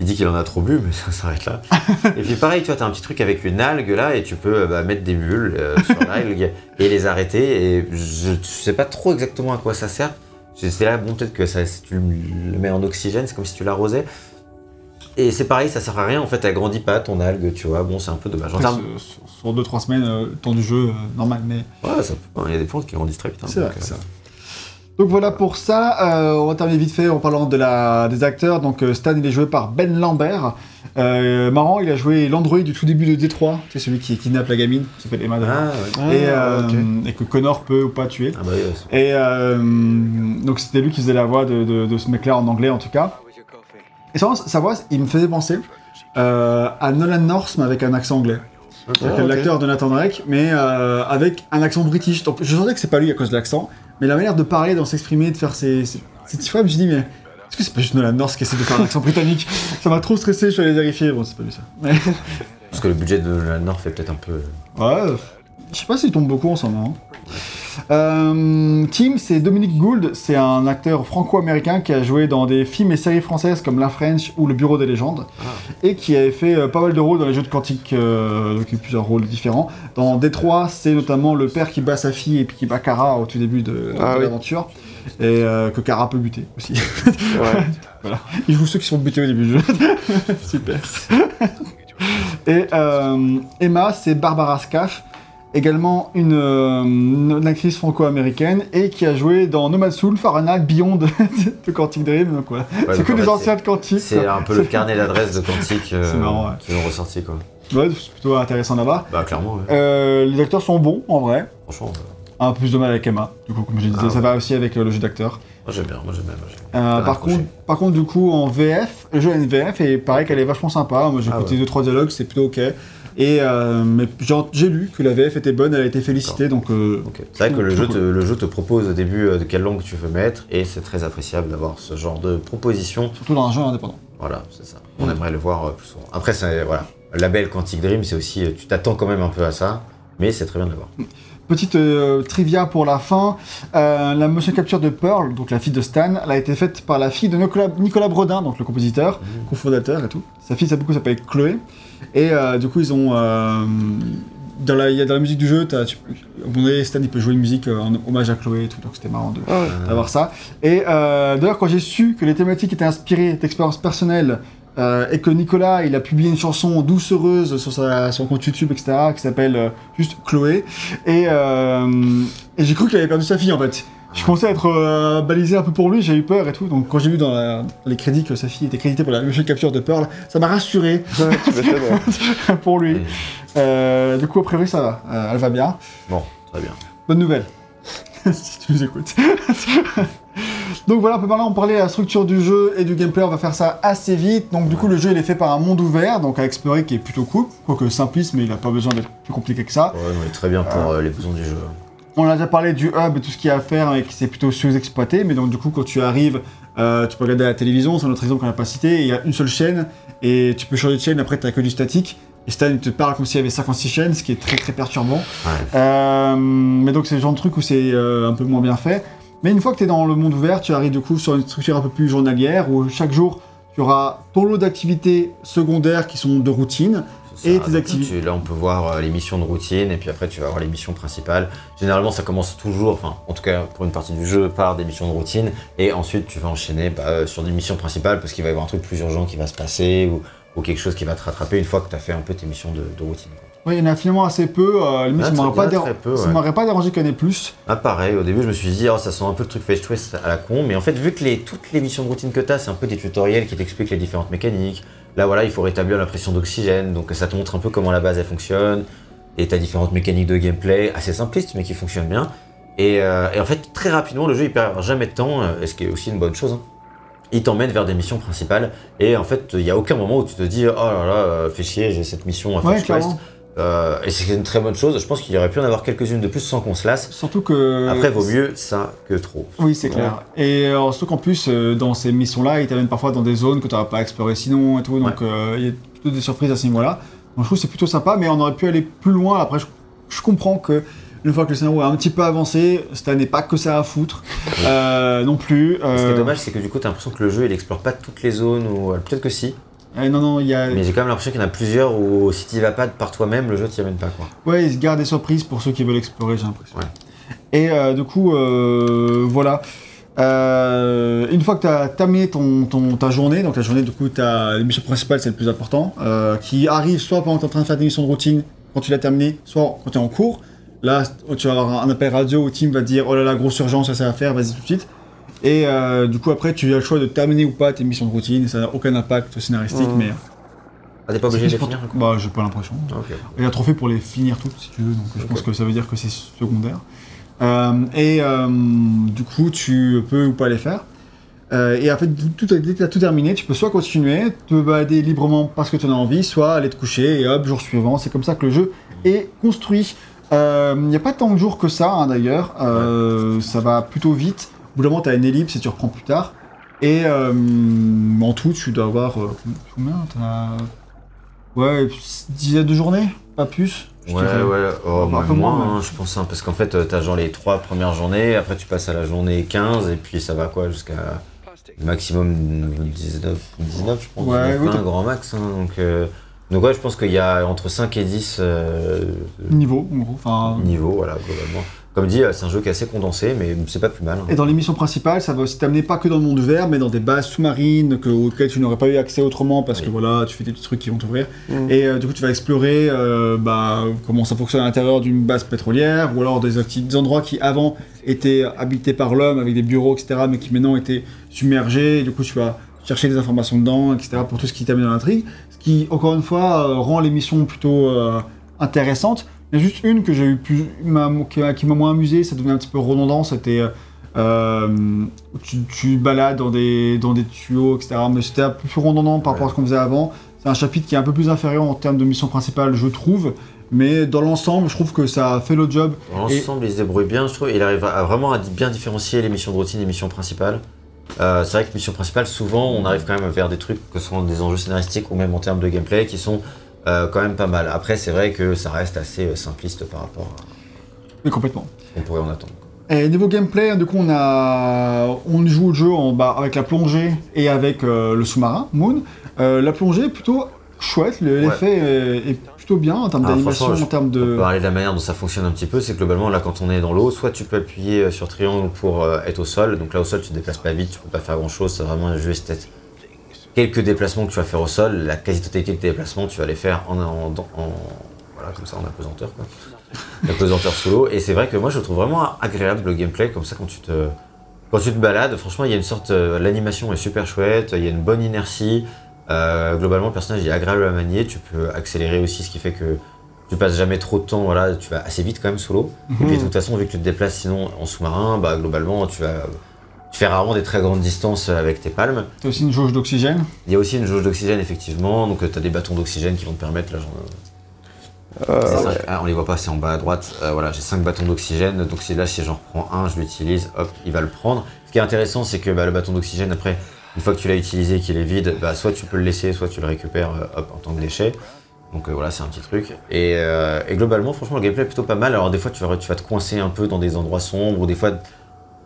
il dit qu'il en a trop bu, mais ça s'arrête là. et puis pareil, tu vois, t'as un petit truc avec une algue là, et tu peux bah, mettre des mules euh, sur l'algue et les arrêter, et je sais pas trop exactement à quoi ça sert. J'étais là, bon, peut-être que ça, si tu le mets en oxygène, c'est comme si tu l'arrosais. Et c'est pareil, ça sert à rien, en fait, elle grandit pas ton algue, tu vois, bon, c'est un peu dommage. En termes- sur- sur 2-3 semaines, euh, le temps du jeu, euh, normal, mais Ouais, ça peut- il y a des plantes qui grandissent très vite. hein, c'est vrai, donc, euh, c'est vrai. Donc voilà pour ça, euh, on va terminer vite fait en parlant de la, des acteurs. Donc euh, Stan, il est joué par Ben Lambert. Euh, marrant, il a joué l'android du tout début de Détroit, c'est celui qui kidnappe la gamine, qui s'appelle Emma. Ah, ouais. et, euh, ok. et que Connor peut ou pas tuer. Ah bah Et euh, donc c'était lui qui faisait la voix de, de- de ce mec-là en anglais en tout cas. Et sa, sa voix, il me faisait penser euh, à Nolan North mais avec un accent anglais. Ok. C'est-à-dire Ah, l'acteur de Nathan Drake, mais euh, avec un accent british. Donc je sentais que c'est pas lui à cause de l'accent, mais la manière de parler, de s'exprimer, de faire ses, ses, ses petits je me suis dit, mais est-ce que c'est pas juste Nolan North qui essaie de faire un accent britannique? Ça m'a trop stressé, je suis allé vérifier. Bon, c'est pas lui ça. Mais, Parce que le budget de la Nord fait peut-être un peu. ouais, je sais pas s'il tombe beaucoup en ce moment. Euh, Tim, c'est Dominique Gould, c'est un acteur franco-américain qui a joué dans des films et séries françaises comme La French ou Le Bureau des légendes, Ah. et qui avait fait euh, pas mal de rôles dans les jeux de Quantique, euh, plusieurs rôles différents. Dans Détroit, c'est notamment le père qui bat sa fille et puis qui bat Kara au tout début de, Ah de oui. l'aventure, et euh, que Kara peut buter aussi. Ouais. Il joue ceux qui sont butés au début du jeu. Super. Et euh, Emma, c'est Barbara Scaff, également une, euh, une actrice franco-américaine et qui a joué dans Nomad Soul, Fahrenheit, Beyond de, Quantic Dream. Donc voilà. Ouais, c'est que des anciens de Quantic. C'est un peu le carnet d'adresse de Quantique euh, C'est marrant, ouais. qui ont ressorti quoi. Ouais, c'est plutôt intéressant là-bas. Bah clairement, ouais. Euh, les acteurs sont bons en vrai. franchement, Un peu plus de mal avec Emma, du coup, comme je disais, Ah, ça va aussi avec le jeu d'acteur. moi j'aime bien, moi j'aime bien. moi, j'aime bien. Par, contre, par contre, du coup, en VF, le jeu a une VF et pareil qu'elle est vachement sympa. Moi, j'ai Ah écouté ouais. deux trois dialogues, c'est plutôt ok. Et euh, mais j'ai lu que la VF était bonne, elle a été félicitée, donc euh. C'est vrai que le jeu, te, le jeu te propose au début euh, de quelle langue tu veux mettre et c'est très appréciable d'avoir ce genre de proposition. surtout dans un jeu indépendant. Voilà, c'est ça. On aimerait le voir plus souvent. Après, voilà, label Quantic Dream, c'est aussi, tu t'attends quand même un peu à ça, mais c'est très bien de le voir. Petite euh, trivia pour la fin, euh, la motion capture de Pearl, donc la fille de Stan, elle a été faite par la fille de Nicolas, Nicolas Brodin, donc le compositeur, cofondateur et tout. Sa fille, ça beaucoup s'appelle Chloé. Et euh, du coup, ils ont. euh, dans, la, il y a dans la musique du jeu, tu, au Stan il peut jouer une musique euh, en hommage à Chloé et tout, donc c'était marrant Ah d'avoir ça. Et euh, d'ailleurs, quand j'ai su que les thématiques étaient inspirées d'expériences personnelles euh, et que Nicolas, il a publié une chanson douce heureuse sur sa, son compte YouTube, etc., qui s'appelle juste Chloé, et, et j'ai cru qu'il avait perdu sa fille en fait. Je à être euh, balisé un peu pour lui, j'ai eu peur et tout. Donc quand j'ai vu dans la- les crédits que sa fille était créditée pour la capture de Pearl, ça m'a rassuré Ouais, tu m'étonnes, ouais. pour lui. Et- Euh, du coup, a priori, ça va. Euh, elle va bien. Bon, très bien. Bonne nouvelle. si tu nous écoutes. Donc voilà, on peut parler de la structure du jeu et du gameplay. On va faire ça assez vite. Donc du coup, le jeu il est fait par un monde ouvert, donc à explorer qui est plutôt cool. Quoique simpliste, mais il n'a pas besoin d'être plus compliqué que ça. Ouais, ouais, très bien pour euh, les besoins du jeu. On a déjà parlé du hub et tout ce qu'il y a à faire et qui c'est plutôt sous-exploité. Mais donc du coup, quand tu arrives, euh, tu peux regarder la télévision. C'est un autre exemple qu'on n'a pas cité. Il y a une seule chaîne et tu peux changer de chaîne. Après, tu que du statique. Et Stan il te parle comme s'il y avait 56 chaînes, ce qui est très très perturbant. Ouais. Euh, mais donc c'est le genre de truc où c'est euh, un peu moins bien fait. Mais une fois que tu es dans le monde ouvert, tu arrives du coup sur une structure un peu plus journalière où chaque jour tu auras ton lot d'activités secondaires qui sont de routine. Et tes activités. Là, on peut voir euh, les missions de routine, et puis après, tu vas voir les missions principales. Généralement, ça commence toujours, enfin, en tout cas, pour une partie du jeu, par des missions de routine, et ensuite, tu vas enchaîner bah, euh, sur des missions principales, parce qu'il va y avoir un truc plus urgent qui va se passer, ou, ou quelque chose qui va te rattraper une fois que tu as fait un peu tes missions de, de routine. quoi. Oui, il y en a finalement assez peu. Euh, limite, ça m'aurait pas, déra- ouais. dérangé qu'il y en ait plus. Ah, pareil, au début, je me suis dit, oh, ça sent un peu le truc Fetch Twist à la con, mais en fait, vu que les, toutes les missions de routine que tu as, c'est un peu des tutoriels qui t'expliquent les différentes mécaniques. Là, voilà, il faut rétablir la pression d'oxygène, donc ça te montre un peu comment la base elle fonctionne, et tu as différentes mécaniques de gameplay, assez simplistes, mais qui fonctionnent bien. Et, euh, et en fait, très rapidement, le jeu il perd jamais de temps, euh, et ce qui est aussi une bonne chose. hein. Il t'emmène vers des missions principales, et en fait, il n'y a aucun moment où tu te dis, oh là là, euh, fais chier, j'ai cette mission à Ouais, Quest. Euh, et c'est une très bonne chose, je pense qu'il y aurait pu en avoir quelques-unes de plus sans qu'on se lasse. Surtout que. Après, vaut mieux ça que trop. Oui, c'est clair. Et euh, surtout qu'en plus, euh, dans ces missions-là, ils t'amènent parfois dans des zones que tu n'auras pas explorées sinon et tout. Donc, euh, il y a plutôt des surprises à ce niveau-là. Donc, je trouve que c'est plutôt sympa, mais on aurait pu aller plus loin. Après, je, je comprends que. Une fois que le scénario a un petit peu avancé, ça n'est pas que ça à foutre non plus. Ce qui est dommage, c'est que du coup, t'as l'impression que le jeu il explore pas toutes les zones, ou peut-être que si, euh, non, non, il y a. mais j'ai quand même l'impression qu'il y en a plusieurs où si t'y vas pas par toi-même, le jeu t'y amène pas quoi. Ouais, ils se gardent des surprises pour ceux qui veulent explorer, j'ai l'impression. Ouais. Et euh, du coup, euh, voilà. Euh, une fois que tu as terminé ton, ton- ta journée, donc la journée, du coup, ta mission principale, c'est le plus important, qui arrive soit pendant que tu es en train de faire des missions de routine, quand tu l'as terminé, soit quand tu es en cours. Là, tu vas avoir un appel radio où Tim va te dire Oh là là, grosse urgence, ça, ça va faire, vas-y tout de suite. Et euh, du coup, après, tu as le choix de terminer ou pas tes missions de routine, et ça n'a aucun impact scénaristique, Mhm. mais. Ah, t'es pas obligé de les finir Bah, j'ai pas l'impression. Ok. Il y a un trophée pour les finir toutes, si tu veux, donc je pense que ça veut dire que c'est secondaire. Euh, et euh, du coup, tu peux ou pas les faire. Euh, et en fait, tout, dès que tu as tout terminé, tu peux soit continuer, te balader librement parce que tu en as envie, soit aller te coucher et hop, jour suivant. C'est comme ça que le jeu est construit. Euh, Il n'y a pas tant de jours que ça, hein, d'ailleurs. Euh, Ça va plutôt vite. Bout d'un moment, tu as une ellipse et tu reprends plus tard. Et euh, en tout, tu dois avoir. euh, combien. Ouais, dizaine de journées, pas plus. je Ouais, dirais. ouais, oh, Un peu moins, hein, je pense, hein, parce qu'en fait, euh, t'as genre les trois premières journées, après tu passes à la journée 15, et puis ça va quoi, jusqu'à maximum 19, 19 je pense, Ouais, 19, oui, 20, t'as- grand max. hein, donc, euh, donc ouais, je pense qu'il y a entre 5 et 10 euh, Niveau, en gros. Enfin, niveaux, voilà, globalement. Comme dit, euh, c'est un jeu qui est assez condensé, mais c'est pas plus mal. hein. Et dans les missions principales, ça va aussi t'amener pas que dans le monde vert, mais dans des bases sous-marines que, auxquelles tu n'aurais pas eu accès autrement parce que voilà, tu fais des petits trucs qui vont t'ouvrir. Mm. Et euh, du coup, tu vas explorer euh, bah, comment ça fonctionne à l'intérieur d'une base pétrolière ou alors des, des endroits qui avant étaient habités par l'homme avec des bureaux, etc., mais qui maintenant étaient submergés. Et du coup, tu vas chercher des informations dedans, etc., pour tout ce qui t'amène dans l'intrigue. Ce qui, encore une fois, euh, rend les missions plutôt euh, intéressantes. Il y a juste une que j'ai eu plus, qui m'a moins amusé, ça devenait un petit peu redondant, c'était euh, tu, tu balades dans des, dans des tuyaux, etc. Mais c'était un peu plus redondant par rapport à ce qu'on faisait avant. C'est un chapitre qui est un peu plus inférieur en termes de mission principale, je trouve. Mais dans l'ensemble, je trouve que ça fait le job. Dans Et- l'ensemble, il se débrouille bien, je trouve. Il arrive à, à vraiment à bien différencier les missions de routine et les missions principales. Euh, c'est vrai que mission principale, souvent, on arrive quand même vers des trucs que sont des enjeux scénaristiques ou même en termes de gameplay qui sont euh, quand même pas mal. Après, c'est vrai que ça reste assez euh, simpliste par rapport à Mais complètement. ce qu'on pourrait en attendre. Et niveau gameplay, du coup, on a, on joue le jeu en, bah, avec la plongée et avec euh, le sous-marin Moon. Euh, la plongée est plutôt chouette, Ouais. l'effet est, est plutôt bien en termes Ah, d'animation, franchement, en termes On peut de. parler de la manière dont ça fonctionne un petit peu, c'est que globalement, là, quand on est dans l'eau, soit tu peux appuyer sur triangle pour euh, être au sol. Donc là, au sol, tu te déplaces pas vite, tu peux pas faire grand chose. C'est vraiment un jeu esthète. Quelques déplacements que tu vas faire au sol, la quasi-totalité des déplacements, tu vas les faire en, en, en- voilà, comme ça, en apesanteur, quoi. Apesanteur sous l'eau. Et c'est vrai que moi, je trouve vraiment agréable le gameplay, comme ça, quand tu te, quand tu te balades. Franchement, il y a une sorte, euh, l'animation est super chouette, il y a une bonne inertie. Euh, globalement, le personnage est agréable à manier. Tu peux accélérer aussi, ce qui fait que tu passes jamais trop de temps. Voilà, tu vas assez vite quand même sous l'eau. Et puis de toute façon, vu que tu te déplaces sinon en sous-marin, bah globalement, tu vas tu fais rarement des très grandes distances avec tes palmes. T'as aussi une jauge d'oxygène? Il y a aussi une jauge d'oxygène effectivement, donc tu as des bâtons d'oxygène qui vont te permettre là. j'en- Euh, ouais. cinq- ah, on les voit pas, c'est en bas à droite. Euh, voilà, j'ai 5 bâtons d'oxygène, donc si là si j'en reprends un, je l'utilise, hop, il va le prendre. Ce qui est intéressant, c'est que bah, le bâton d'oxygène, après, une fois que tu l'as utilisé, qu'il est vide, bah, soit tu peux le laisser, soit tu le récupères euh, hop, en tant que déchet. Donc euh, voilà, c'est un petit truc. Et, euh, et globalement, franchement, le gameplay est plutôt pas mal. Alors des fois, tu vas, tu vas te coincer un peu dans des endroits sombres, ou des fois,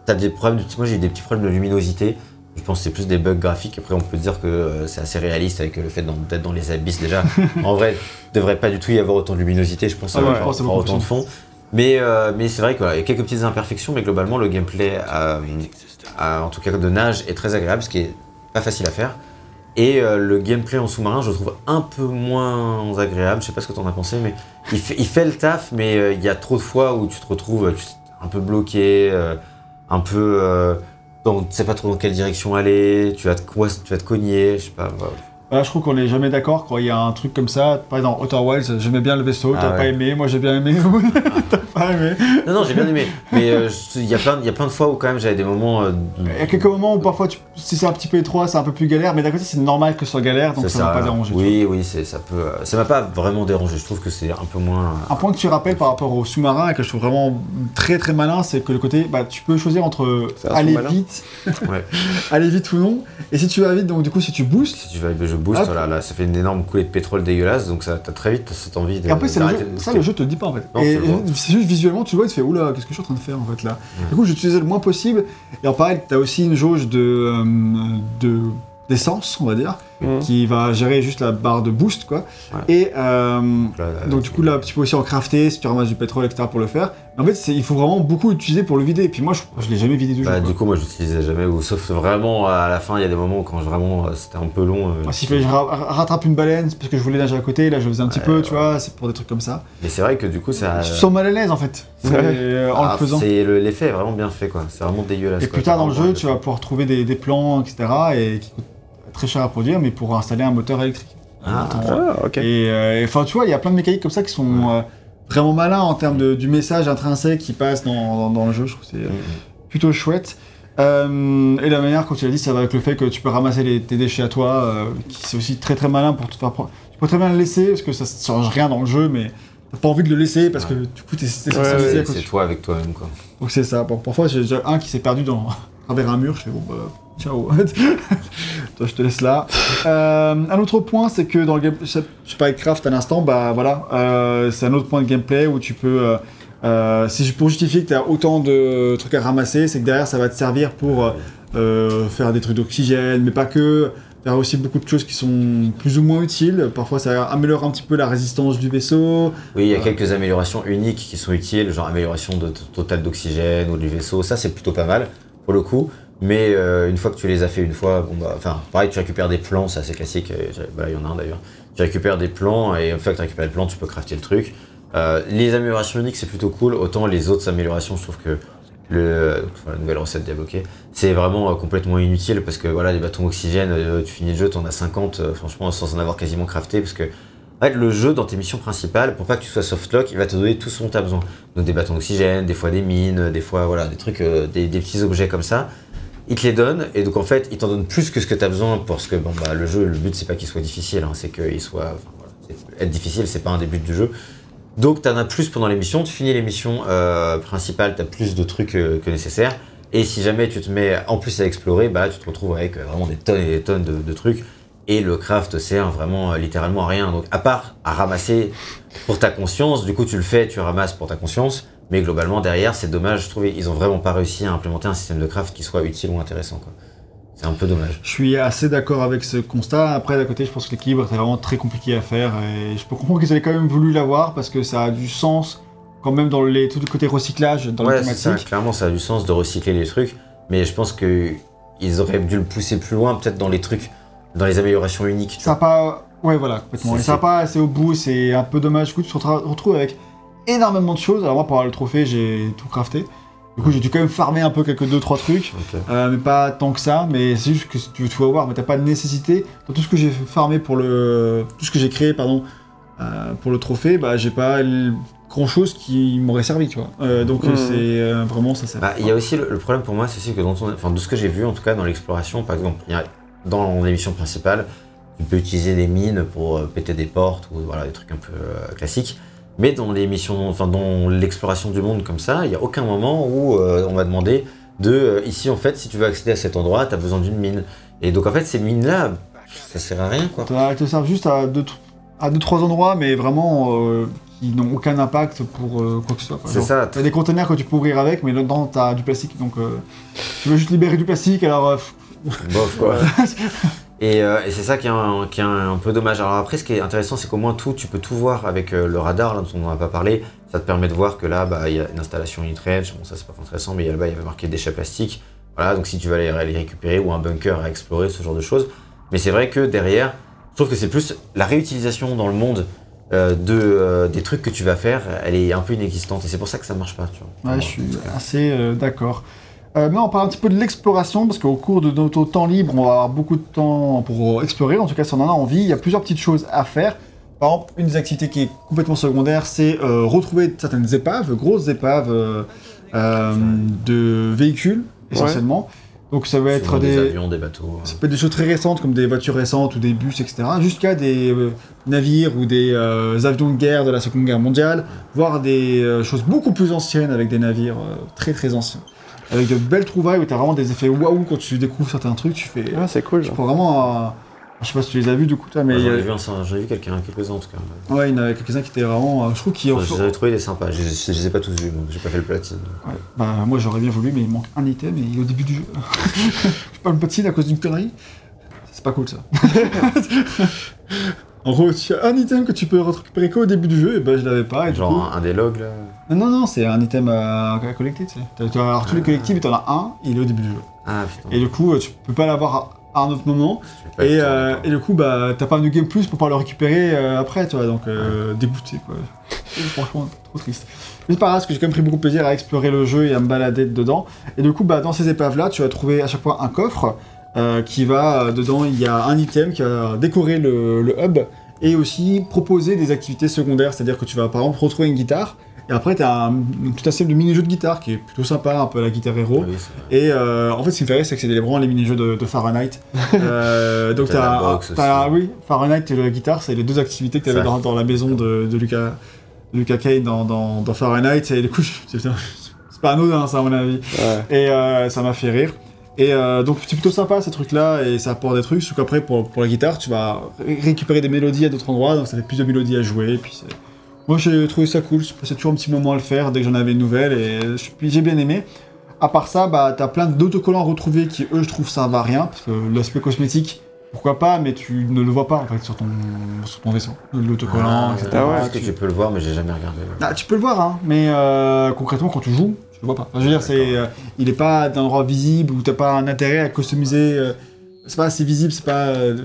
t'as des problèmes. De, moi, j'ai eu des petits problèmes de luminosité. Je pense que c'est plus des bugs graphiques. Après, on peut dire que euh, c'est assez réaliste avec le fait d'être dans les abysses déjà. en vrai, il devrait pas du tout y avoir autant de luminosité. Je pense Ah ouais, pense c'est avoir autant de fond. Mais, euh, mais c'est vrai qu'il y a quelques petites imperfections, mais globalement, le gameplay, euh, euh, en tout cas de nage, est très agréable, ce qui est pas facile à faire. Et le gameplay en sous-marin, je le trouve un peu moins agréable. Je sais pas ce que t'en as pensé, mais il fait, il fait le taf, mais il y a trop de fois où tu te retrouves tu- un peu bloqué, un peu. Euh, dans, tu sais pas trop dans quelle direction aller, tu vas te, coince- tu vas te cogner, je sais pas. voilà. Là, je trouve qu'on est jamais d'accord quand il y a un truc comme ça. Par exemple, Outer Wilds, j'aimais bien le vaisseau, Ah t'as ouais. pas aimé, moi j'ai bien aimé. t'as pas aimé. Non, non, j'ai bien aimé. Mais euh, il y, a plein- y a plein de fois où quand même j'avais des moments. euh, Il y a quelques moments où parfois, tu- si c'est un petit peu étroit, c'est un peu plus galère, mais d'un côté, c'est normal que ce soit galère, donc ça m'a pas dérangé. Oui, oui, ça peut. euh, ça m'a pas vraiment dérangé. Je trouve que c'est un peu moins. Un point que tu rappelles par rapport au sous-marin et que je trouve vraiment très très malin, c'est que le côté, bah, tu peux choisir entre aller vite, Ouais. aller vite ou non. Et si tu vas vite, donc du coup, si tu boostes, Si tu vas, je booste, voilà, là, ça fait une énorme coulée de pétrole dégueulasse, donc ça, t'as très vite cette envie de. et ça le jeu te dit pas en fait. C'est juste visuellement, tu le vois, et tu fais oula, qu'est-ce que je suis en train de faire en fait là. Du coup, j'utilisais le moins possible. Et en parallèle, tu as aussi une jauge de, euh, de d'essence, on va dire, Mhm. qui va gérer juste la barre de boost quoi. Ouais. Et euh, Là, là, donc du coup là, tu peux aussi en crafter si tu ramasses du pétrole, etc. pour le faire. En fait, il faut vraiment beaucoup utiliser pour le vider. Et puis moi, je, je l'ai jamais vidé du Bah, jeu. du coup, moi, je l'utilisais jamais, ou sauf vraiment à la fin, il y a des moments où quand vraiment euh, c'était un peu long. euh, que je ra- rattrape une baleine, parce que je voulais nager à côté, là je faisais un petit Ouais, peu, ouais. tu vois, c'est pour des trucs comme ça. Mais c'est vrai que du coup, ça. Tu te sens mal à l'aise en fait, euh, en Ah, le faisant. c'est le- L'effet est vraiment bien fait, quoi. C'est vraiment dégueulasse. Et quoi. plus tard dans le jeu, tu vas pouvoir trouver des, des plans, etc. et qui coûtent très cher à produire, mais pour installer un moteur électrique. Ah, Attends, Ah, ok. Et euh, enfin, tu vois, il y a plein de mécaniques comme ça qui sont euh, vraiment malins en termes de- du message intrinsèque qui passe dans, dans- dans le jeu. Je trouve que c'est euh, Mm, plutôt chouette. Euh, et la manière, comme tu l'as dit, ça va avec le fait que tu peux ramasser les- tes déchets à toi, euh, qui c'est aussi très très malin pour te faire prendre. Tu peux très bien le laisser parce que ça ne change rien dans le jeu, mais t'as pas envie de le laisser parce que du coup t'es t'es Ouais, sensibilisé à C'est quoi c'est tu- toi avec toi-même, quoi. Donc c'est ça. Bon, parfois j'ai déjà un qui s'est perdu dans à travers un mur. Je fais bon bah ciao. Toi je te laisse là. Euh, un autre point c'est que dans le game, je parlais de craft à l'instant, bah voilà, euh, c'est un autre point de gameplay où tu peux euh, si pour justifier que tu as autant de trucs à ramasser, c'est que derrière ça va te servir pour faire des trucs d'oxygène, mais pas que. Faire aussi beaucoup de choses qui sont plus ou moins utiles. Parfois, ça améliore un petit peu la résistance du vaisseau. Oui, il y a quelques améliorations uniques qui sont utiles, genre amélioration de t- total d'oxygène ou du vaisseau. Ça, c'est plutôt pas mal pour le coup. Mais euh, une fois que tu les as fait une fois, bon bah, enfin, pareil, tu récupères des plans, c'est assez classique. euh, Bah, il y en a un d'ailleurs. Tu récupères des plans et une fois que tu récupères le plan, tu peux crafter le truc. Euh, les améliorations uniques, c'est plutôt cool. Autant les autres améliorations, je trouve que le, la nouvelle recette débloquée, c'est vraiment complètement inutile parce que voilà, les bâtons oxygène, tu finis le jeu, t'en as 50, euh, franchement, sans en avoir quasiment crafté parce que en fait, le jeu, dans tes missions principales, pour pas que tu sois softlock, il va te donner tout ce dont tu as besoin. Donc des bâtons d'oxygène, des fois des mines, des fois voilà, des trucs, des, des petits objets comme ça. Il te les donne, et donc en fait, il t'en donne plus que ce que tu as besoin parce que bon, bah, le jeu, le but, c'est pas qu'il soit difficile, hein, c'est qu'il soit. Être difficile, c'est pas un des buts du jeu. Donc tu en as plus pendant les missions, tu finis les missions euh, principales, tu as plus de trucs euh, que nécessaire. Et si jamais tu te mets en plus à explorer, bah, tu te retrouves avec euh, vraiment des tonnes et des tonnes de, de trucs. Et le craft sert vraiment euh, littéralement à rien. Donc à part à ramasser pour ta conscience, du coup tu le fais, tu ramasses pour ta conscience. Mais globalement derrière, c'est dommage, je trouve ils ont vraiment pas réussi à implémenter un système de craft qui soit utile ou intéressant. C'est un peu dommage. Je suis assez d'accord avec ce constat. Après, d'un côté, je pense que l'équilibre était vraiment très compliqué à faire. Et je peux comprendre qu'ils avaient quand même voulu l'avoir parce que ça a du sens quand même dans les, tout le côté recyclage, dans Ouais, c'est ça. Clairement, ça a du sens de recycler les trucs, mais je pense que ils auraient dû le pousser plus loin, peut-être dans les trucs, dans les améliorations uniques. Ça a pas. Ouais, voilà, complètement. Ça n'a c'est- pas assez au bout. C'est un peu dommage. Du coup, tu te retrouves avec énormément de choses. Alors, moi, pour avoir le trophée, j'ai tout crafté. Du coup, j'ai dû quand même farmer un peu quelques 2-3 trucs. Euh, mais pas tant que ça, mais c'est juste que si tu veux tout avoir, mais t'as pas de nécessité. Dans tout ce que j'ai farmé pour le. Tout ce que j'ai créé, pardon, euh, pour le trophée, bah j'ai pas grand chose qui m'aurait servi, tu vois. Euh, donc Mhm. c'est vraiment ça. Bah, il y a aussi le, le problème pour moi, c'est aussi que dans ton- enfin, de ce que j'ai vu, en tout cas dans l'exploration, par exemple, il y a- dans l'émission principale, tu peux utiliser des mines pour péter des portes ou voilà, des trucs un peu classiques. Mais dans les missions, enfin dans l'exploration du monde comme ça, il n'y a aucun moment où euh, on va demander de euh, ici en fait, si tu veux accéder à cet endroit, tu as besoin d'une mine. Et donc en fait, ces mines-là, ça sert à rien quoi. Elles te servent juste à deux, à deux trois endroits, mais vraiment euh, qui n'ont aucun impact pour euh, quoi que ce soit. C'est ça. T'as des containers que tu peux ouvrir avec, mais là-dedans t'as du plastique, donc euh, tu veux juste libérer du plastique, alors Bof, quoi. Et, euh, et c'est ça qui est, un, qui est un, un peu dommage. Alors après, ce qui est intéressant, c'est qu'au moins tout, tu peux tout voir avec euh, le radar, là, dont on n'a pas parlé. Ça te permet de voir que là, bah, il y a une installation Unitrange. Bon, ça, c'est pas intéressant, mais a là-bas, il y avait marqué déchets plastiques. Voilà, donc si tu vas les, les récupérer ou un bunker à explorer, ce genre de choses. Mais c'est vrai que derrière, je trouve que c'est plus la réutilisation dans le monde euh, de, des trucs que tu vas faire, elle est un peu inexistante. Et c'est pour ça que ça marche pas, tu vois. Ouais, je suis assez d'accord. Euh, maintenant, on parle un petit peu de l'exploration, parce qu'au cours de notre temps libre, on va avoir beaucoup de temps pour explorer. En tout cas, si on en a envie, il y a plusieurs petites choses à faire. Par exemple, une des activités qui est complètement secondaire, c'est euh, retrouver certaines épaves, grosses épaves euh, euh, de véhicules, essentiellement. Donc ça va être des des, avions, des bateaux. ça peut être des choses très récentes comme des voitures récentes ou des bus, etc. Jusqu'à des euh, navires ou des euh, avions de guerre de la Seconde Guerre mondiale, voire des euh, choses beaucoup plus anciennes avec des navires euh, très très anciens. Avec de belles trouvailles où tu as vraiment des effets waouh quand tu découvres certains trucs, tu fais. Ah, c'est cool. Tu prends vraiment. euh, je sais pas si tu les as vus du coup, toi, mais. J'en ai vu, ai vu quelqu'un, quelques-uns en tout cas. ouais, il y en avait quelques-uns qui étaient vraiment. euh, je trouve qu'ils. Je les trouvé des sympas. Je, les- je les ai pas tous vus, donc j'ai pas fait le platine. Ouais. Bah, moi j'aurais bien voulu, mais il manque un item et il est au début du jeu. je parle platine à cause d'une connerie. C'est pas cool ça. en gros, tu as un item que tu peux récupérer qu'au début du jeu, et ben je l'avais pas. Et du Genre coup- un, des logs là. Non, non, non, c'est un item à, à collecter, tu sais. Avoir tous les collectifs et t'en as un, il est au début du jeu. Ah putain. Et du coup, euh, tu peux pas l'avoir à, un autre moment. Pas Et, euh, et du coup, bah, t'as pas un New Game Plus pour pouvoir le récupérer euh, après, tu vois, donc euh, dégoûté, quoi. Franchement, trop triste. Mais c'est pas grave, parce que j'ai quand même pris beaucoup de plaisir à explorer le jeu et à me balader dedans. Et du coup, bah, dans ces épaves-là, tu vas trouver à chaque fois un coffre euh, qui va, euh, dedans, il y a un item qui va décorer le, le hub et aussi proposer des activités secondaires, c'est-à-dire que tu vas par exemple retrouver une guitare. Et après, tu as un, tout un système de mini-jeux de guitare qui est plutôt sympa, un peu à la guitare héros. Oui, c'est- Et euh, en fait, ce qui me fait rire, c'est que c'est vraiment les mini-jeux de, de Fahrenheit. Euh, donc, boxe t'as- aussi. oui, Fahrenheit et la guitare, c'est les deux activités que tu avais dans, dans la maison de, de Lucas, Lucas Kane dans, dans, dans Fahrenheit. Et du coup, c'est pas anodin, ça, à mon avis. Ouais. Et euh, ça m'a fait rire. Et euh, donc, c'est plutôt sympa ces trucs-là, et ça apporte des trucs. Sauf qu'après, pour, pour la guitare, tu vas ré- récupérer des mélodies à d'autres endroits, donc ça fait plus de mélodies à jouer. Et puis c'est- Moi, j'ai trouvé ça cool. Je passais toujours un petit moment à le faire dès que j'en avais une nouvelle, et j'ai bien aimé. À part ça, bah, t'as plein d'autocollants retrouvés qui, eux, je trouve, servent à rien, parce que l'aspect cosmétique, pourquoi pas, mais tu ne le vois pas en fait sur ton, sur ton vaisseau. L'autocollant, Ah, etc. Ah ouais, que Tu- tu peux le voir, mais j'ai jamais regardé. ah, tu peux le voir, hein, mais euh, concrètement, quand tu joues, le vois pas. Enfin, je veux dire, c'est, euh, il est pas d'un endroit visible où t'as pas un intérêt à customiser. euh, c'est pas assez visible, c'est pas. euh,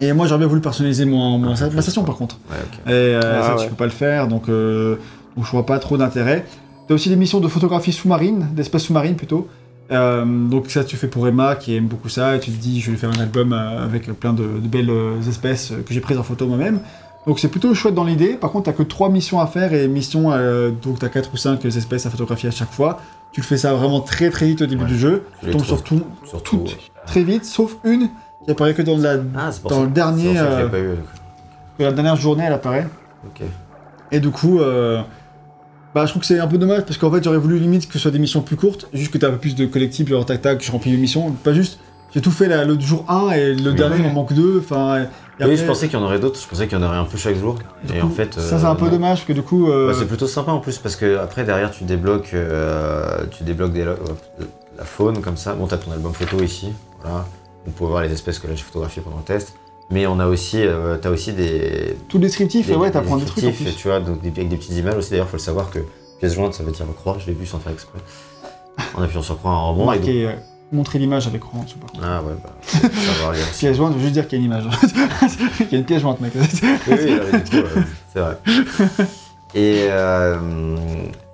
Et moi, j'aurais bien voulu personnaliser mon, mon- Ah, ma station par contre. Ouais, ok. Et euh, Ah, ça, ouais. tu peux pas le faire, donc, euh, donc je vois pas trop d'intérêt. T'as aussi des missions de photographie sous-marine, d'espèces sous-marines plutôt. Euh, donc ça, tu fais pour Emma qui aime beaucoup ça, et tu te dis, je vais faire un album euh, avec plein de, de belles euh, espèces euh, que j'ai prises en photo moi-même. Donc c'est plutôt chouette dans l'idée. Par contre, t'as que trois missions à faire et missions, euh, donc t'as quatre ou cinq espèces à photographier à chaque fois. Tu le fais ça vraiment très très vite au début Ouais. du jeu. Je Tu tombes sur tout Surtout. toutes. très vite, sauf une qui apparaît que dans la, Ah, dans ça. le dernier, que euh, pas eu. que la dernière journée, elle apparaît. Et du coup, euh, bah, je trouve que c'est un peu dommage parce qu'en fait, j'aurais voulu limite que ce soit des missions plus courtes, juste que t'as un peu plus de collectif, genre tac tac, je remplis les missions, pas juste. J'ai tout fait le jour 1 et le Oui. dernier, il m'en manque deux. Enfin, et Oui, après, je pensais qu'il y en aurait d'autres. Je pensais qu'il y en aurait un peu chaque jour. du Et coup, en fait. ça euh, c'est un peu non. dommage parce que du coup, euh, Bah, c'est plutôt sympa en plus parce que après derrière tu débloques, euh, tu débloques des, lo- euh, la faune comme ça. Bon, t'as ton album photo ici, voilà. On peut voir les espèces que là j'ai photographiées pendant le test. Mais on a aussi, euh, t'as aussi des, tout descriptif, des, et ouais, t'apprends des trucs en descriptifs, plus. tu vois, donc des, avec des petites images aussi. D'ailleurs, faut le savoir que pièce jointe, ça veut dire croix. Je l'ai vu sans faire exprès. En appuyant sur croix en rebond. et donc- euh, montrer l'image avec rang en dessous par contre. Ah ouais, bah, savoir lire aussi. Pièce jointe, je veux juste dire qu'il y a une image. qu'il y a une pièce jointe, mec. Oui, oui, du coup, euh, c'est vrai. Et, euh,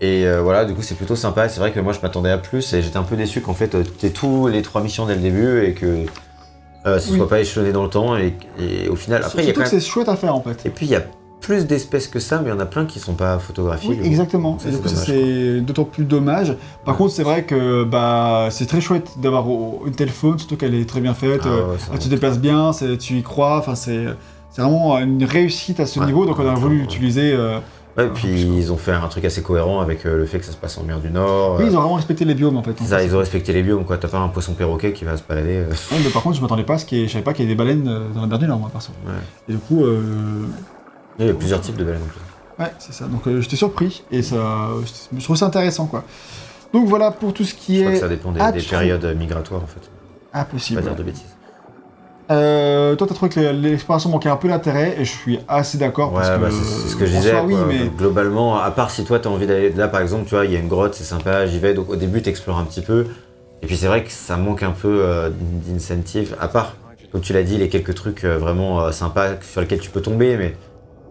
et euh, voilà, du coup, c'est plutôt sympa. C'est vrai que moi, je m'attendais à plus et j'étais un peu déçu qu'en fait, t'aies tous les trois missions dès le début et que ce Oui. soit pas échelonné dans le temps. Et, et au final, après, il y a quand que même. c'est chouette à faire en fait. Et puis, il y a plus d'espèces que ça, mais il y en a plein qui sont pas photographiées. Oui, exactement. Ça, et du c'est d'autant plus dommage. Par contre, c'est vrai que bah, c'est très chouette d'avoir une telle faune, surtout qu'elle est très bien faite. Ah euh, ouais, ça elle va. déplace bien, tu y crois. Enfin, c'est vraiment une réussite à ce Ouais, niveau. Donc, on a voulu ouais. l'utiliser. euh, Ouais, puis ils ont fait un truc assez cohérent avec euh, le fait que ça se passe en mer du Nord. Oui, euh, ils ont vraiment respecté les biomes en fait. ça, ils ont respecté les biomes, quoi. T'as pas un poisson perroquet qui va se balader. euh, Ouais, mais par contre, je m'attendais pas à ce qu'il y ait- je savais pas qu'il y ait des baleines euh, dans la mer du Nord, moi, perso. Ouais. Et du coup, euh, Il y a plusieurs types de baleines. Ouais, c'est ça. Donc euh, j'étais surpris et ça, je trouve ça intéressant quoi. Donc voilà pour tout ce qui Je crois est que ça dépend des, Ah, périodes migratoires en fait. Impossible. Pas dire de bêtises. Euh, toi, t'as trouvé que l'exploration manquait un peu d'intérêt et je suis assez d'accord Ouais, parce que. bah, c'est c'est ce que je disais. soi, oui, quoi. mais Globalement, à part si toi t'as envie d'aller là par exemple, tu vois, il y a une grotte, c'est sympa, j'y vais. Donc au début t'explores un petit peu. Et puis c'est vrai que ça manque un peu euh, d'incentive. À part, comme tu l'as dit, les quelques trucs euh, vraiment euh, sympas sur lesquels tu peux tomber, mais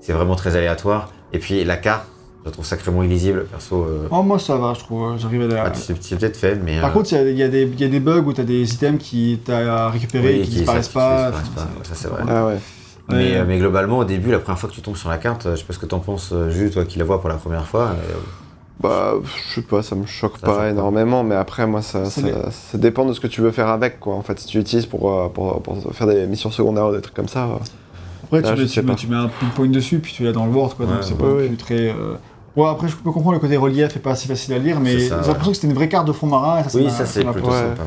c'est vraiment très aléatoire. Et puis la carte, je la trouve sacrément illisible. Perso, euh, Oh, moi ça va, je trouve. J'arrive à la. ah, tu tu sais peut-être fait, mais. Par euh, contre, il y a, y des- il y a des bugs où t'as des items qui t'as récupérés oui, et qui, disparaissent qui pas. disparaissent pas. Ça c'est vrai. Ah ouais. Mais, Ouais. euh, mais globalement, au début, la première fois que tu tombes sur la carte, euh, je sais pas ce que t'en penses, euh, Jules, toi qui la vois pour la première fois. euh, Bah, je sais pas, ça me choque Ça choque pas pas. énormément, mais après, moi, ça, Ça dépend de ce que tu veux faire avec, quoi. En fait, si tu l'utilises pour, euh, pour, pour faire des missions secondaires ou des trucs comme ça. Après, tu, je mets, tu, tu un pinpoint dessus, puis tu l'as dans le board, quoi. donc c'est ouais, pas plus très. euh, Ouais, après, je peux comprendre le côté relief est pas si facile à lire, mais j'ai l'impression que c'était une vraie carte de fond marin. Et ça, Oui, ça c'est plutôt sympa.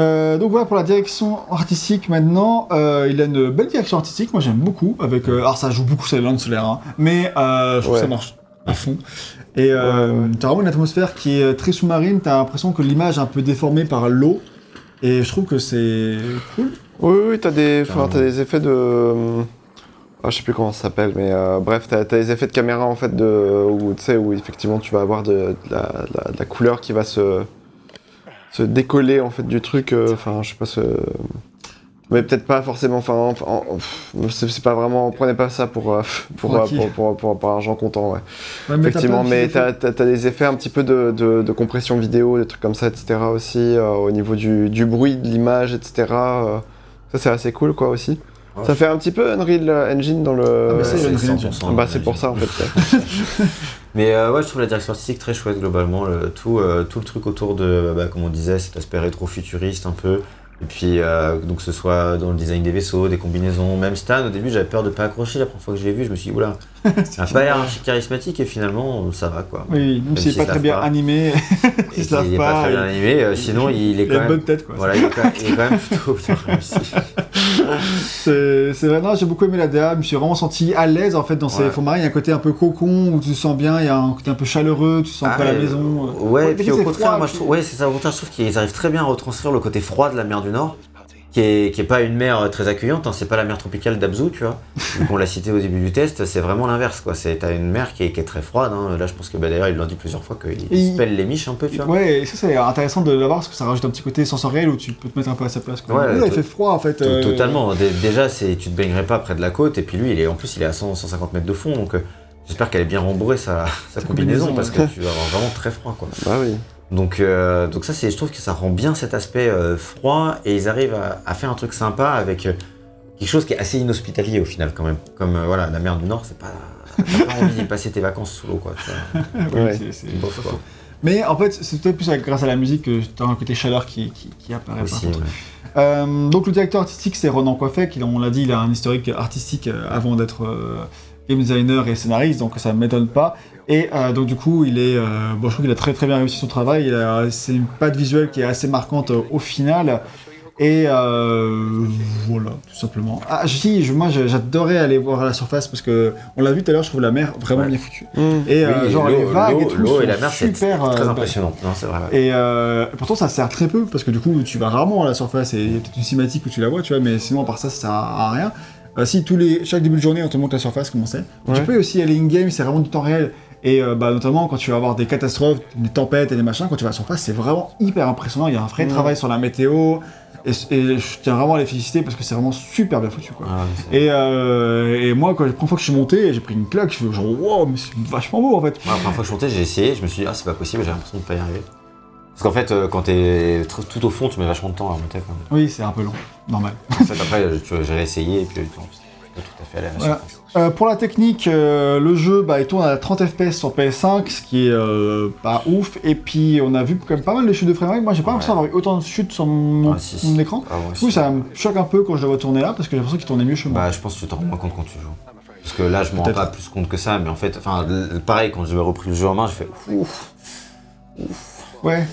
Euh, donc voilà pour la direction artistique maintenant. Euh, il a une belle direction artistique, moi j'aime beaucoup. Avec, euh, alors ça joue beaucoup sur les landes solaires, hein, mais euh, je trouve Ouais. que ça marche à fond. Et euh, Ouais, ouais. t'as vraiment une atmosphère qui est très sous-marine, t'as l'impression que l'image est un peu déformée par l'eau. Et je trouve que c'est cool. Oui, oui, t'as des, enfin, t'as des effets de. Ah, je sais plus comment ça s'appelle, mais euh, bref, t'as as des effets de caméra en fait, de, où, où effectivement tu vas avoir de, de la, de la- de la couleur qui va se, se décoller en fait du truc. euh, Enfin, je sais pas ce. Mais peut-être pas forcément. Enfin, en- c'est pas vraiment. Prenez pas ça pour euh, pour, Pour pour, pour, argent comptant, ouais. Ouais, mais t'as Effectivement, mais t'as as, des effets un petit peu de, compression vidéo, des trucs comme ça, etc. aussi, au niveau du, du bruit, de l'image, etc. ça, c'est assez cool, quoi, aussi. Ouais. Ça fait un petit peu Unreal Engine dans le... Ah, mais Ouais, c'est c'est Unreal 100% bah, c'est pour ça, en fait. Mais euh, ouais, je trouve la direction artistique très chouette globalement. Le, tout, euh, tout le truc autour de, bah, comme on disait, cet aspect rétro-futuriste un peu. Et puis, euh, donc que ce soit dans le design des vaisseaux, des combinaisons, même Stan, au début j'avais peur de pas accrocher. La première fois que je l'ai vu, je me suis dit, oula, ça a pas l'air charismatique et finalement ça va quoi. Oui, même s'il s'il est pas très bien animé, il se lave il est pas. très bien il- animé, euh, sinon il est il quand a une même. bonne tête quoi. Voilà, il est quand même, il est quand même plutôt bien réussi. C'est c'est vrai, non, j'ai beaucoup aimé la DA, je me suis vraiment senti à l'aise en fait dans ces Ouais. fonds marins. Il y a un côté un peu cocon où tu te sens bien, il y a un côté un peu chaleureux, tu te sens Ah, pas à la euh, maison. Ouais, Ouais, puis au c'est contraire, froid, moi je puis- trouve, ouais, c'est ça. Au contraire, je trouve qu'ils arrivent très bien à retranscrire le côté froid de la mer du Nord, qui est, qui est pas une mer euh, très accueillante. Hein, c'est pas la mer tropicale d'Abzu, tu vois. Qu'on l'a cité au début du test, c'est vraiment l'inverse, quoi. C'est t'as une mer qui est, qui est très froide. Hein. Là, je pense que bah, d'ailleurs, ils l'ont dit plusieurs fois qu'il Et il- se pèle les miches un peu, tu vois. Ouais, et ça c'est intéressant de l'avoir parce que ça rajoute un petit côté sensoriel où tu peux te mettre un peu à sa place. Quoi. Ouais, Là, il fait froid en fait. Euh, Totalement. Dé- Déjà, c'est tu te baignerais pas près de la côte, et puis lui, il est en plus, il est à 100, 150 mètres de fond, donc euh, j'espère qu'elle est bien rembourrée sa, sa combinaison, combinaison, parce que tu vas avoir vraiment très froid, quoi. bah oui. Donc, euh, donc ça, c'est, je trouve que ça rend bien cet aspect euh, froid et ils arrivent à, à faire un truc sympa avec euh, quelque chose qui est assez inhospitalier au final quand même. Comme euh, voilà, la mer du Nord, c'est pas, t'as pas envie d'y passer tes vacances sous l'eau quoi. Ouais. c'est- c'est- C'est bof, quoi. Mais en fait, c'est peut-être plus grâce à la musique que tu as un côté chaleur qui, qui, qui apparaît. Aussi, par contre. ouais. Euh, donc le directeur artistique c'est Ronan Coiffec, il- on l'a dit, il a un historique artistique avant d'être euh, game designer et scénariste, donc ça ne m'étonne pas. Et euh, donc du coup, il est, euh, bon, je trouve qu'il a très très bien réussi son travail. Il a- C'est une patte visuelle qui est assez marquante euh, au final. Et euh, voilà, tout simplement. Ah, si, je- moi j'adorais aller voir à la surface parce que on l'a vu tout à l'heure, je trouve la mer vraiment Ouais. bien foutue. Mm. Et euh, Oui, genre les vagues et l'eau- tout l'eau et la mer, c'est super très euh, impressionnant. Non, c'est vrai. ouais. et euh, pourtant, ça sert très peu parce que du coup, tu vas rarement à la surface et il y a peut-être une cinématique où tu la vois, tu vois, mais sinon, à part ça, ça sert à rien. Euh, si tous les, chaque début de journée, on te montre la surface, comment c'est. Tu Ouais. peux aussi aller in-game, c'est vraiment du temps réel. Et euh, bah, notamment quand tu vas avoir des catastrophes, des tempêtes et des machins, quand tu vas à la surface, c'est vraiment hyper impressionnant. Il y a un vrai Ouais. travail sur la météo. Et, et je tiens vraiment à les féliciter parce que c'est vraiment super bien foutu. Quoi. Ah, Et, euh, et moi, quand la première fois que je suis monté, j'ai pris une claque, je fais genre, wow, mais c'est vachement beau en fait. Moi, la première fois que je montais, j'ai essayé, je me suis dit, ah, c'est pas possible, j'ai l'impression de pas y arriver. Parce qu'en fait, euh, quand t'es tout au fond, tu mets vachement de temps à remonter quand même. Oui, c'est un peu long, normal. En fait, après, j'ai réessayé et puis, tout à fait à la Voilà. surface. Euh, pour la technique, euh, le jeu bah, il tourne à 30 FPS sur PS5, ce qui est euh, pas ouf. Et puis on a vu quand même pas mal de chutes de framerate. Moi j'ai pas l'impression Ouais. d'avoir eu autant de chutes sur mon, Ah, si, mon si. écran. Ah, ouais, Du coup si. ça me choque un peu quand je le vois tourner là parce que j'ai l'impression qu'il tournait mieux chez moi. Bah, je pense que tu t'en rends moins compte quand tu joues. Parce que là, je m'en rends pas plus compte que ça, mais en fait, enfin, pareil, quand j'ai repris le jeu en main, j'ai fait ouf. Ouais,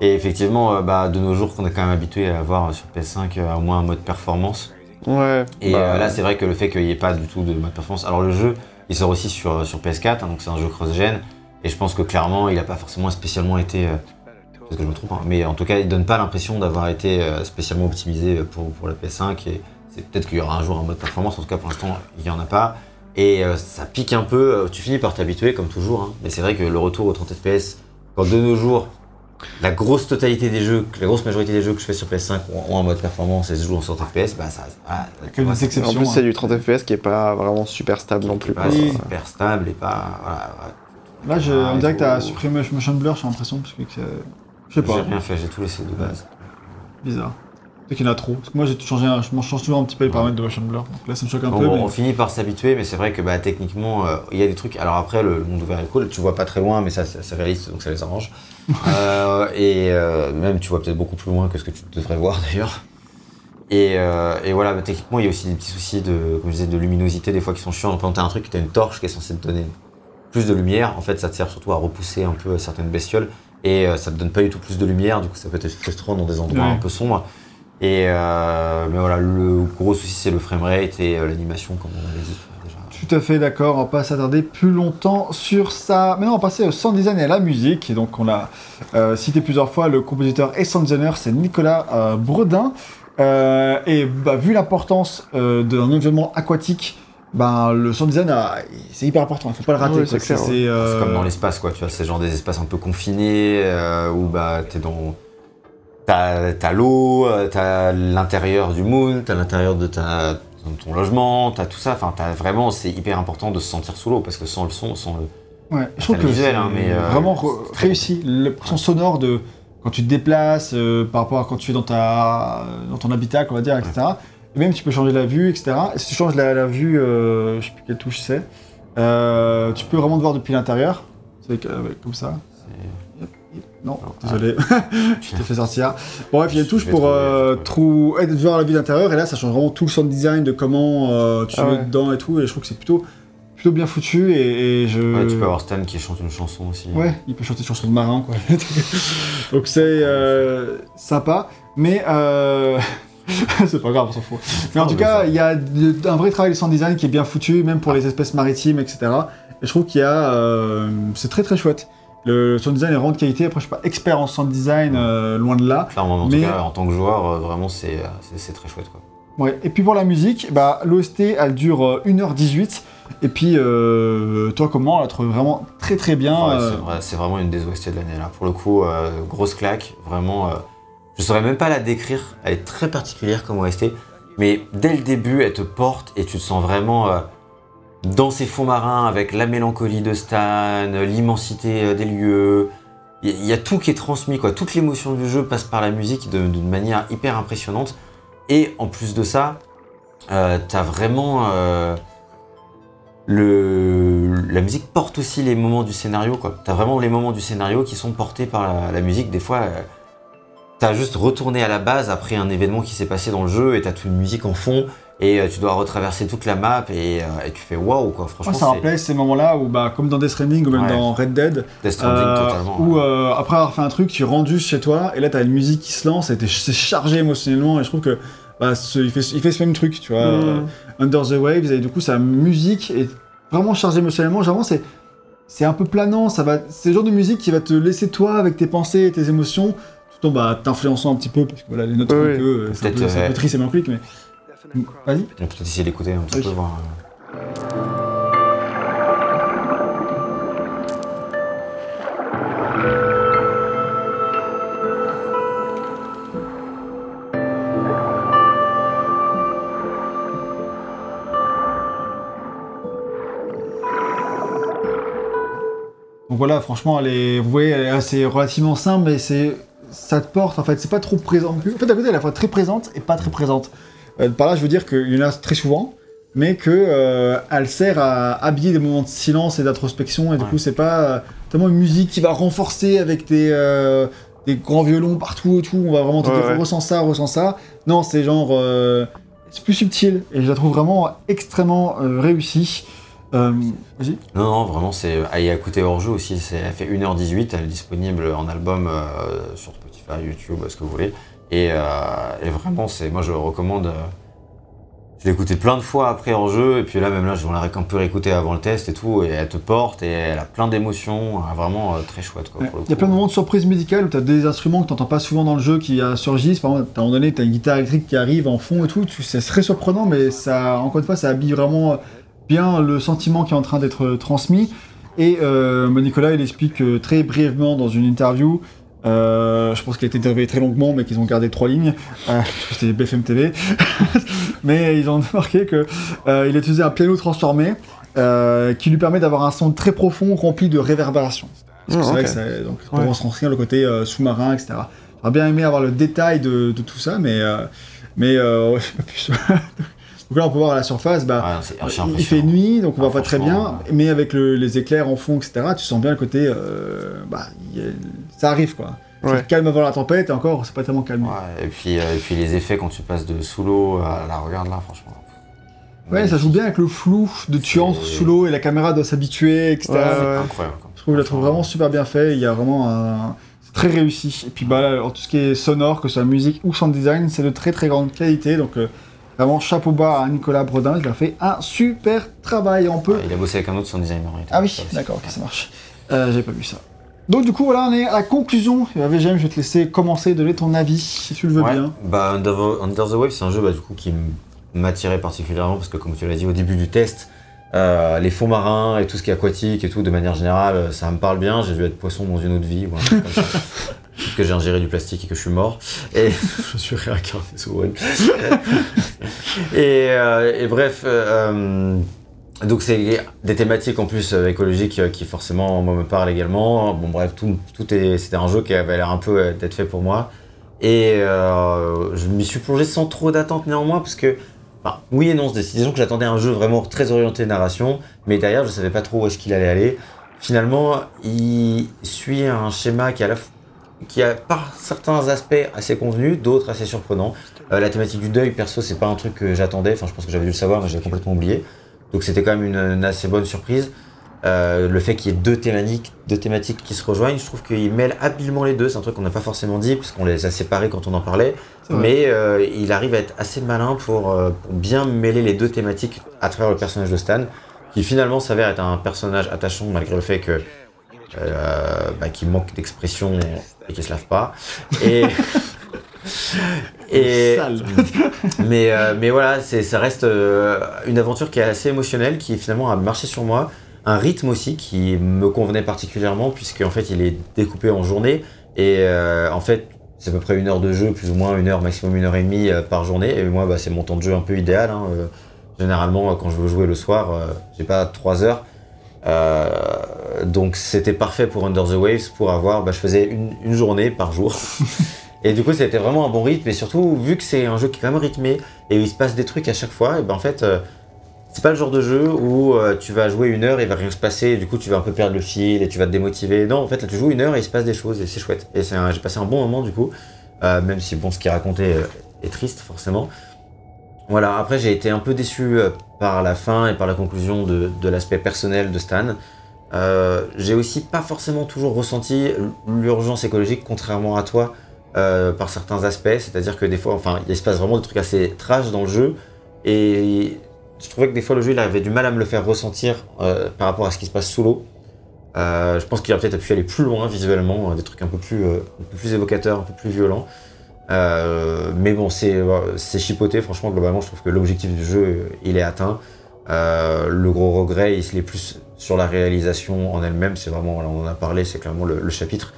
Et effectivement, bah, de nos jours, qu'on est quand même habitué à avoir sur PS5 euh, au moins un mode performance. Ouais. Et bah, euh, là, c'est vrai que le fait qu'il n'y ait pas du tout de mode performance. Alors, le jeu, il sort aussi sur, sur PS4, hein, donc c'est un jeu cross-gen. Et je pense que clairement, il n'a pas forcément spécialement été. euh, Peut-être que je me trompe, hein, mais en tout cas, il donne pas l'impression d'avoir été euh, spécialement optimisé pour, pour la PS5. Et c'est peut-être qu'il y aura un jour un mode performance. En tout cas, pour l'instant, il n'y en a pas. Et ça pique un peu. Tu finis par t'habituer, comme toujours. hein. Mais c'est vrai que le retour aux 30 FPS, quand de nos jours, la grosse totalité des jeux, la grosse majorité des jeux que je fais sur PS5 ont, ont un mode performance et se jouent en 60 FPS, bah ça. voilà, Que des En plus, c'est du 30 FPS qui est pas vraiment super stable non plus. pas quoi. Oui. super stable et pas. Voilà, voilà. Là, je, Ah, on dirait et que t'as supprimé Motion Blur, j'ai l'impression, parce que c'est- je sais J'ai pas, rien fait, j'ai tout laissé de base. bizarre. Peut-être qu'il y en a trop. Parce que moi, j'ai changé, un- je m'en change toujours un petit peu les paramètres de. Donc là, ça me choque un Bon, peu. bon, mais- On finit par s'habituer, mais c'est vrai que bah, techniquement, euh, il y a des trucs. Alors après, le, le monde ouvert est cool, tu vois pas très loin, mais ça, c'est c'est réaliste, donc ça les arrange. Euh, et euh, même, tu vois peut-être beaucoup plus loin que ce que tu devrais voir d'ailleurs. Et, et voilà, bah, techniquement, il y a aussi des petits soucis de, comme je disais, de luminosité, des fois qui sont chiants. Donc, Quand t'as un truc, t'as une torche qui est censée te donner plus de lumière, en fait, ça te sert surtout à repousser un peu certaines bestioles. Et ça te donne pas du tout plus de lumière, du coup, ça peut être frustrant dans des endroits Ouais. un peu sombres. Et euh, mais voilà, le gros souci, c'est le framerate et euh, l'animation, comme on avait dit déjà. Tout à fait d'accord, on va pas s'attarder plus longtemps sur ça. Maintenant, on va passer au sound design et à la musique. Et donc, on a euh, cité plusieurs fois le compositeur et sound designer, c'est Nicolas euh, Bredin. Euh, et bah, vu l'importance euh, d'un environnement aquatique, ben, le sound design, c'est hyper important, il faut pas le rater. Ouais, c'est ouais. euh, comme dans l'espace, quoi. Tu vois, c'est genre des espaces un peu confinés euh, où bah t'es dans. T'as l'eau, euh, t'as l'intérieur du moon, t'as l'intérieur de ta ton logement, t'as tout ça. Enfin, t'as vraiment, c'est hyper important de se sentir sous l'eau parce que sans le son, sans le. Ouais, je trouve que visuel, hein, mais, euh, vraiment réussi. Le son sonore de quand tu te déplaces, euh, par rapport à quand tu es dans, ta, dans ton habitacle, on va dire, etc. Et même tu peux changer la vue, etc. Et si tu changes la, la vue, euh, je sais plus quelle touche c'est, tu peux vraiment te voir depuis l'intérieur. C'est avec- avec- comme ça. Non, Non. désolé, je t'ai fait sortir. Bon, bref, il y a une touche pour euh, trou- voir la vue d'intérieur, et là ça change vraiment tout le sound design de comment euh, tu Ah ouais. dedans et tout, et je trouve que c'est plutôt, plutôt bien foutu, et, et je... Ouais, tu peux avoir Stan qui chante une chanson aussi. Ouais, il peut chanter sur son marin, quoi. Donc c'est euh, sympa, mais euh... c'est pas grave, on s'en fout. Mais en tout cas, il y a de- un vrai travail de sound design qui est bien foutu, même pour les espèces maritimes, etc. Et je trouve qu'il y a, c'est très très chouette. Le sound design est vraiment de qualité. Après, je suis pas expert en sound design, euh, loin de là. Clairement, en Mais- tout cas, en tant que joueur, euh, vraiment, c'est euh, c'est- très chouette, quoi. Ouais. Et puis pour la musique, bah, l'OST, elle dure euh, 1h18. Et puis, euh, toi, comment On la trouve vraiment très très bien. Ouais, euh, c'est vrai, c'est vraiment une des OST de l'année là. Pour le coup, euh, grosse claque, vraiment. je saurais même pas la décrire. Elle est très particulière comme OST, mais dès le début, elle te porte et tu te sens vraiment dans ces fonds marins avec la mélancolie de Stan, l'immensité euh, des lieux. Il y, a tout qui est transmis. Toute l'émotion du jeu passe par la musique d'une manière hyper impressionnante. Et en plus de ça, euh, t'as vraiment. euh, la musique porte aussi les moments du scénario, quoi. T'as vraiment les moments du scénario qui sont portés par la, musique. Des fois, t'as juste retourné à la base après un événement qui s'est passé dans le jeu et t'as toute une musique en fond et euh, tu dois retraverser toute la map et, euh, et tu fais waouh, quoi. Franchement, Moi, ça me rappelait ces moments-là où, bah, comme dans Death Stranding ou même Ouais. dans Red Dead, Death Stranding euh, totalement. où ouais. euh, après avoir fait un truc, tu rentres juste chez toi et là, t'as une musique qui se lance et t'es- c'est chargé émotionnellement. Et je trouve que bah, ce- il, fait, il fait ce même truc, tu vois. euh, Mm. Under the Waves et du coup, sa musique est vraiment chargée émotionnellement. Vraiment, c'est. C'est un peu planant, ça va. C'est le genre de musique qui va te laisser toi avec tes pensées et tes émotions, tout en bah, t'influençant un petit peu, parce que voilà, les notes sont Oui, un peu, euh, c'est un, peu- Peut-être, c'est un peu triste et mélancolique, mais. Vas-y. On peut peut-être essayer d'écouter un petit Oui. peu, voir. Donc voilà, franchement, elle est, vous voyez, elle est assez relativement simple, mais c'est, ça te porte. En fait, c'est pas trop présent. En fait, d'un côté, elle est à la fois très présente et pas très présente. Euh, par là, je veux dire qu'il y en a très souvent, mais que euh, elle sert à habiller des moments de silence et d'introspection. Et du Ouais. coup, c'est pas euh, tellement une musique qui va renforcer avec des, euh, des grands violons partout et tout. On va vraiment te Ouais, dire ouais. ressens ça, ressens ça. Non, c'est genre, c'est plus subtil et je la trouve vraiment extrêmement réussie. Euh, vas-y. Non, non, vraiment, c'est à y écouter hors jeu aussi. C'est, elle fait 1h18, elle est disponible en album euh, sur Spotify, YouTube, ce que vous voulez. Et, euh, et vraiment, c'est, moi je recommande. euh, je l'ai écouté plein de fois après en jeu, et puis là, même là, je l'ai un peu réécouté avant le test et tout, et elle te porte, et elle a plein d'émotions, vraiment très chouette. Quoi, Ouais. pour le Il y a plein de moments de surprise musicale où tu as des instruments que tu n'entends pas souvent dans le jeu qui surgissent. Par exemple, à un moment donné, tu as une guitare électrique qui arrive en fond et tout. C'est très surprenant, mais ça, encore une fois, ça habille vraiment bien le sentiment qui est en train d'être euh, transmis. Et euh, Nicolas, il explique euh, très brièvement dans une interview. euh, je pense qu'il a été interviewé très longuement, mais qu'ils ont gardé trois lignes. Euh, c'était BFM TV. mais ils ont marqué que euh, il a utilisé un piano transformé euh, qui lui permet d'avoir un son très profond rempli de réverbération. Parce que Ah, c'est vrai que ça, donc, pour Ouais. retranscrire le côté euh, sous-marin, etc. J'aurais bien aimé avoir le détail de, de tout ça, mais, euh, mais euh, ouais, j'ai pas pu. Donc là, on peut voir à la surface, bah, il fait nuit, donc on Ah, voit pas très bien, mais avec le- les éclairs en fond, etc., tu sens bien le côté. euh, bah, a- ça arrive quoi. C'est Ouais. calme avant la tempête, et encore, c'est pas tellement calme. Ouais, et, puis, euh, et puis les effets quand tu passes de sous l'eau à la regarde là, franchement. Ouais, ça joue bien avec le flou de tu C'est- entres sous l'eau et la caméra doit s'habituer, etc. Ouais, C'est ouais. incroyable. quoi. Je trouve, je la trouve vraiment super bien fait. Il y a vraiment un. C'est très réussi. Et puis, bah, là, alors, tout ce qui est sonore, que ce soit musique ou sound design, c'est de très très grande qualité. Donc, euh, vraiment, chapeau bas à Nicolas Brodin. Il a fait un super travail. On peut. Ouais, il a bossé avec un autre son designer. Ah oui, d'accord, ça marche. Euh, J'avais pas vu ça. Donc, du coup, voilà, on est à la conclusion. Et bah, VGM, je vais te laisser commencer, donner ton avis, si tu le veux Ouais, bien. Bah, Under, the- Under the Wave, c'est un jeu bah, du coup, qui m'attirait particulièrement parce que, comme tu l'as dit au début du test, euh, les fonds marins et tout ce qui est aquatique et tout, de manière générale, euh, ça me parle bien. J'ai dû être poisson dans une autre vie ou un truc comme ça. Que j'ai ingéré du plastique et que je suis mort. Et je me suis réincarné sous One. et, euh, et bref, euh, euh, donc c'est des thématiques en plus écologiques qui forcément moi me parlent également. Bon bref, tout, tout est, c'était un jeu qui avait l'air un peu d'être fait pour moi. Et euh, je m'y suis plongé sans trop d'attente néanmoins parce que, oui et non, c'est disons que j'attendais un jeu vraiment très orienté narration, mais derrière je savais pas trop où est-ce qu'il allait aller. Finalement, il suit un schéma qui a, la, f- qui a par certains aspects assez convenu, d'autres assez surprenants. Euh, la thématique du deuil, perso, c'est pas un truc que j'attendais. Enfin, je pense que j'avais dû le savoir, mais j'avais complètement oublié. Donc c'était quand même une, une assez bonne surprise. Euh, le fait qu'il y ait deux thématiques, deux thématiques qui se rejoignent, je trouve qu'il mêle habilement les deux. C'est un truc qu'on n'a pas forcément dit, parce qu'on les a séparés quand on en parlait. Mais euh, il arrive à être assez malin pour, euh, pour bien mêler les deux thématiques à travers le personnage de Stan, qui finalement s'avère être un personnage attachant malgré le fait que euh, bah, qu'il manque d'expression et qu'il se lave pas. Et, et Sale. mais, euh, mais voilà, ça reste euh, une aventure qui est assez émotionnelle, qui finalement a marché sur moi. Un rythme aussi qui me convenait particulièrement, puisque en fait il est découpé en journées. Et euh, en fait, c'est à peu près une heure de jeu, plus ou moins une heure, maximum une heure et demie par journée. Et moi, bah, c'est mon temps de jeu un peu idéal. hein. Généralement, quand je veux jouer le soir, j'ai pas trois heures. Euh, donc c'était parfait pour Under the Waves pour avoir, bah, je faisais une, une journée par jour. et du coup c'était vraiment un bon rythme et surtout vu que c'est un jeu qui est quand même rythmé et où il se passe des trucs à chaque fois, et ben en fait euh, c'est pas le genre de jeu où euh, tu vas jouer une heure et il va rien se passer et du coup tu vas un peu perdre le fil et tu vas te démotiver. Non en fait là tu joues une heure et il se passe des choses et c'est chouette. Et j'ai passé un bon moment du coup, même si bon ce qui est raconté est triste forcément. Voilà, après j'ai été un peu déçu euh, par la fin et par la conclusion de, de l'aspect personnel de Stan. Euh, j'ai aussi pas forcément toujours ressenti l'urgence écologique, contrairement à toi, euh, par certains aspects. C'est-à-dire que des fois, enfin, il se passe vraiment des trucs assez trash dans le jeu. Et je trouvais que des fois, le jeu, il avait du mal à me le faire ressentir par rapport à ce qui se passe sous l'eau. Je pense qu'il aurait peut-être pu aller plus loin visuellement, des trucs un peu plus, un peu plus évocateurs, un peu plus violents. Euh, mais bon, c'est euh, c'est chipoté. Franchement, globalement, je trouve que l'objectif du jeu, euh, il est atteint. Le gros regret, il est plus sur la réalisation en elle-même. C'est vraiment, on en a parlé, c'est clairement le, chapitre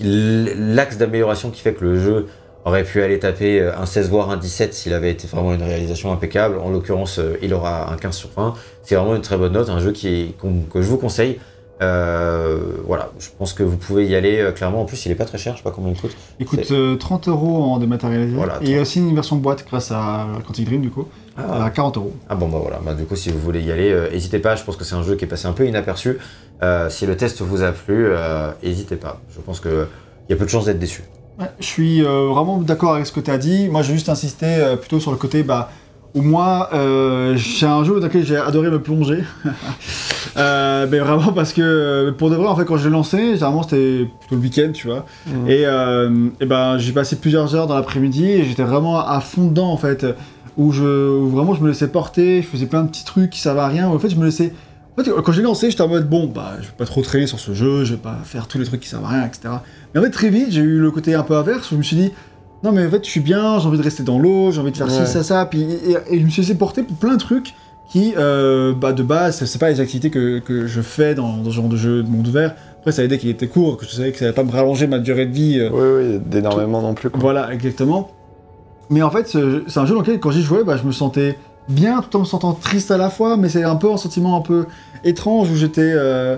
l'axe d'amélioration qui fait que le jeu aurait pu aller taper un 16 voire un 17 s'il avait été vraiment une réalisation impeccable. En l'occurrence, il aura un 15 sur 20. C'est vraiment une très bonne note, un jeu qui que je vous conseille. Euh, voilà, je pense que vous pouvez y aller euh, clairement. En plus, il est pas très cher, je sais pas combien il coûte. Il coûte euh, 30 euros en dématérialisé. Voilà, et il y a aussi une version boîte grâce à Quantic Dream, du coup, Ah, à 40 euros. Ah bon bah voilà, bah, du coup si vous voulez y aller, euh, n'hésitez pas, je pense que c'est un jeu qui est passé un peu inaperçu. Euh, si le test vous a plu, euh, n'hésitez pas. Je pense qu'il y a peu de chances d'être déçu. Ouais, je suis euh, vraiment d'accord avec ce que tu as dit. Moi, j'ai juste insisté euh, plutôt sur le côté bah, où moi, euh, c'est un jeu dans lequel j'ai adoré me plonger. Euh, mais vraiment parce que, pour de vrai, en fait, quand je l'ai lancé, généralement c'était plutôt le week-end, tu vois. Mhm. Et, euh, et ben, j'ai passé plusieurs heures dans l'après-midi et j'étais vraiment à fond dedans, en fait. où, je, où vraiment je me laissais porter, je faisais plein de petits trucs qui servaient à rien. En fait, je me laissais. En fait, quand j'ai lancé, j'étais en mode bon, bah, je vais pas trop traîner sur ce jeu, je vais pas faire tous les trucs qui servent à rien, etc. Mais en fait, très vite, j'ai eu le côté un peu inverse où je me suis dit non, mais en fait, je suis bien, j'ai envie de rester dans l'eau, j'ai envie de faire Ouais. ci, ça, ça. Puis, et, et je me suis laissé porter pour plein de trucs qui, euh, bah, de base, c'est- pas les activités que, que je fais dans, dans ce genre de jeu de monde ouvert. Après, ça a aidé qu'il était court, que je savais que ça allait pas me rallonger ma durée de vie. euh, Oui, oui, d'énormément non plus. Quoi. voilà, exactement. Mais en fait, ce- c'est un jeu dans lequel, quand j'y jouais, bah, je me sentais bien tout en me sentant triste à la fois, mais c'est un peu un sentiment un peu étrange où j'étais. euh,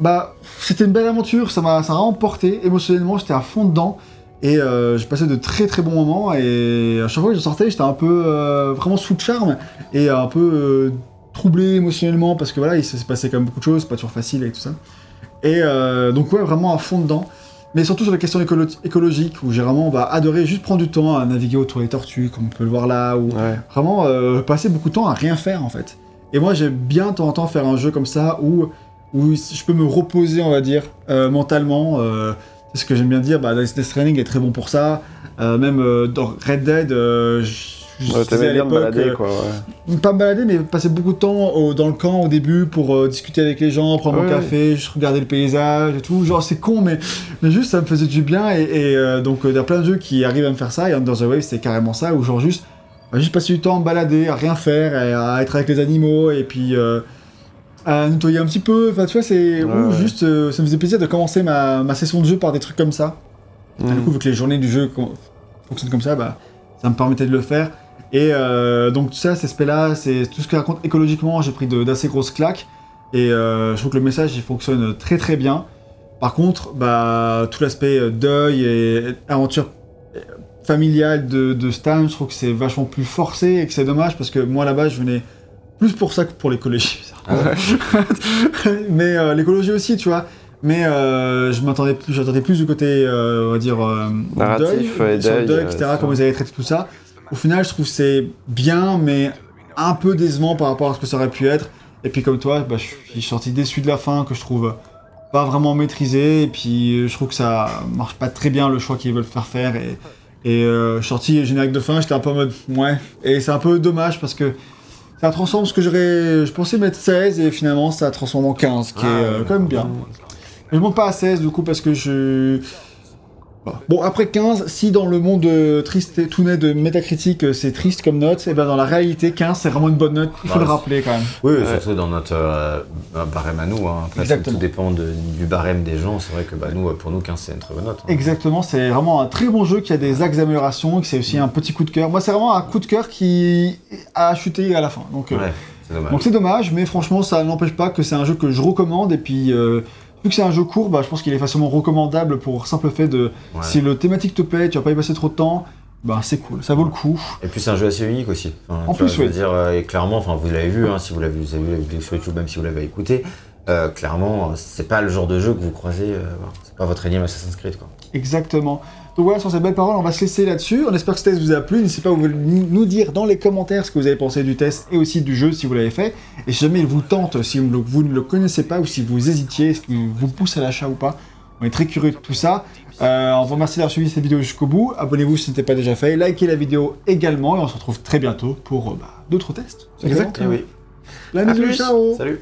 Bah, c'était une belle aventure, ça m'a emporté. Émotionnellement, j'étais à fond dedans. Et euh, j'ai passé de très très bons moments. Et à chaque fois que je sortais, j'étais un peu euh, vraiment sous le charme et un peu euh, troublé émotionnellement parce que voilà, il s'est passé quand même beaucoup de choses, pas toujours facile et tout ça. Et euh, donc, ouais, vraiment à fond dedans. Mais surtout sur la question écolo- écologique, où j'ai vraiment bah, adoré juste prendre du temps à naviguer autour des tortues, comme on peut le voir là, ou Ouais. vraiment passer beaucoup de temps à rien faire en fait. Et moi j'aime bien de temps en temps faire un jeu comme ça où, où je peux me reposer, on va dire, mentalement. Euh, c'est ce que j'aime bien dire, bah, Death Stranding est très bon pour ça. Euh, même euh, dans Red Dead, euh, je Ouais, disais à bien balader, quoi. Ouais. pas me balader, mais passer beaucoup de temps au- dans le camp au début pour discuter avec les gens, prendre Ouais, mon café, juste regarder le paysage et tout. Genre, c'est con, mais, mais juste ça me faisait du bien. Et, et, donc, il y a plein de jeux qui arrivent à me faire ça. Et Under the Wave, c'est carrément ça, où genre juste, bah, juste passer du temps à me balader, à rien faire, et à être avec les animaux, et puis à nettoyer un petit peu. Enfin, tu vois, c'est. Ouais, ou ouais. juste, euh, ça me faisait plaisir de commencer ma, ma session de jeu par des trucs comme ça. Et du Mhm. coup, vu que les journées du jeu fonctionnent comme ça, bah, ça me permettait de le faire. Et euh, donc, ça, cet aspect-là, c'est tout ce que raconte écologiquement, j'ai pris d'assez grosses claques. Et euh, je trouve que le message, il fonctionne très très bien. Par contre, bah, tout l'aspect euh, deuil et aventure familiale de, de Stan, je trouve que c'est vachement plus forcé et que c'est dommage parce que moi là-bas, je venais plus pour ça que pour l'écologie. Ah ouais. mais euh, l'écologie aussi, tu vois. Mais euh, je m'attendais plus, j'attendais plus du côté, euh, on va dire, Narratif deuil, et sur le deuil, deuil, etc., comment ils avaient traité tout ça. Au final, je trouve que c'est bien, mais un peu décevant par rapport à ce que ça aurait pu être. Et puis comme toi, bah, je suis sorti déçu de la fin, que je trouve pas vraiment maîtrisé. Et puis je trouve que ça marche pas très bien le choix qu'ils veulent faire faire. Et, et je suis sorti générique de fin, j'étais un peu en mode ouais. Et c'est un peu dommage parce que ça transforme ce que j'aurais. Je pensais mettre 16 et finalement ça transforme en 15, qui est euh, quand même bien. Mais je monte pas à 16 du coup parce que je. Voilà. Bon, après 15, si dans le monde euh, triste et tout net de métacritique euh, c'est triste comme note, et ben dans la réalité 15 c'est vraiment une bonne note, il faut Bah, le c'est- rappeler quand même. Oui, Ouais. surtout dans notre euh, barème à nous. Hein. Après, Exactement. tout dépend de- du barème des gens. C'est vrai que bah, nous, euh, pour nous, 15, c'est une très bonne note. hein. Exactement, c'est vraiment un très bon jeu qui a des axes d'amélioration, qui c'est aussi un petit coup de cœur. Moi c'est vraiment un coup de cœur qui a chuté à la fin. Donc euh, Ouais, c'est dommage. donc c'est dommage, mais franchement ça n'empêche pas que c'est un jeu que je recommande et puis euh, vu que c'est un jeu court, bah, je pense qu'il est facilement recommandable pour simple fait de Ouais. si le thématique te plaît, tu vas pas y passer trop de temps, bah c'est cool, ça vaut le coup. Et puis c'est un jeu assez unique aussi. Enfin, En tu vois, plus, je veux oui. dire, euh, et clairement, enfin, vous l'avez vu, hein, si vous l'avez, vous avez vu la vidéo sur YouTube, même si vous l'avez écouté, euh, clairement, c'est pas le genre de jeu que vous croisez. euh, c'est pas votre énième Assassin's Creed, quoi. Exactement. Donc voilà, sur ces belles paroles, on va se laisser là-dessus. On espère que ce test vous a plu. N'hésitez pas à nous dire dans les commentaires ce que vous avez pensé du test et aussi du jeu si vous l'avez fait. Et si jamais il vous tente, si vous ne le connaissez pas ou si vous hésitiez, est-ce qu'il vous pousse à l'achat ou pas, on est très curieux de tout ça. Euh, on vous remercie d'avoir suivi cette vidéo jusqu'au bout. Abonnez-vous si ce n'était pas déjà fait. Likez la vidéo également et on se retrouve très bientôt pour euh, bah, d'autres tests. Exactement. Eh oui. La À plus. ciao Salut